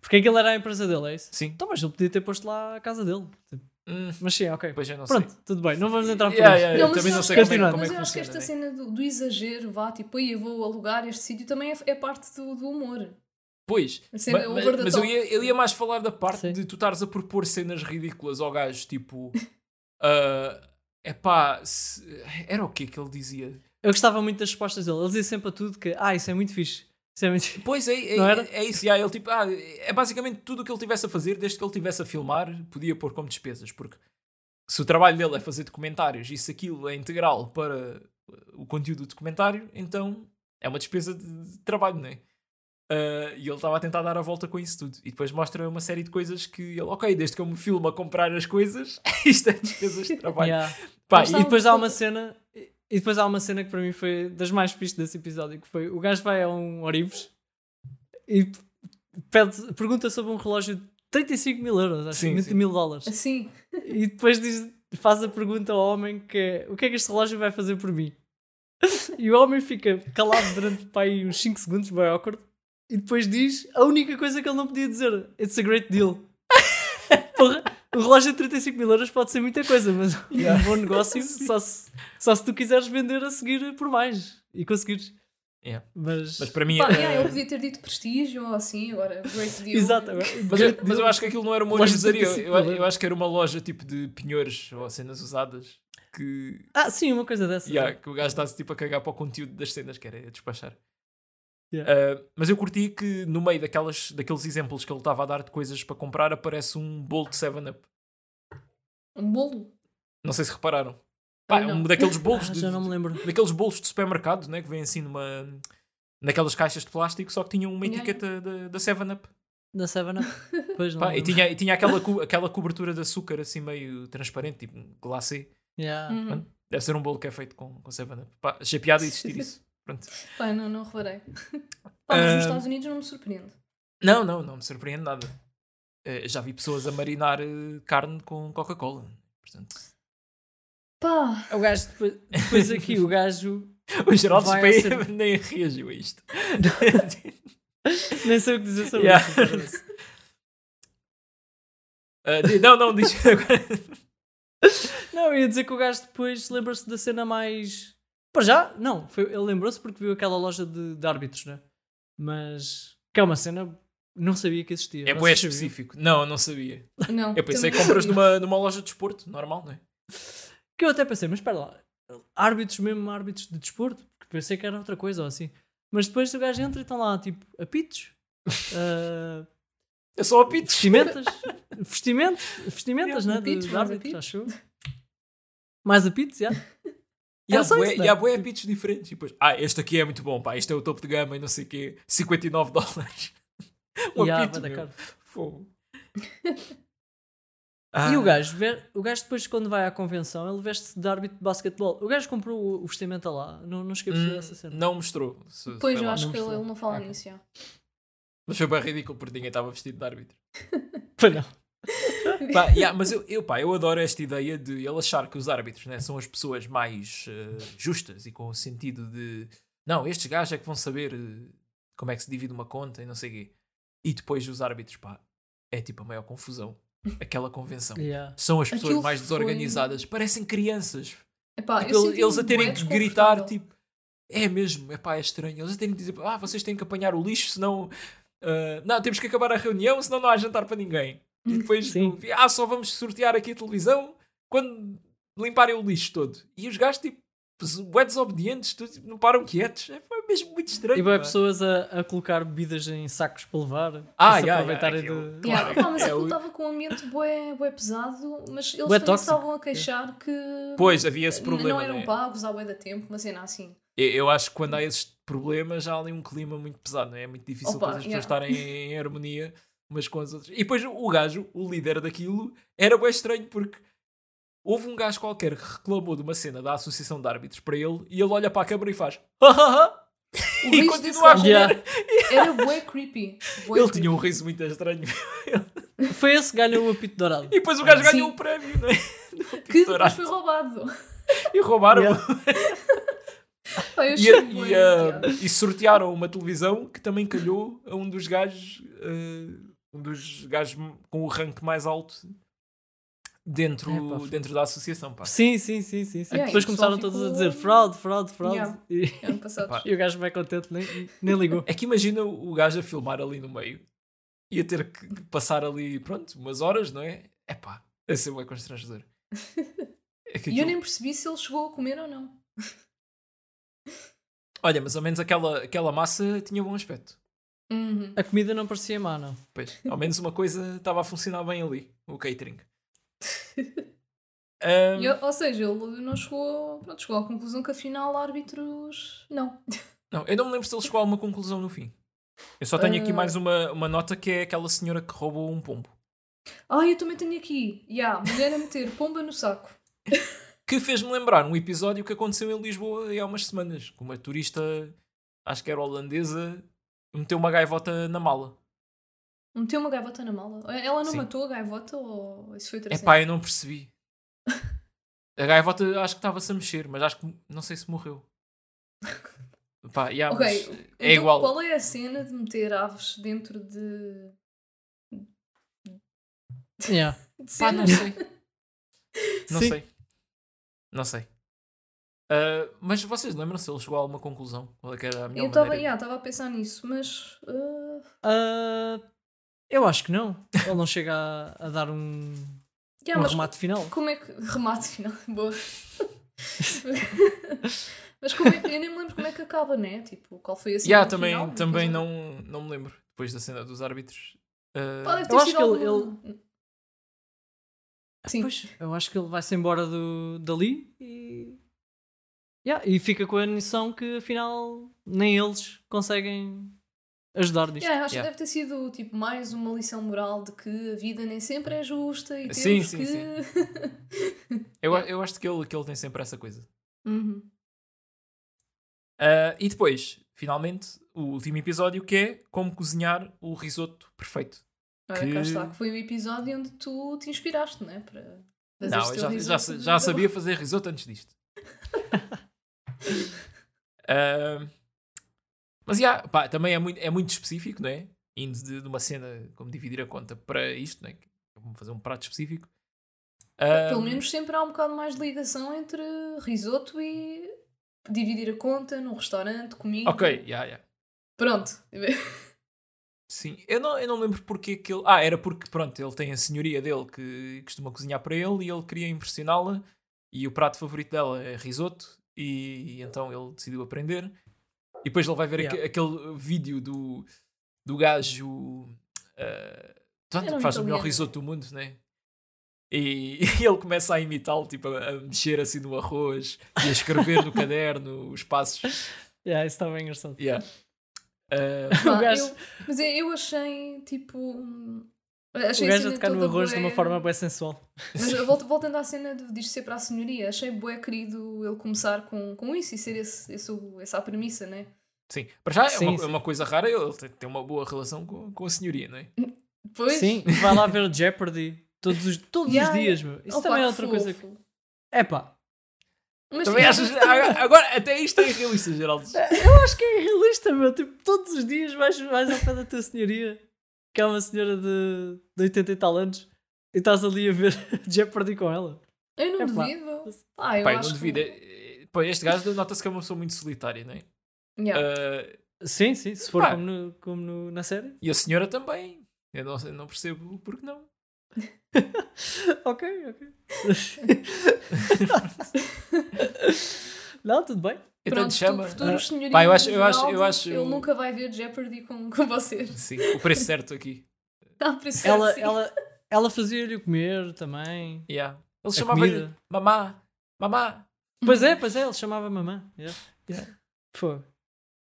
Porque aquilo era a empresa dele, é isso? Sim. Então, mas ele podia ter posto lá a casa dele. Tipo, Hum, Mas sim, ok. pois eu não Pronto, sei. tudo bem, não vamos entrar por Yeah, aí. yeah, Não, eu mas também eu não acho sei que- como é, como é Mas que eu acho que funciona. esta né? cena do, do exagero, vá, tipo, aí eu vou alugar este sítio, também é, é parte do, do humor. Pois, A cena ma- ma- over the mas, eu, ia, eu ia mais falar da parte Sim. de tu estares a propor cenas ridículas ao gajo, tipo. é pá, era o que que ele dizia? Eu gostava muito das respostas dele. Ele dizia sempre a tudo que, ah, isso é muito fixe. É. Pois é, é, é isso. yeah, ele, tipo, ah, é basicamente tudo o que ele tivesse a fazer, desde que ele tivesse a filmar, podia pôr como despesas. Porque se o trabalho dele é fazer documentários e se aquilo é integral para o conteúdo do documentário, então é uma despesa de, trabalho, não é? Ah, e ele estava a tentar dar a volta com isso tudo. E depois mostra uma série de coisas que ele, ok, desde que eu me filmo a comprar as coisas, isto é despesas de trabalho. Yeah. Pá, E depois há um uma cena. E depois há uma cena que para mim foi das mais fixes desse episódio, que foi o gajo vai a um Orives e pede, pergunta sobre um relógio de 35 mil euros, acho Sim, que 20 sim. mil dólares. Assim. E depois diz, faz a pergunta ao homem que é o que é que este relógio vai fazer por mim? E o homem fica calado durante pá, aí uns 5 segundos, bem awkward, e depois diz a única coisa que ele não podia dizer: It's a great deal. Porra, o relógio de 35 mil euros pode ser muita coisa, mas um bom negócio só se, só se tu quiseres vender a seguir por mais e conseguires. Yeah. Mas, Mas para mim. Pá, eh, yeah, ele podia ter dito prestígio ou assim, agora, great deal. Exato, Mas eu, mas eu acho que aquilo não era uma. 35 Eu, eu, eu acho que era uma loja tipo de penhores ou cenas usadas que, Ah, sim, uma coisa dessa. yeah, que o gajo está-se tipo a cagar para o conteúdo das cenas, que era a despachar. Yeah. Uh, mas eu curti que no meio daquelas, daqueles exemplos que ele estava a dar de coisas para comprar aparece um bolo de 7-Up. Um bolo. Não sei se repararam. Pá, Ah, um daqueles bolos Ah, de, já não me lembro. daqueles bolos de supermercado, né, que vem assim numa naquelas caixas de plástico, só que tinham uma Yeah, etiqueta da, da 7-Up. Da Seven Up? Pois não. Pá, e tinha, e tinha aquela, co- aquela cobertura de açúcar assim meio transparente, tipo um glacê. Yeah. Uhum. Deve ser um bolo que é feito com, com 7-Up. Pá, achei piada existir isso. Pronto. Pá, não, não reparei. Pá, mas nos Estados Unidos não me surpreende. Não, não, não me surpreende nada. Eh, já vi pessoas a marinar eh, carne com Coca-Cola. Portanto, Pá, O gajo, depois, depois aqui, o gajo. o Geraldo Speyer ser- nem reagiu a isto. Nem sei o que dizer sobre Yeah. isso. Di- não, não, diz agora. Não, eu ia dizer que o gajo depois lembra-se da cena mais. Para já, não, foi, ele lembrou-se porque viu aquela loja de, de árbitros, né? Mas. Que é uma cena. Não sabia que existia. É bué específico. Não, não sabia. não. Eu pensei que compras numa, numa loja de desporto, normal, não é? Que eu até pensei, mas espera lá, árbitros mesmo, árbitros de desporto, porque pensei que era outra coisa ou assim. Mas depois o gajo entra e estão lá, tipo, apitos, ah, É só apitos. vestimentas, vestimentas, vestimentas, Yeah, né? De, apitos, de mais árbitros, apitos. acho eu. Mais apitos, já. E Era há bué, e é? há bué appitos diferentes. E depois, ah, este aqui é muito bom, pá, este é o topo de gama e não sei o quê, 59 dólares. um Yeah, apito, meu. Fogo. E o Ah, gajo, o gajo depois quando vai à convenção, ele veste-se de árbitro de basquetebol. O gajo comprou o, o vestimenta lá, não, não perceber hum, essa cena. Não mostrou. se- Pois eu lá. acho não que ele, não fala Ok. nisso. Mas foi bem ridículo porque ninguém estava vestido de árbitro. Foi não. Pá, yeah, mas eu, eu, pá, eu adoro esta ideia de ele achar que os árbitros né, são as pessoas mais eh, justas e com o sentido de não, estes gajos é que vão saber eh, como é que se divide uma conta e não sei o quê. E depois os árbitros, pá, é tipo a maior confusão. Aquela convenção. Yeah. São as pessoas Aquilo mais foi- desorganizadas, parecem crianças. Epá, Tipo, eu eles, eles a terem que gritar, tipo, é mesmo, é pá, é estranho. Eles a terem que dizer, ah, vocês têm que apanhar o lixo, senão. ah, não, temos que acabar a reunião, senão não há jantar para ninguém. E depois, Sim. ah, só vamos sortear aqui a televisão quando limparem o lixo todo. E os gajos, tipo, bué desobedientes, tudo, tipo, não param quietos. É pá, mesmo muito estranho. E vai pessoas a, a colocar bebidas em sacos para levar. Ah, yeah, aproveitarem yeah, aquilo. de. Yeah, Claro, pá, mas é aquilo estava com um ambiente bué, bué pesado, mas eles Bué também estavam a queixar que Pois, havia esse problema. não eram né? pagos há bué da tempo, uma cena assim. Eu, eu acho que quando há esses problemas há ali um clima muito pesado, não é? É muito difícil Opa, as pessoas yeah. estarem em harmonia umas com as outras. E depois o gajo, o líder daquilo, era bem estranho porque houve um gajo qualquer que reclamou de uma cena da Associação de Árbitros para ele e ele olha para a câmara e faz e continua a comer. Yeah. Era bué creepy. bué Ele creepy. tinha um riso muito estranho. Foi esse que ganhou o apito dourado. E depois o gajo Sim. ganhou o prémio, não é? Que depois dourado. foi roubado. E roubaram Yeah. E, e, a- piada. e sortearam uma televisão que também calhou a um dos gajos, eh, um dos gajos com o rank mais alto dentro, Epá, foi- dentro da associação. Pá. Sim, sim, sim, sim. sim. Yeah, Depois e o pessoal começaram todos a ficou- dizer fraude, fraude, fraude. Yeah. E. Pá. e o gajo bem contente, nem, nem ligou. É que imagina o gajo a filmar ali no meio e a ter que passar ali, pronto, umas horas, não é? É pá, a ser bem constrangedor. É que E eu aquilo- nem percebi se ele chegou a comer ou não. Olha, mas ao menos aquela, aquela massa tinha bom aspecto. Uhum. A comida não parecia má, não. Pois, ao menos uma coisa estava a funcionar bem ali, o catering. E, ou seja, ele não chegou, pronto, chegou à conclusão que afinal árbitros. Não. Não, eu não me lembro se ele chegou a uma conclusão no fim. Eu só tenho aqui Ah. mais uma, uma nota que é aquela senhora que roubou um pombo. Ah, eu também tenho aqui. Ya, mulher a meter pomba no saco. Que fez-me lembrar um episódio que aconteceu em Lisboa há umas semanas. Com uma turista, acho que era holandesa, meteu uma gaivota na mala. Meteu uma gaivota na mala. Ela não Sim. matou a gaivota ou isso foi É pá, eu não percebi. A gaivota acho que estava-se a mexer, mas acho que não sei se morreu. Pá, yeah, Ok, mas então é igual. qual é a cena de meter aves dentro de. Yeah. de Pá, não sei. Não Sim. sei. Não sei. Ah, mas vocês lembram se ele chegou a alguma conclusão? Qual é que era a melhor Eu estava yeah, a pensar nisso, mas. ah, Ah, eu acho que não. Ele não chega a, a dar um, yeah, um mas remate final. como é que. Remate final. Boa. mas como é que. Eu nem me lembro como é que acaba, né? Tipo, qual foi a cena Yeah, também final também não, não me lembro. Depois da cena dos árbitros. Deve ter Eu acho sido que ele- alguma- Sim. Pois, eu acho que ele vai-se embora do, dali e. Yeah, e fica com a noção que afinal nem eles conseguem ajudar nisto. Yeah, acho Yeah. que deve ter sido tipo, mais uma lição moral de que a vida nem sempre é justa e temos Sim, sim, que. sim. eu, eu acho que ele, que ele tem sempre essa coisa. Uhum. Ah, e depois, finalmente, o último episódio que é como cozinhar o risoto perfeito. Olha, Que- cá está, que foi o episódio onde tu te inspiraste, não é? Para fazer Não, eu já, já, já sabia fazer risoto antes disto. Ah, mas já, pá, também é muito, é muito específico, não é? Indo de, de uma cena como dividir a conta para isto, não é? Vamos fazer um prato específico. Pelo menos sempre há um bocado mais de ligação entre risoto e dividir a conta num restaurante, comigo. Ok, já, já. Pronto. Sim, eu não, eu não lembro porque que ele. Ah, era porque, pronto, ele tem a senhoria dele que costuma cozinhar para ele e ele queria impressioná-la e o prato favorito dela é risoto e, então ele decidiu aprender. E depois ele vai ver Yeah. aque- aquele vídeo do, do gajo uh, um que faz o melhor risoto do mundo, né? E, e ele começa a imitá-lo, tipo, a, a mexer assim no arroz e a escrever no caderno os passos. Yeah, isso está bem engraçado. Yeah. Uh, gajo- eu- mas eu achei tipo. O Achei gajo a tocar no arroz de uma bué- forma bem sensual. Mas eu volto, voltando à cena de, disto ser para a senhoria, achei bué querido ele começar com, com isso e ser esse, esse, o- essa a premissa, né? sim, para já é, Sim, uma, sim. é uma coisa rara ele ter- ter uma boa relação com, com a senhoria, não é? Pois, Sim, vai lá ver o Jeopardy todos os, todos Yeah, os dias, meu. Isso opa, também é outra coisa que. fofo. É pá, Mas Também sim, achas. Agora, até isto é irrealista, Geraldo. eu acho que é realista, meu. Tipo, todos os dias vais, vais ao pé da tua senhoria, que é uma senhora de, de 80 e tal anos, e estás ali a ver Jeopardy com ela. eu não Epá. duvido. Ah, eu Pai, acho não que- devido. É- Pô, este gajo nota-se que é uma pessoa muito solitária, não é? Yeah. Uh, Sim, sim, se for Pá. como, no- como no- na série. e a senhora também. Eu não, eu não percebo porque não. ok, ok. não, tudo bem. Então Pronto, chama. tu, futuros Ah, pá, eu acho- eu acho- eu acho- Ele nunca vai ver Jeopardy com, com vocês. Sim, o preço certo aqui. Ah, por isso Ela, sim. ela, ela fazia-lhe comer também. Yeah. Ele chamava-lhe mamá, mamá. Pois é, pois é, ele chamava mamã. Yeah. Yeah. Foi.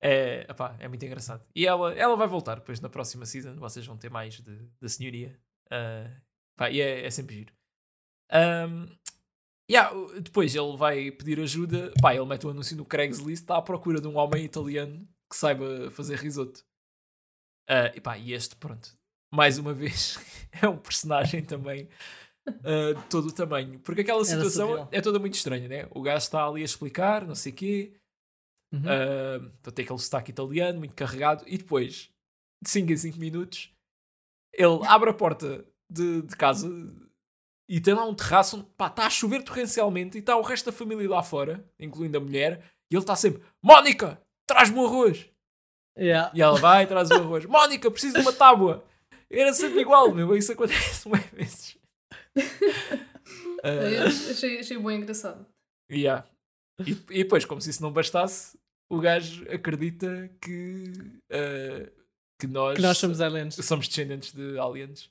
É, epá, é muito engraçado. E ela, ela vai voltar depois na próxima season. Vocês vão ter mais de, da senhoria. Ah, pá, e é, é sempre giro. Ahm, yeah, depois ele vai pedir ajuda. Pá, ele mete o anúncio no Craigslist. Está à procura de um homem italiano que saiba fazer risoto. Ah, e pá, e este, pronto, mais uma vez, é um personagem também ah, de todo o tamanho. Porque aquela situação é toda muito estranha, né? O gajo está ali a explicar, não sei o quê. Uhum. Uh, para ter aquele sotaque italiano muito carregado e depois de 5 em 5 minutos ele abre a porta de, de casa e tem lá um terraço onde pá, está a chover torrencialmente e está o resto da família lá fora, incluindo a mulher, e ele está sempre Mónica, traz-me o arroz Yeah. e ela vai e traz o arroz Mónica, preciso de uma tábua era sempre igual, meu, isso acontece muitas vezes Uh, achei, achei bem engraçado. Yeah. E, e depois, como se isso não bastasse, o gajo acredita que, uh, que, nós Que nós somos aliens. somos descendentes de aliens.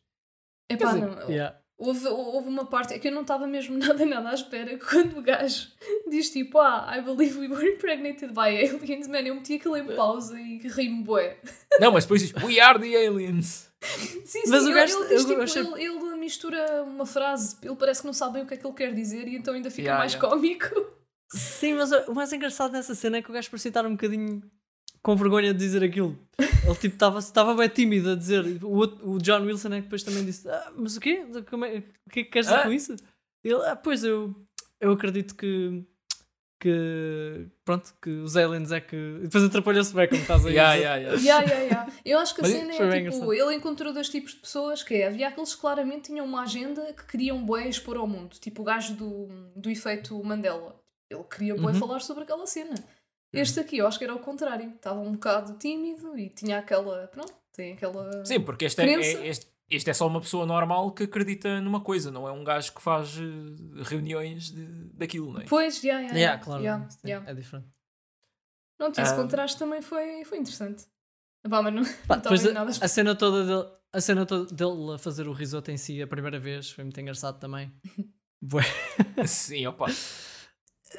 Epá, dizer, não. Yeah. Houve, houve uma parte é que eu não estava mesmo nada, nada à espera quando o gajo diz tipo, ah, I believe we were impregnated by aliens, man, eu meti aquilo em pausa e ri-me bué. Não, mas depois diz We are the aliens. Sim, sim, Mas o ele, gajo- ele diz tipo, achei- ele, ele mistura uma frase, ele parece que não sabe bem o que é que ele quer dizer e então ainda fica Yeah, mais yeah. cómico. Sim, mas o mais engraçado nessa cena é que o gajo parecia estar um bocadinho com vergonha de dizer aquilo. Ele tipo estava bem tímido a dizer. O, outro- o John Wilson é que depois também disse: ah, Mas o quê? Como é- o que é que queres dizer Ah? com isso? Ele, ah, pois eu, eu acredito que. Que pronto, que os aliens é que. Depois atrapalhou-se bem, como estás aí. Yeah, yeah, yeah. Yeah, yeah, yeah. Eu acho que a Mas cena bem é tipo, engraçado. ele encontrou dois tipos de pessoas que é, havia aqueles que claramente tinham uma agenda que queriam bué expor ao mundo, tipo o gajo do, do efeito Mandela. Ele queria bué Uhum. falar sobre aquela cena. Este aqui, eu acho que era o contrário. Estava um bocado tímido e tinha aquela. Pronto, tem aquela. Sim, porque este é, é- este, este é só uma pessoa normal que acredita numa coisa, não é um gajo que faz eh, reuniões de, daquilo, não é? Pois, yeah, yeah, Yeah, claro. yeah, yeah. É diferente. Pronto, esse Ah. contraste também foi, foi interessante. Pá, mas não, Pá, não a, nada a cena toda dele, a cena toda dele a fazer o risoto em si a primeira vez foi muito engraçado também. Bué, Sim, opa.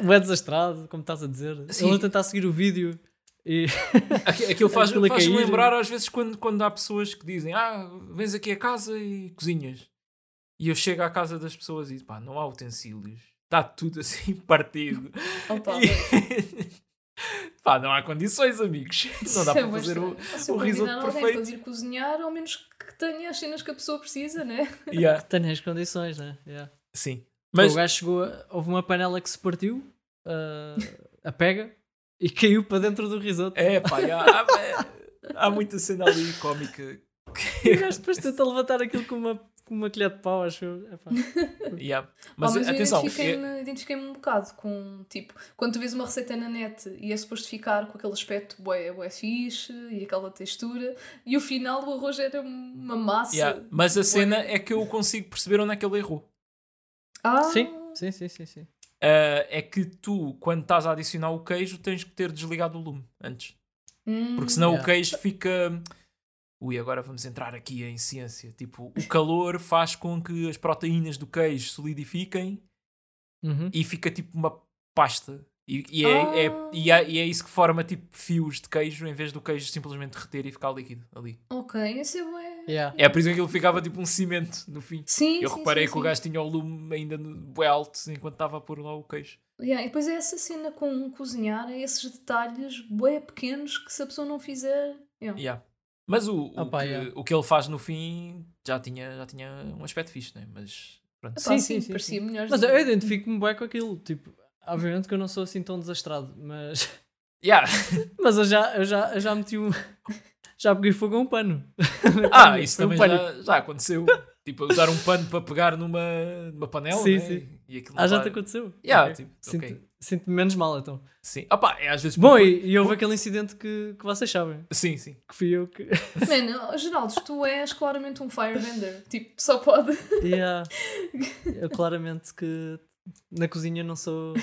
bué desastrado, como estás a dizer. Sim. Ele a tentar seguir o vídeo e. Aqui- Aquilo faz, Aquilo a faz cair. lembrar às vezes quando, quando há pessoas que dizem Ah, vens aqui a casa e cozinhas. E eu chego à casa das pessoas e pá, não há utensílios. Está tudo assim partido. Opa, E- pá, não há condições, amigos. Não dá é para fazer o. o risoto perfeito. para vir cozinhar, ao menos que tenha as cenas que a pessoa precisa, né? Yeah, Tem as condições, né? Yeah. Sim. Mas o gajo chegou, a- houve uma panela que se partiu, ah, a pega, e caiu para dentro do risoto. é pá, há, há muita cena ali cómica. E o gajo depois tenta levantar aquilo com uma, com uma colher de pau, acho eu. Epá. Yeah. Mas, Mas, mas eu atenção, é- identifiquei-me identifiquei um bocado com, tipo, quando tu vês uma receita na net e é suposto ficar com aquele aspecto bué, bué fixe e aquela textura, e o final do arroz era uma massa. yeah, mas a cena é que eu consigo perceber onde é que ele errou. Ah, Sim, sim, sim, sim, sim. Uh, é que tu, quando estás a adicionar o queijo, tens que ter desligado o lume antes. hum, Porque senão Yeah. o queijo fica. ui, agora vamos entrar aqui em ciência. Tipo, o calor faz com que as proteínas do queijo solidifiquem Uhum. e fica tipo uma pasta. E, e é, é- e, é, e é isso que forma tipo fios de queijo em vez do queijo simplesmente derreter e ficar líquido ali. Ok, esse é bué. Yeah. É por isso que aquilo ficava tipo um cimento no fim. Sim, Eu sim, reparei sim, que o sim. gajo tinha o lume ainda no- bué alto enquanto estava a pôr lá o queijo. Yeah, e depois é essa cena com cozinhar, é esses detalhes bué pequenos que se a pessoa não fizer. yeah. Yeah. Mas o, o, Opa, que, yeah. o que ele faz no fim já tinha, já tinha um aspecto fixe, né? Mas pronto. Epá, Sim, sim, sim, sim, parecia melhor. Mas eu identifico-me bem com aquilo. Tipo, obviamente que eu não sou assim tão desastrado, mas, Yeah. mas eu, já, eu, já, eu já meti um. Já peguei fogo a um pano. Ah, isso um também já, já aconteceu. tipo, usar um pano para pegar numa, numa panela, Sim, né? sim. E aquilo Ah, já te aconteceu? Yeah, Ok. tipo, Sinto- ok. Sinto-me menos mal então. Sim. Opa, é às vezes. Bom, por- e, e houve aquele incidente que, que vocês sabem. Sim, sim. Que fui eu que. Mano, Geraldo, tu és claramente um firebender. Tipo, só pode. Yeah. Eu claramente que na cozinha não sou.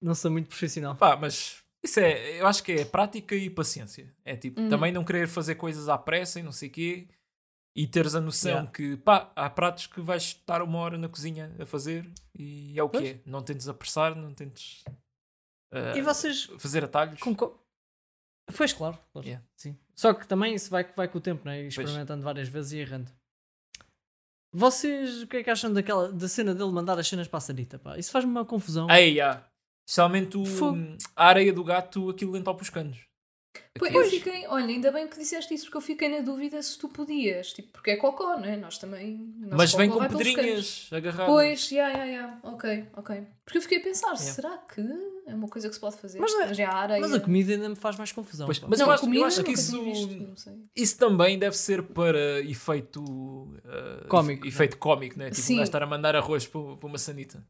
Não sou muito profissional. Pá, mas isso é, eu acho que é prática e paciência. É tipo, Uhum. também não querer fazer coisas à pressa e não sei o quê. E teres a noção Yeah. que, pá, há pratos que vais estar uma hora na cozinha a fazer e é o que Pois. é. Não tentes apressar, não tentes ah, E vocês fazer atalhos. Conco- Pois, claro. claro. Yeah. Sim. Só que também isso vai, vai com o tempo, né? Experimentando várias vezes e errando. Vocês, o que é que acham daquela, da cena dele mandar as cenas para a Sarita? Pá? Isso faz-me uma confusão. Ei, ah, Especialmente o, Fogo. a areia do gato, aquilo entope os canos. Pois, eu fiquei, olha, ainda bem que disseste isso, porque eu fiquei na dúvida se tu podias. Tipo, porque é cocó, não é? Nós também. Mas vem com pedrinhas agarradas. Pois, já, já, já. Ok, ok. Porque eu fiquei a pensar, Yeah. será que é uma coisa que se pode fazer? Mas é- já há areia. Mas a comida ainda me faz mais confusão. Pois, mas não, eu a acho- eu comida acho que isso- visto, não. Isso também deve ser para efeito uh, Cómico, efe- Efeito cómico, né? Tipo, Sim. estar a mandar arroz para, para uma sanita.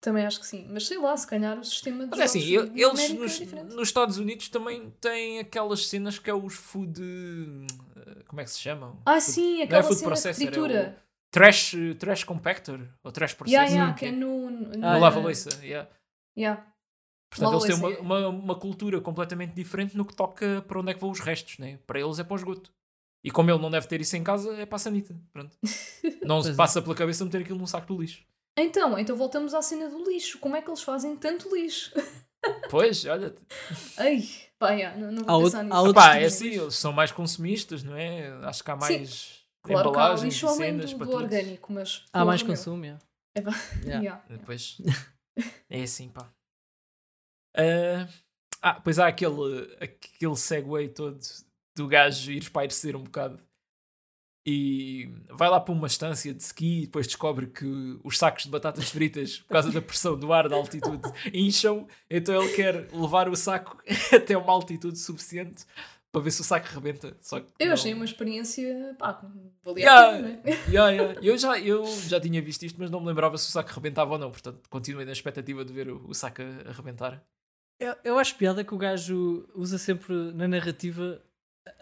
Também acho que sim. Mas sei lá, se calhar o sistema de Mas é assim, eu- de eles América nos, é nos Estados Unidos também têm aquelas cenas que é os food. uh, Como é que se chamam? Ah, Food- sim, não é aquela food cena de processor, é tritura. o trash, trash compactor ou trash processor. Yeah, yeah, que é no. no Ah, no yeah. lava-louça. yeah. Yeah. Portanto, eles têm uma, uma, uma cultura completamente diferente no que toca para onde é que vão os restos, né? Para eles é para o esgoto. E como ele não deve ter isso em casa, é para a sanita. Pronto. Não se é. passa pela cabeça meter aquilo num saco do lixo. Então, então voltamos à cena do lixo. Como é que eles fazem tanto lixo? Pois, olha. Ai, pá, yeah, não, não vou Há outro- pensar nisso. outro Pá, Sim, é assim, eles são mais consumistas, não é? Acho que há Sim. mais Claro que há lixo e além do, para do tudo. orgânico, mas. Há mais meu. consumo. É pá, Yeah. yeah. Depois. é assim, pá. Ah, ah, pois há aquele, aquele segue todo do gajo ir espairecer um bocado. E vai lá para uma estância de ski e depois descobre que os sacos de batatas fritas, por causa da pressão do ar, da altitude, incham. Então ele quer levar o saco até uma altitude suficiente para ver se o saco rebenta. Só que Eu não. achei uma experiência. pá, valia Yeah. a pena, não é? Yeah, yeah. Eu, já, eu já tinha visto isto, mas não me lembrava se o saco rebentava ou não. Portanto, continuei na expectativa de ver o, o saco a, a rebentar. Eu, eu acho piada que o gajo usa sempre na narrativa.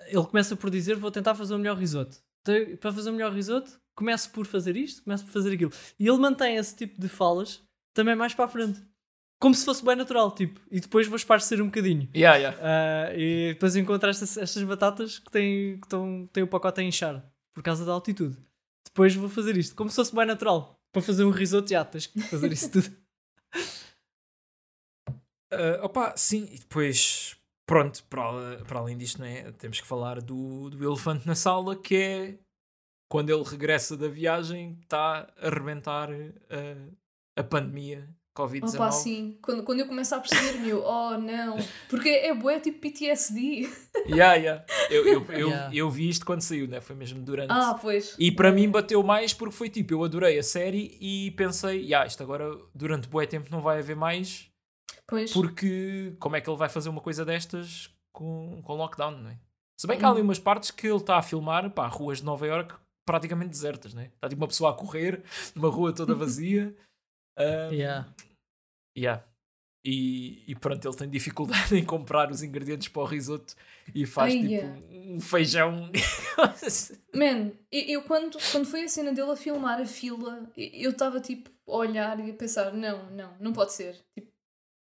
Ele começa por dizer: Vou tentar fazer o melhor risoto. Então, para fazer o melhor risoto, começo por fazer isto, começo por fazer aquilo. E ele mantém esse tipo de falas também mais para a frente. Como se fosse bem natural, tipo. E depois vou esparcer um bocadinho. Yeah, yeah. Ah, e depois encontro estas, estas batatas que têm, que estão, têm o pacote a inchar por causa da altitude. Depois vou fazer isto, como se fosse bem natural. Para fazer um risoto, já tens que fazer isso tudo. Ah, opa, sim, e depois, pronto, para, para além disto, né, temos que falar do, do elefante na sala, que é quando ele regressa da viagem, está a arrebentar ah, a pandemia Covid-19. Opa, sim. Quando, quando eu começo a perceber, meu, oh não. Porque é bué tipo PTSD. Yeah, yeah. Eu, eu, eu, Yeah. eu vi isto quando saiu, né? foi mesmo durante. Ah, pois. E para mim bateu mais porque foi tipo, eu adorei a série e pensei, yeah, isto agora durante bué tempo não vai haver mais, Pois. porque como é que ele vai fazer uma coisa destas com, com lockdown, não é? Se bem que há ali Uhum. umas partes que ele está a filmar, pá, ruas de Nova York praticamente desertas, né? Está tipo uma pessoa a correr, numa rua toda vazia. Um, Yeah. Yeah. E, e pronto, ele tem dificuldade em comprar os ingredientes para o risoto e faz Ai, tipo yeah. um feijão. Man, eu, eu quando, quando foi a cena dele a filmar a fila, eu estava tipo a olhar e a pensar: não, não, não pode ser. Tipo,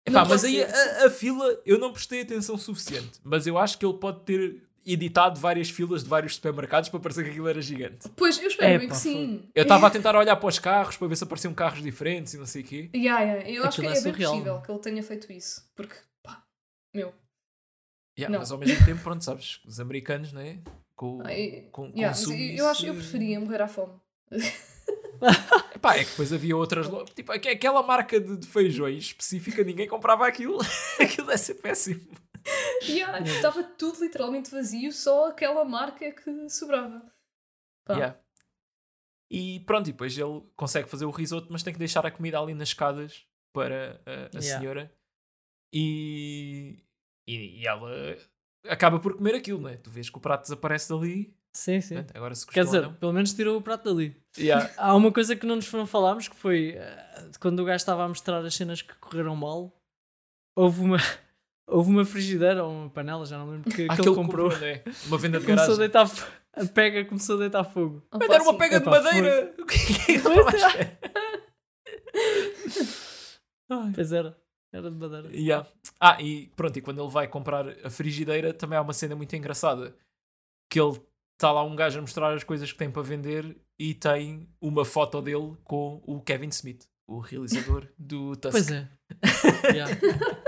Epá, mas aí a, a fila eu não prestei atenção suficiente. Mas eu acho que ele pode ter editado várias filas de vários supermercados para parecer que aquilo era gigante. Pois, eu espero bem Epá, que sim. Eu estava a tentar olhar para os carros para ver se apareciam carros diferentes e não sei o quê. Yeah, yeah. Eu acho que Aquilo é é bem surreal. possível que ele tenha feito isso. Porque, pá, meu. Yeah, mas ao mesmo tempo, pronto, sabes, os americanos, não é? Com, Ai, com, Yeah, eu, acho eu preferia morrer à fome. Epá, é que depois havia outras lo- Tipo, aque- aquela marca de, de feijões específica, ninguém comprava aquilo. aquilo deve ser péssimo. Yeah, estava tudo literalmente vazio, só aquela marca que sobrava. Pá. Yeah. E pronto, e depois ele consegue fazer o risoto, mas tem que deixar a comida ali nas escadas para a, a Yeah. senhora. E, e, e ela acaba por comer aquilo, não é? Tu vês que o prato desaparece dali. Sim, sim. Portanto, Agora se Quer gostou dizer, não. pelo menos tirou o prato dali. Yeah. Há uma coisa que não nos foram falarmos que foi eh, quando o gajo estava a mostrar as cenas que correram mal, houve uma, houve uma frigideira ou uma panela, já não lembro, que, que Aquele ele comprou. é? Uma venda de Começou a garagem. deitar a pega começou a deitar fogo. Mas era uma pega de madeira! O que é que estava à espera? Pois era, era de madeira. Yeah. Ah, e pronto, e quando ele vai comprar a frigideira, também há uma cena muito engraçada. Que ele está lá um gajo a mostrar as coisas que tem para vender e tem uma foto dele com o Kevin Smith, o realizador do Tusk. Pois é. Yeah.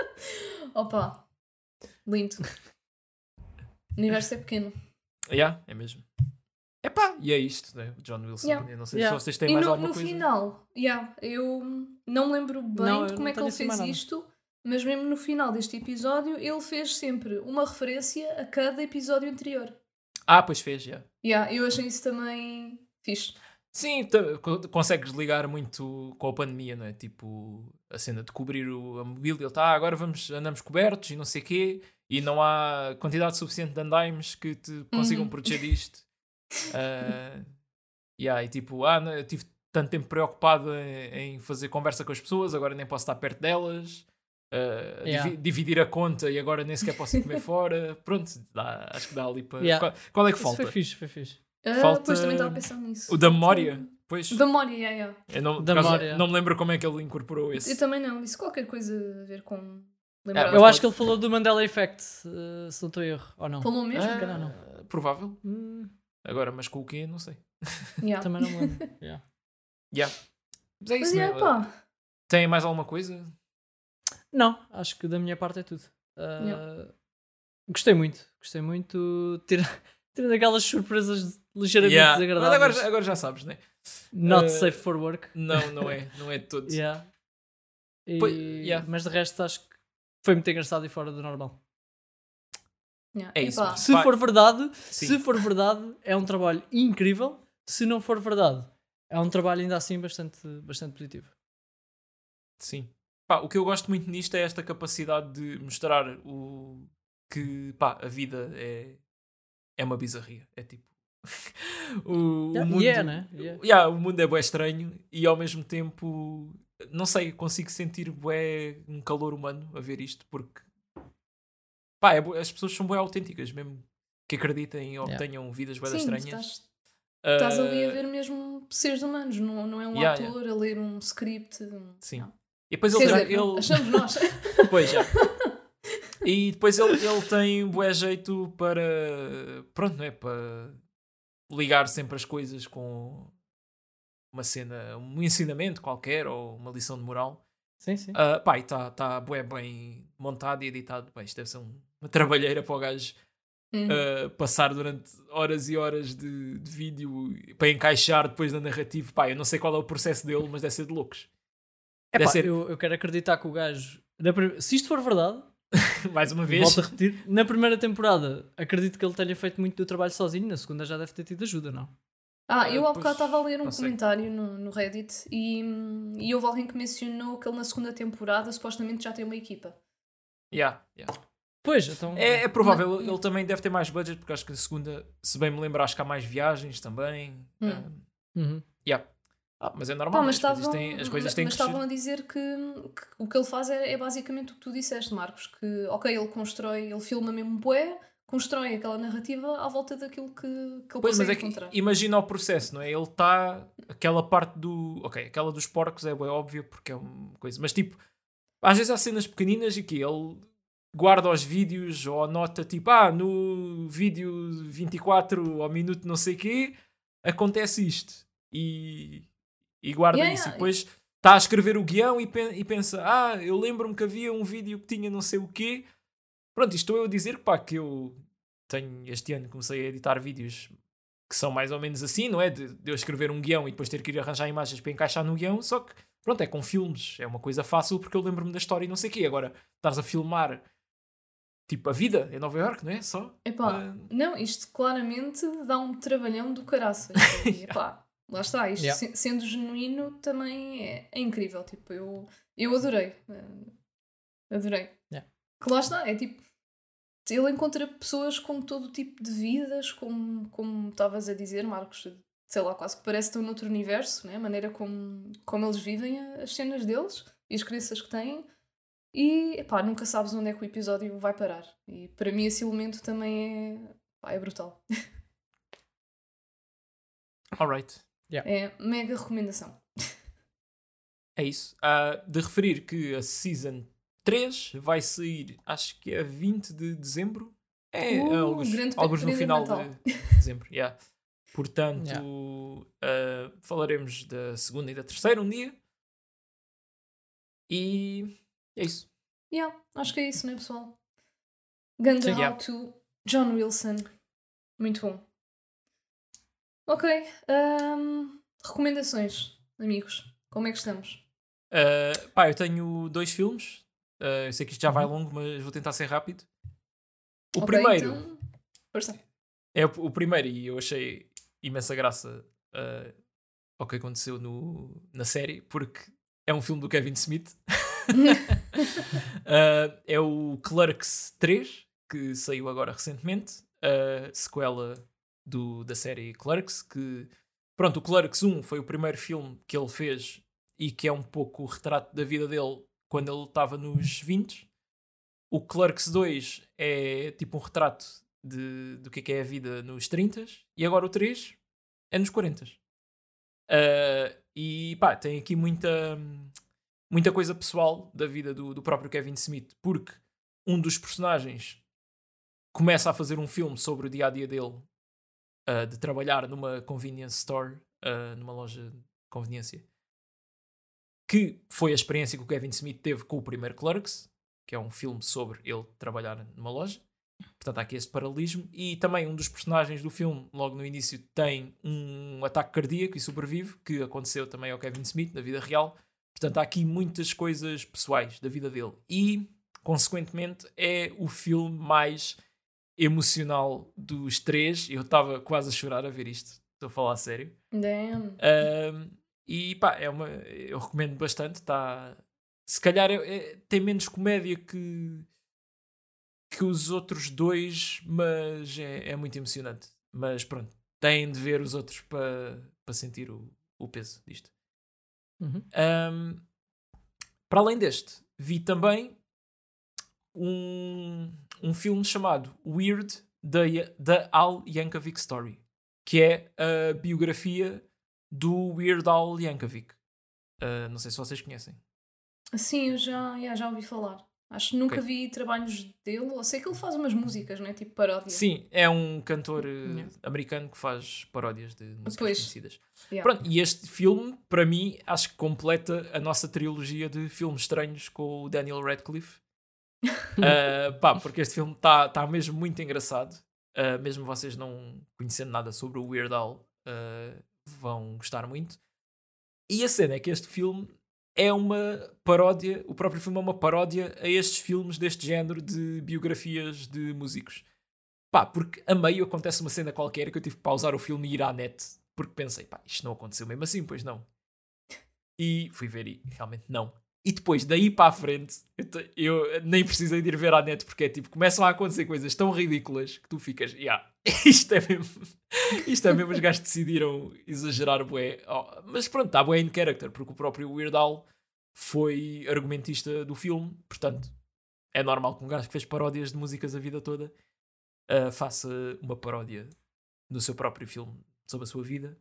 Opa, lindo. O universo é pequeno. Yeah, é mesmo. Epá, e é isto, né? O John Wilson. Yeah. Eu não sei Yeah. se vocês têm e mais no, alguma no coisa. final, yeah, eu não me lembro bem Não, de como é que ele assim fez mais nada. isto, mas mesmo no final deste episódio, ele fez sempre uma referência a cada episódio anterior. Ah, pois fez, já. Yeah, eu achei isso também fixe. Sim, consegues ligar muito com a pandemia, não é? Tipo, a cena de cobrir o, a mobília, ele está, ah, agora vamos, andamos cobertos e não sei o quê, e não há quantidade suficiente de andaimes que te consigam Uhum. proteger disto. Ah, yeah, e tipo, ah, não, eu tive tanto tempo preocupado em, em fazer conversa com as pessoas, agora nem posso estar perto delas. Ah, Yeah. divi- dividir a conta e agora nem sequer posso ir comer fora. Pronto, dá- acho que dá ali para. Yeah. Qual, qual é que Isso falta? foi fixe, foi fixe. Ah, Falta Pois também estava a pensar nisso. O da memória? Pois. Da memória, yeah, yeah. Eu não, Da memória. não me lembro como é que ele incorporou esse. Eu também não, disse qualquer coisa a ver com. Ah, Lembrar. mas Eu acho que ele falou do Mandela Effect, eh, se não estou a erro, ou não. Falou mesmo? Ah, calhar não. Provável. Hum, Agora, mas com o quê? Não sei. Yeah. também não me lembro. Yeah. Yeah. Mas é Mas isso, yeah, né? pá. Tem mais alguma coisa? Não, acho que da minha parte é tudo. Yeah. Gostei muito, gostei muito. Tira- Tirando aquelas surpresas ligeiramente Yeah. Mas desagradáveis. agora, agora já sabes, né? Not Uh, safe for work. Não, não é. Não é de todo. Yeah. E- Pois, yeah. Mas de resto acho que foi muito engraçado e fora do normal. Yeah. É isso. Se for verdade, Sim. se for verdade, é um trabalho incrível. Se não for verdade, é um trabalho ainda assim bastante, bastante positivo. Sim. Pá, o que eu gosto muito nisto é esta capacidade de mostrar o que pá, a vida é, é uma bizarria. É tipo. o, o mundo, yeah, né? Yeah. Yeah, o mundo é bué estranho e ao mesmo tempo não sei, consigo sentir bué um calor humano a ver isto porque pá, é as pessoas são bué autênticas mesmo que acreditem ou Yeah. tenham vidas bué estranhas. estás, estás ali a Ah, ver mesmo seres humanos, não, não é um ator a ler um script. um- Sim. não. E depois ele, dizer, tem- ele... achamos nós. Pois já. E depois ele, ele tem bué jeito para. Pronto, não é? Para ligar sempre as coisas com uma cena, um ensinamento qualquer ou uma lição de moral. Sim, sim. Uh, pá, está tá bué bem montado e editado. Pá, isto deve ser um- uma trabalheira para o gajo Hum. uh, passar durante horas e horas de, de vídeo para encaixar depois na narrativa. Pá, eu não sei qual é o processo dele, mas deve ser de loucos. Epá, deve ser- eu, eu quero acreditar que o gajo. prim- Se isto for verdade, Mais uma vez. volto a repetir. Na primeira temporada, acredito que ele tenha feito muito do trabalho sozinho. Na segunda, já deve ter tido ajuda, não? Ah, eu Ah, há bocado estava a ler um comentário no, no Reddit e, e houve alguém que mencionou que ele na segunda temporada supostamente já tem uma equipa. Yeah, yeah. Pois, então. É, é provável, Não. ele, também deve ter mais budget, porque acho que na segunda, se bem me lembro, acho que há mais viagens também. Hum. Ah, Uhum. yeah. Ah, mas é normal, Pá, mas as coisas estavam, têm, as coisas mas têm que estavam crescer. a dizer que, que o que ele faz é, é basicamente o que tu disseste, Marcos, que ok, ele constrói, ele filma mesmo bué, constrói aquela narrativa à volta daquilo que, que ele Pois, mas é que encontrar. imagina o processo, não é? Ele está. Aquela parte do. Ok, aquela dos porcos é bem óbvia porque é uma coisa. Mas tipo, às vezes há cenas pequeninas e que ele guarda os vídeos ou anota tipo, ah, no vídeo 24 ao minuto não sei quê, acontece isto. E, e guarda Yeah, isso. E depois está a escrever o guião e, pen- e pensa, ah, eu lembro-me que havia um vídeo que tinha não sei o quê. Pronto, isto estou eu a dizer pá, que eu tenho este ano comecei a editar vídeos que são mais ou menos assim, não é? De, de eu escrever um guião e depois ter que ir arranjar imagens para encaixar no guião, só que pronto, é com filmes, é uma coisa fácil porque eu lembro-me da história e não sei o quê. Agora, estás a filmar tipo a vida em Nova York, não é? Só. Epá, Ah, não, isto claramente dá um trabalhão do caraças. E, epá, lá está, isto Yeah. se- sendo genuíno também é, é incrível. Tipo, eu, eu adorei. eh, Adorei. Yeah. Que lá está, é tipo. Ele encontra pessoas com todo tipo de vidas, como, como estavas a dizer, Marcos, sei lá, quase que parece que estão noutro universo, né? a maneira como, como eles vivem as cenas deles e as crenças que têm. E epá, nunca sabes onde é que o episódio vai parar. E para mim esse elemento também é, pá, é brutal. alright. É mega recomendação. É isso. Ah, de referir que a Season 3 vai sair, acho que é 20 de dezembro. É, Uh, alguns, grande alguns no de final Natal. de dezembro. yeah. Portanto, Yeah. ah, falaremos da segunda e da terceira um dia. E é isso. Yeah, acho que é isso, né, pessoal? Ganda How yeah. to John Wilson. Muito bom. Ok. ahm, recomendações, amigos. Como é que estamos? Ah, pá, eu tenho dois filmes. Ah, eu sei que isto já vai Uhum. longo, mas vou tentar ser rápido. O Ok, primeiro então, é o, o primeiro, e eu achei imensa graça ah, ao que aconteceu no, na série, porque é um filme do Kevin Smith. Ah, é o Clerks 3, que saiu agora recentemente, a sequela do, da série Clerks, que pronto, o Clerks 1 foi o primeiro filme que ele fez e que é um pouco o retrato da vida dele quando ele estava nos 20. O Clerks 2 é tipo um retrato de, do que é, que é a vida nos 30 e agora o 3 é nos 40. Ah, e pá, tem aqui muita, muita coisa pessoal da vida do, do próprio Kevin Smith, porque um dos personagens começa a fazer um filme sobre o dia a dia dele ah, de trabalhar numa convenience store, ah, numa loja de conveniência, que foi a experiência que o Kevin Smith teve com o primeiro Clerks, que é um filme sobre ele trabalhar numa loja. Portanto, há aqui este paralelismo. E também um dos personagens do filme, logo no início, tem um ataque cardíaco e sobrevive, que aconteceu também ao Kevin Smith na vida real. Portanto, há aqui muitas coisas pessoais da vida dele. E, consequentemente, é o filme mais emocional dos três. Eu estava quase a chorar a ver isto. Estou a falar a sério. Damn. Um, e pá, é uma, eu recomendo bastante. Tá, se calhar é- é- tem menos comédia que, que os outros dois, mas é, é muito emocionante. Mas pronto, têm de ver os outros para para sentir o, o peso disto. Uhum. Um, para além deste, vi também um, um filme chamado Weird da Al Yankovic Story, que é a biografia do Weird Al Yankovic. Uh, não sei se vocês conhecem. Sim, eu já, já, já ouvi falar. Acho que nunca Ok. vi trabalhos dele. Eu sei que ele faz umas músicas, não é? Tipo paródia. Sim, é um cantor uh, Yeah. americano que faz paródias de músicas Pois. conhecidas. Yeah. Pronto, e este filme, para mim, acho que completa a nossa trilogia de filmes estranhos com o Daniel Radcliffe. Uh, pá, porque este filme está tá mesmo muito engraçado. Uh, mesmo vocês não conhecendo nada sobre o Weird Al, uh, vão gostar muito. E a cena é que este filme é uma paródia, o próprio filme é uma paródia a estes filmes deste género de biografias de músicos. Pá, porque a meio acontece uma cena qualquer que eu tive que pausar o filme e ir à net, porque pensei, pá, isto não aconteceu mesmo assim, pois não. E fui ver e realmente não. E depois, daí para a frente, eu, eu nem precisei de ir ver à net, porque é tipo, começam a acontecer coisas tão ridículas que tu ficas, yeah, isto é mesmo, isto é mesmo, os gajos decidiram exagerar bué. Oh, mas pronto, está bué in character, porque o próprio Weird Al foi argumentista do filme, portanto, é normal que um gajo que fez paródias de músicas a vida toda ah, faça uma paródia no seu próprio filme sobre a sua vida.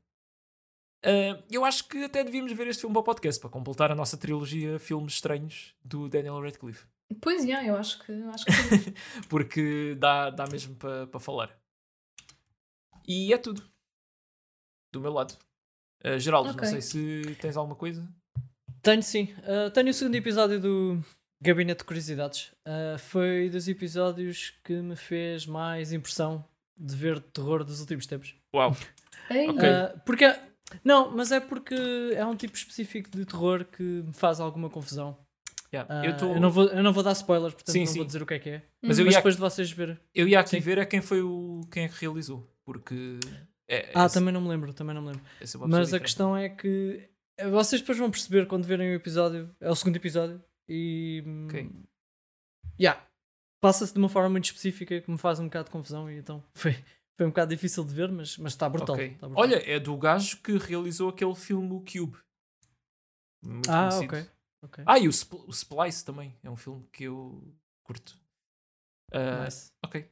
Ah, eu acho que até devíamos ver este filme para o podcast para completar a nossa trilogia filmes estranhos do Daniel Radcliffe. Pois, yeah, eu acho que, acho que porque dá, dá mesmo para pa falar. E é tudo. Do meu lado. Uh, Geraldo, Ok. não sei se tens alguma coisa. Tenho sim. Uh, tenho o segundo episódio do Gabinete de Curiosidades. Uh, foi dos episódios que me fez mais impressão de ver terror dos últimos tempos. Uau! Ei, Ok. Uh, porque. Não, mas é porque é um tipo específico de terror que me faz alguma confusão. Yeah. Uh, eu, tô... eu, não vou, eu não vou dar spoilers, portanto Sim, não vou sim. dizer o que é que é. Mas eu Mas ia, depois de vocês verem. eu ia aqui Sim. ver é quem foi o. quem é realizou. Porque. É, Ah, esse- também não me lembro, também não me lembro. é Mas a diferente. questão é que eh, vocês depois vão perceber quando verem o episódio, é o segundo episódio, e hum, Ok. yeah, passa-se de uma forma muito específica que me faz um bocado de confusão e então foi, foi um bocado difícil de ver, mas, mas está brutal. Ok. está brutal. Olha, é do gajo que realizou aquele filme O Cube. Muito ah, conhecido. ok. ok. Ah, e o, Spl- o Splice também. É um filme que eu curto. Ah, Nice. Ok.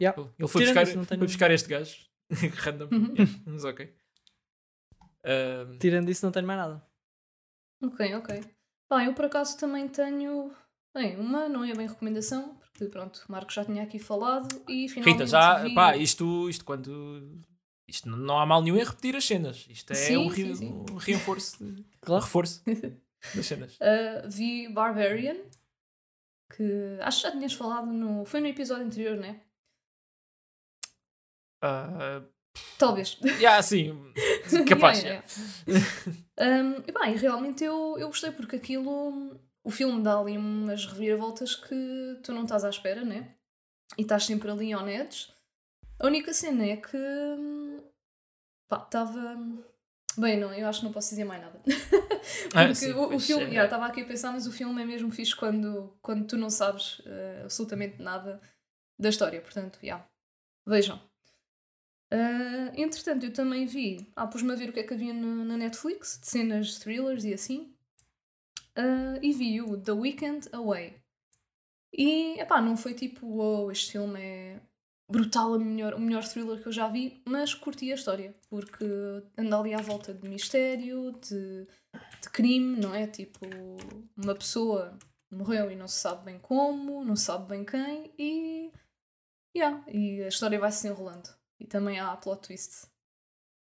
Yeah. Ele foi buscar, isso, foi buscar este gajo. Random. Uhum. Yeah, Mas ok. Ah, Tirando isso, não tenho mais nada. Ok, ok. Bem, eu por acaso também tenho. Bem, uma não é bem recomendação, porque pronto, o Marco já tinha aqui falado e finalmente. Rita, já, vi... pá, isto, isto quando. Isto não- não há mal nenhum em repetir as cenas. Isto é Sim, um, sim, re- sim. um reforço, Claro. reforço das cenas. Uh, vi Barbarian, que acho que já tinhas falado no. Foi no episódio anterior, né? Ah, Talvez. yeah, sim, capaz. Yeah, yeah. Um, e bem, realmente eu, eu gostei porque aquilo. O filme dá ali umas reviravoltas que tu não estás à espera, né? E estás sempre ali on edge. A única cena é que. hum, Pá, estava. Bem, não, eu acho que não posso dizer mais nada. porque Ah, sim, o, o filme. é. já Estava aqui a pensar, mas o filme é mesmo fixe quando, quando tu não sabes eh, absolutamente nada da história. Portanto, já. Vejam. Ah, entretanto, eu também vi. Ah, pus-me a ver o que é que havia na, na Netflix, de cenas thrillers e assim. Ah, e vi o The Weekend Away. E, epá, não foi tipo, wow, este filme é brutal, a melhor, o melhor thriller que eu já vi, mas curti a história, porque anda ali à volta de mistério, de, de crime, não é? Tipo, uma pessoa morreu e não se sabe bem como, não se sabe bem quem, e. Yeah, e a história vai se enrolando. E também há plot twist.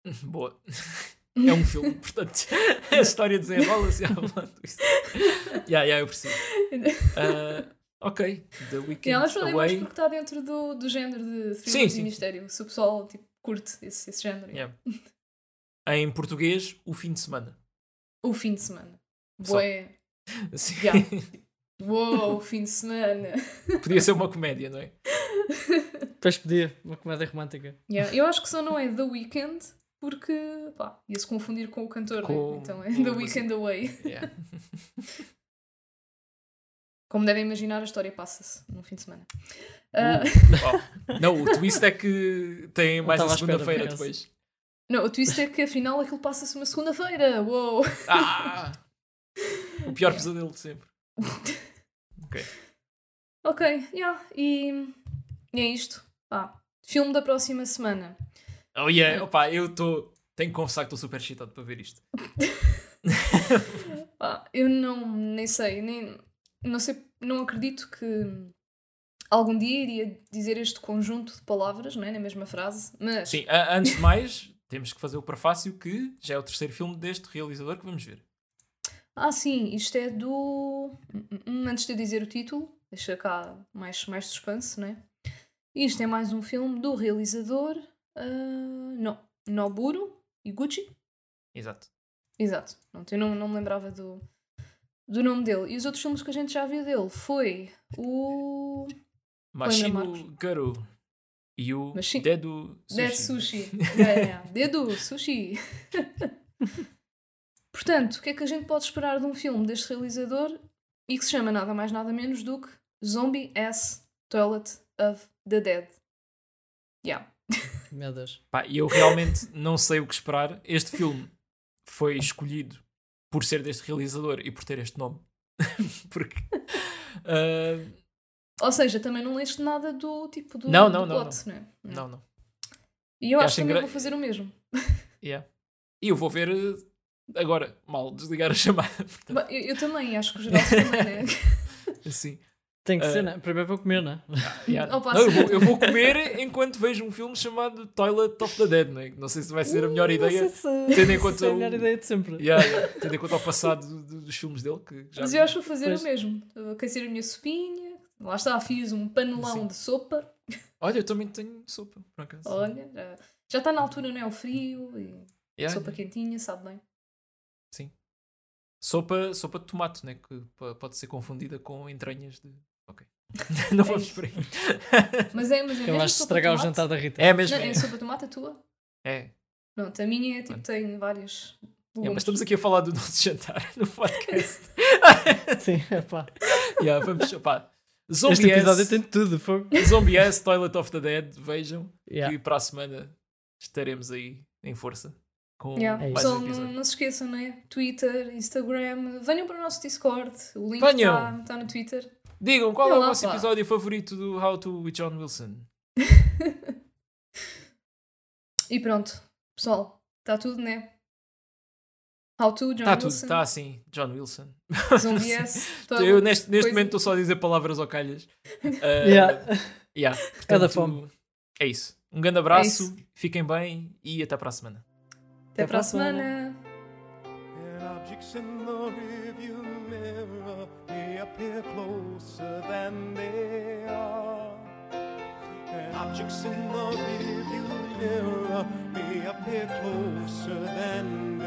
Boa. É um filme, portanto, a história desenrola-se à volta disso. Yeah, yeah, eu percebo. Ah, ok, The Weekend Yeah, mas falei mais porque está dentro do, do género de Sim, thrillers sim. e mistério. Se o pessoal tipo, curte esse, esse género. Yeah. Em português, o fim de semana. O fim de semana. Bué. Sim. Yeah. Uou, o fim de semana. Podia ser uma comédia, não é? Depois podia, uma comédia romântica. Yeah, Eu acho que só não é The Weeknd porque pá, ia-se confundir com o cantor, Com- né? Então é The Weekend Away. Yeah. Como devem imaginar, a história passa-se no fim de semana. Ah, Oh. Não, o twist é que tem mais estava a à espera, segunda-feira depois. não, o twist é que afinal aquilo passa-se uma segunda-feira. Uou! Ah! O pior pesadelo de sempre. Ok, yeah, e, e é isto. Pá, filme da próxima semana. Oh yeah, opa, eu estou. Tenho que confessar que estou super excitado para ver isto. Pá, eu não nem sei, nem não sei, não acredito que algum dia iria dizer este conjunto de palavras, não é? Na mesma frase, mas Sim, a- antes de mais, temos que fazer o prefácio que já é o terceiro filme deste realizador que vamos ver. ah sim, isto é do Hum, hum, hum, antes de eu dizer o título, deixa cá mais, mais suspense, não é? Isto é mais um filme do realizador ah, no, Noburo Iguchi. Exato. Exato, Pronto, eu não, não me lembrava do, do nome dele. E os outros filmes que a gente já viu dele foi o Machino? Garu e o Machi- Dedo Sushi. Dead Sushi. É, é. Dedo Sushi. Portanto, o que é que a gente pode esperar de um filme deste realizador e que se chama nada mais nada menos do que Zombie Ass Toilet of the Dead? Yeah. Meu Deus. Pá, e eu realmente não sei o que esperar. Este filme foi escolhido por ser deste realizador e por ter este nome. Porque. ah, Ou seja, também não leste nada do tipo do, Não, do não, não, plot, né? não, não. E eu Eu acho que também engra- vou fazer o mesmo. Yeah. E eu vou ver eh, agora, mal desligar a chamada. Portanto, Eu, eu também, acho que o Geraldo também, né? Assim. Tem que Ah. ser, né? Primeiro vou comer, né? Yeah. Opa, Não, eu, sim. vou, eu vou comer enquanto vejo um filme chamado Toilet of the Dead, não é? Não sei se vai ser a melhor Uh, ideia. Não sei se, tendo em se conta é a o- melhor ideia de sempre. Yeah, yeah. Tendo em conta o passado do- do- dos filmes dele, que já Mas eu acho que vou fazer Pois. o mesmo. Vou aquecer a minha sopinha. Lá está, fiz um panelão Sim. de sopa. Olha, eu também tenho sopa, por acaso. Olha, já, está na altura, não é? O frio e Yeah, sopa quentinha, sabe bem. Sopa, sopa de tomate, né? Que pode ser confundida com entranhas de. Não vamos isso. por aí. Mas é, mas é Que mesmo vais sopa estragar o jantar da Rita. É mesmo. Não, É. é sopa de tomate a tua? é. Pronto, a minha é tipo, tem vários É, mas estamos aqui a falar do nosso jantar no podcast. Sim, é pá. yeah, vamos, pá. Este Zombie episódio S, tem tudo. Fogo. Zombie S, Toilet of the Dead, vejam. Yeah. E para a semana estaremos aí em força com Yeah. É mais Pessoal, um não, não se esqueçam, né? Twitter, Instagram, venham para o nosso Discord. O link está está no Twitter. Digam qual é o vosso episódio favorito do How to with John Wilson. E pronto, pessoal, está tudo, né? How to, John Está tudo, Wilson, está assim, John Wilson. Zombie S, Eu neste, neste momento estou só a dizer palavras ao calhas. Uh, Yeah. yeah, É da portanto, fome. É isso. Um grande abraço, isso. fiquem bem e até para a semana. Até para a semana. And appear closer than they are. And objects in the rearview mirror may appear closer than